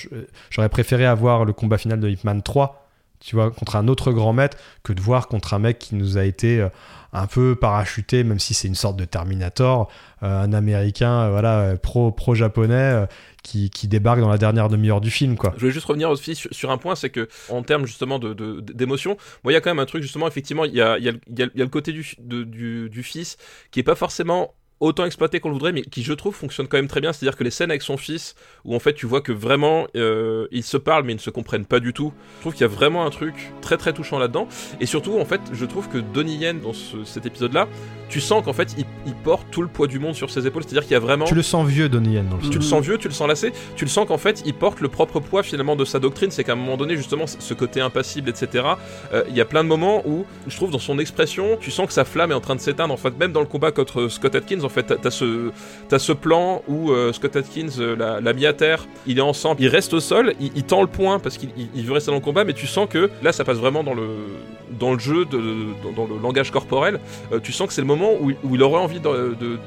J'aurais préféré avoir le combat final de Hitman 3, tu vois, contre un autre grand maître, que de voir contre un mec qui nous a été un peu parachuté, même si c'est une sorte de Terminator, un Américain, euh, voilà, euh, pro pro japonais. euh, qui, qui débarque dans la dernière demi-heure du film, quoi. Je voulais juste revenir aussi sur, sur un point, c'est que en termes justement de de- d'émotion, moi il y a quand même un truc justement effectivement il y a y y y a le côté du, de- du du fils qui est pas forcément autant exploité qu'on le voudrait, mais qui je trouve fonctionne quand même très bien. C'est-à-dire que les scènes avec son fils, où en fait tu vois que vraiment euh, ils se parlent mais ils ne se comprennent pas du tout. Je trouve qu'il y a vraiment un truc très très touchant là-dedans. Et surtout en fait, je trouve que Donnie Yen dans ce- cet épisode-là, tu sens qu'en fait il, il porte tout le poids du monde sur ses épaules. C'est-à-dire qu'il y a vraiment Tu le sens vieux, Donnie Yen, dans le tu le sens vieux, tu le sens lassé, tu le sens qu'en fait il porte le propre poids finalement de sa doctrine, c'est qu'à un moment donné justement ce côté impassible, etc. euh, Il y a plein de moments où je trouve dans son expression, tu sens que sa flamme est en train de s'éteindre. En fait, même dans le combat contre Scott Atkins, en fait, t'as- ce, t'as ce plan où euh, Scott Atkins euh, l'a l'a mis à terre, il est ensemble, il reste au sol, il, tend le point parce qu'il il- veut rester dans le combat, mais tu sens que là ça passe vraiment dans le dans le jeu, de, dans, le langage corporel. Euh, tu sens que c'est le moment où, il aurait envie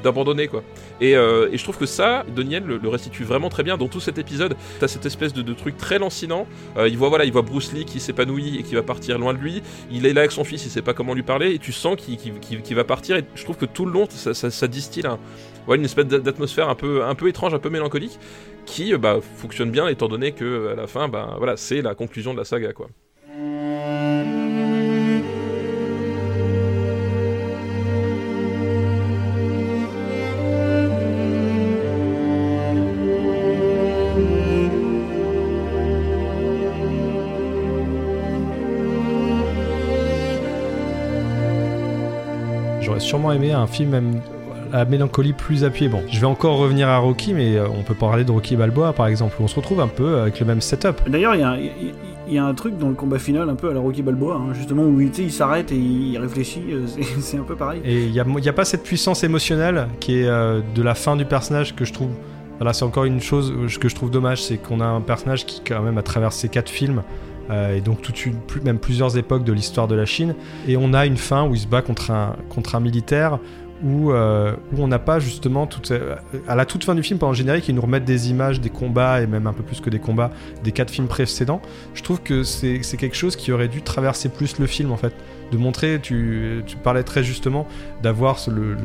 d'abandonner quoi. Et, et je trouve que ça, Yen le, le restitue vraiment très bien dans tout cet épisode. T'as cette espèce de, truc très lancinant. Il voit voilà, il voit Bruce Lee qui s'épanouit et qui va partir loin de lui. Il est là avec son fils, il sait pas comment lui parler et tu sens qu'il va partir. Et je trouve que tout le long, ça, ça- ça ouais, une espèce d'a- d'atmosphère un peu, un peu étrange, un peu mélancolique, qui euh, bah, fonctionne bien étant donné que à la fin, bah, voilà, c'est la conclusion de la saga quoi. J'aurais sûrement aimé un film à mélancolie plus appuyée. Bon, je vais encore revenir à Rocky, mais euh, on peut parler de Rocky Balboa par exemple, où on se retrouve un peu avec le même setup. D'ailleurs, il y, a un- il y a- il y a un truc dans le combat final, un peu à la Rocky Balboa, hein, justement, où il, s'arrête et il réfléchit, euh, c'est- un peu pareil. Et il n'y a, il y a pas cette puissance émotionnelle qui est euh, de la fin du personnage que je trouve. Voilà, c'est encore une chose euh, que je trouve dommage, c'est qu'on a un personnage qui, quand même, a traversé quatre films. euh, et donc toute une, plus- même plusieurs époques de l'histoire de la Chine. Et on a une fin où il se bat contre un, contre un militaire où, euh, où on n'a pas justement à la toute fin du film pendant le générique ils nous remettent des images des combats et même un peu plus que des combats des quatre films précédents. Je trouve que c'est quelque chose qui aurait dû traverser plus le film en fait. De montrer tu, parlais très justement d'avoir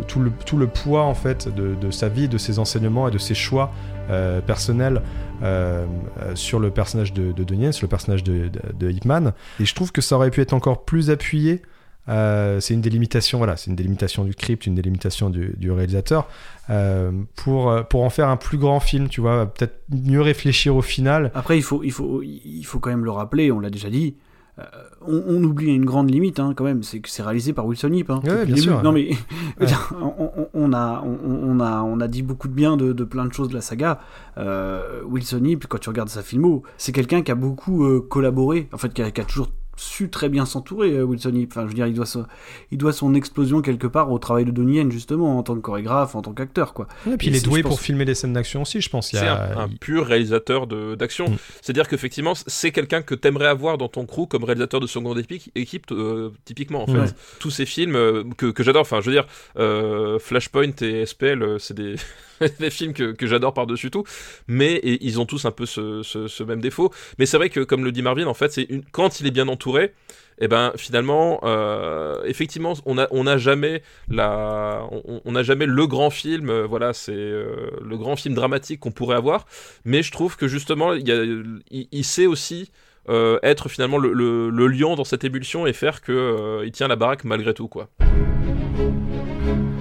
tout, le, poids en fait de, sa vie de ses enseignements et de ses choix euh, personnels euh, sur le personnage de, de sur le personnage de, de, et je trouve que ça aurait pu être encore plus appuyé euh, c'est une délimitation, voilà, c'est une délimitation du script, une délimitation du, du réalisateur euh, pour euh, pour en faire un plus grand film, tu vois, peut-être mieux réfléchir au final. Après, il faut, il faut, il faut quand même le rappeler, on l'a déjà dit, euh, on, on oublie une grande limite hein, quand même, c'est que c'est réalisé par Wilson Yip. Hein, Ouais, bien sûr. Non mais on, on- on a, on, a, on a dit beaucoup de bien de, de plein de choses de la saga. Wilson Yip, quand tu regardes sa filmo, c'est quelqu'un qui a beaucoup collaboré, en fait, qui a, qui a toujours su très bien s'entourer, euh, Wilson Yip. Enfin, je veux dire, il doit, son, il doit son explosion quelque part au travail de Donnie Yen, justement, en tant que chorégraphe, en tant qu'acteur, quoi. Et puis il est doué pense- pour filmer des scènes d'action aussi, je pense. C'est a- un, un pur réalisateur de- d'action. Mm. C'est-à-dire qu'effectivement, c'est quelqu'un que t'aimerais avoir dans ton crew comme réalisateur de seconde épique, équipe, euh, typiquement, en fait. Ouais. Tous ces films euh, que, que j'adore, enfin, je veux dire, euh, Flashpoint et SPL, c'est des, des films que, que j'adore par-dessus tout, mais et ils ont tous un peu ce, ce- même défaut. Mais c'est vrai que, comme le dit Marvin, en fait, c'est quand il est bien entouré, et ben finalement, euh, effectivement, on a on n'a jamais la, on n'a jamais le grand film. euh, voilà, c'est euh, le grand film dramatique qu'on pourrait avoir. Mais je trouve que justement, il, a, il, sait aussi être finalement le, le, le lion dans cette ébullition et faire que il tient la baraque malgré tout, quoi.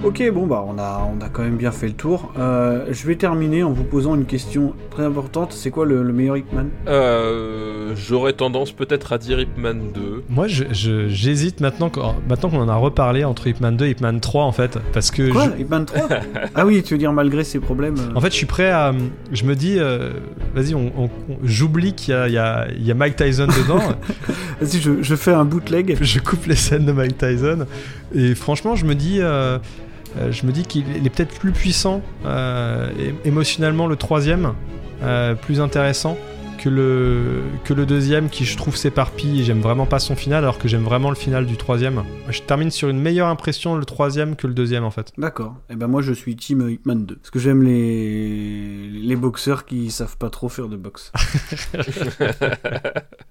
Ok, bon bah on a, on a quand même bien fait le tour. Euh, je vais terminer en vous posant une question très importante. C'est quoi le, le meilleur Hitman? Euh, J'aurais tendance peut-être à dire Ip Man 2. Moi, je- je- j'hésite maintenant, qu'on- maintenant qu'on en a reparlé entre Hitman 2 et Hitman 3, en fait, parce que. Quoi? je- Hitman 3 Ah oui, tu veux dire malgré ses problèmes euh, En fait, je suis prêt à. Je me dis, euh, vas-y, on, on- on- j'oublie qu'il y a, il y, a, il y a Mike Tyson dedans. Vas-y, je, je fais un bootleg. je coupe les scènes de Mike Tyson. Et franchement, je me dis. euh, euh, je me dis qu'il il est peut-être plus puissant euh, émotionnellement le troisième, euh, plus intéressant que le, que le deuxième qui je trouve s'éparpille et j'aime vraiment pas son final alors que j'aime vraiment le final du troisième. Je termine sur une meilleure impression le troisième que le deuxième en fait. D'accord. Et ben moi je suis team Hitman 2 parce que j'aime les les boxeurs qui savent pas trop faire de boxe.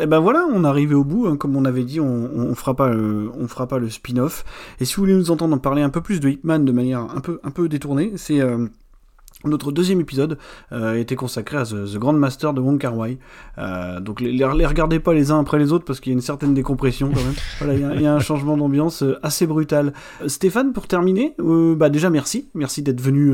Et ben voilà, on est arrivé au bout. hein. Comme on avait dit, on, on fera pas, le, on fera pas le spin-off. Et si vous voulez nous entendre en parler un peu plus de Hitman de manière un peu, un peu détournée, c'est euh, notre deuxième épisode euh, était consacré à The, The Grand Master de Wong Kar Wai. Euh, donc les, regardez pas les uns après les autres parce qu'il y a une certaine décompression quand même. voilà, il y a- il y, a un changement d'ambiance euh, assez brutal. Euh, Stéphane, pour terminer, euh, bah déjà merci, merci d'être venu,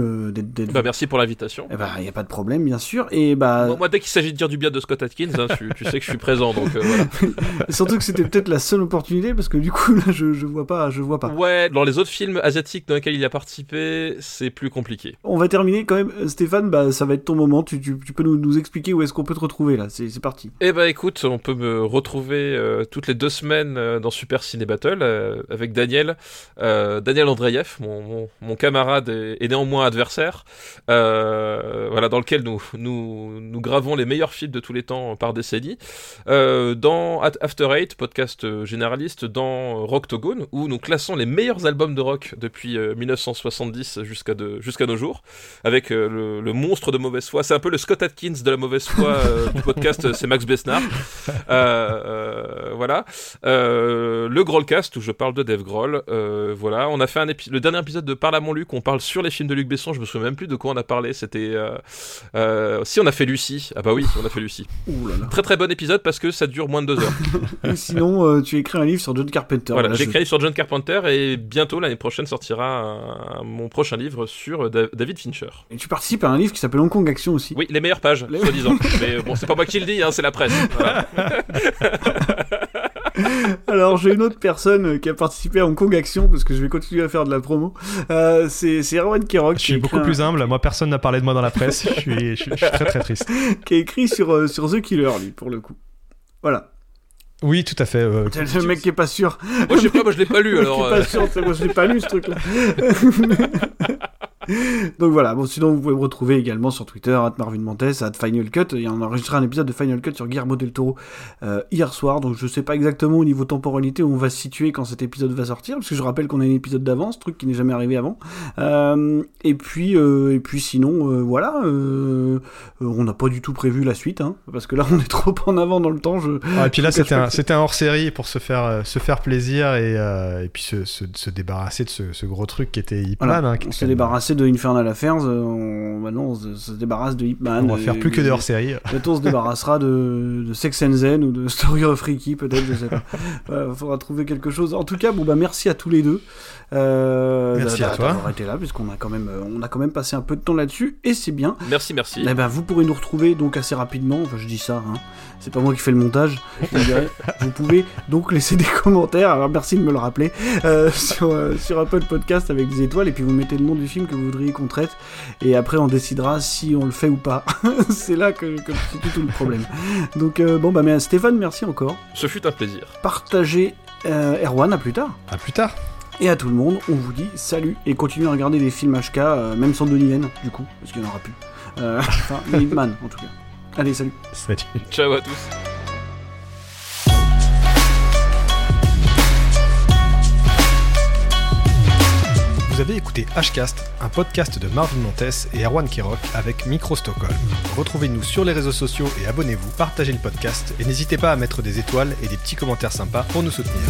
Bah, merci pour l'invitation. Eh bah, il y a pas de problème, bien sûr. Et bah, Moi, moi, dès qu'il s'agit de dire du bien de Scott Atkins, hein, tu, tu sais que je suis présent, donc voilà. surtout que c'était peut-être la seule opportunité parce que du coup là, je, je vois pas, je vois pas. Ouais, dans les autres films asiatiques dans lesquels il a participé, c'est plus compliqué. On va terminer quand Stéphane. Bah, ça va être ton moment. Tu, peux nous, expliquer où est-ce qu'on peut te retrouver là. C'est, parti. Eh ben écoute, on peut me retrouver euh, toutes les deux semaines euh, dans Super Ciné Battle euh, avec Daniel, Daniel Andreev, mon, camarade et, néanmoins adversaire, voilà dans lequel nous, nous nous gravons les meilleurs films de tous les temps par décennie. Dans After Eight, podcast généraliste, dans Rocktogone où nous classons les meilleurs albums de rock depuis euh, 1970 jusqu'à jusqu'à nos jours, avec le, le monstre de mauvaise foi. C'est un peu le Scott Atkins de la mauvaise foi euh, du podcast, euh, c'est Max Besnard. Euh, euh, voilà. Euh, le Grollcast où je parle de Dave Grohl. Euh, voilà. On a fait un le dernier épisode de Parle à mon Luc. On parle sur les films de Luc Besson. Je me souviens même plus de quoi on a parlé. C'était euh, euh, si on a fait Lucie. Ah bah oui, on a fait Lucie. Ouh là là. Très très bon épisode parce que ça dure moins de deux heures. Sinon, euh, tu écris un livre sur John Carpenter. Voilà, Là, j'ai je- écrit sur John Carpenter et bientôt l'année prochaine sortira un- mon prochain livre sur Da- David Fincher. Et tu participes à un livre qui s'appelle Hong Kong Action aussi. Oui, les meilleures pages, soi-disant. Mais bon, c'est pas moi qui le dis, hein, c'est la presse. Voilà. Alors j'ai une autre personne qui a participé à Hong Kong Action parce que je vais continuer à faire de la promo. Euh, c'est Erwan Kirok. Je suis beaucoup plus humble. Moi, personne n'a parlé de moi dans la presse. je, suis, je suis- je suis très très triste. qui a écrit sur euh, sur The Killer lui pour le coup. Voilà. Oui, tout à fait. euh, C'est le mec qui est pas sûr. Moi, je sais pas, moi, je l'ai pas lu, alors, qui est pas euh. sûr, c'est- moi je l'ai pas lu ce truc là. Donc voilà, bon sinon vous pouvez me retrouver également sur Twitter, at Marvin Montes, at Final Cut. Il y on a enregistré un épisode de Final Cut sur Guillermo del Toro euh, hier soir, donc je sais pas exactement au niveau temporalité où on va se situer quand cet épisode va sortir, parce que je rappelle qu'on a un épisode d'avance, truc qui n'est jamais arrivé avant. Euh, et puis euh, et puis sinon voilà, on n'a pas du tout prévu la suite, hein, parce que là on est trop en avant dans le temps. Je, Ah, et puis là, c'était un, hors-série pour se faire, se faire plaisir et, et puis se, se, se débarrasser de ce, ce gros truc qui était Hitman. Voilà, hein, qui on est s'est même- débarrassé de Infernal Affairs, euh, on, maintenant on se, se débarrasse de Hitman. On va faire plus que de hors-série. Bientôt on se débarrassera de, de Sex and Zen ou de Story of Ricky peut-être, je sais pas. Il faudra trouver quelque chose. En tout cas, bon bah merci à tous les deux. Euh, Merci d'a- à toi. d'avoir été là puisqu'on a quand même euh, on a quand même passé un peu de temps là-dessus et c'est bien. Merci, merci. Eh ben, vous pourrez nous retrouver donc assez rapidement. Enfin, je dis ça, hein. c'est pas moi qui fais le montage. vous pouvez donc laisser des commentaires. Alors, merci de me le rappeler euh, sur, euh, sur Apple Podcast avec des étoiles et puis vous mettez le nom du film que vous voudriez qu'on traite et après on décidera si on le fait ou pas. c'est là que, situe tout le problème. Donc euh, bon bah mais Stéphane, merci encore. Ce fut un plaisir. Partagez euh, Erwan, à plus tard. À plus tard. Et à tout le monde, on vous dit salut et continuez à regarder des films HK, euh, même sans Denis Yen, du coup, parce qu'il n'y en aura plus. Enfin, mais Hitman, en tout cas. Allez, salut. Salut. Ciao à tous. Vous avez écouté Hcast, un podcast de Marvin Montes et Erwan Kirok avec Micro Stockholm. Retrouvez-nous sur les réseaux sociaux et abonnez-vous, partagez le podcast et n'hésitez pas à mettre des étoiles et des petits commentaires sympas pour nous soutenir.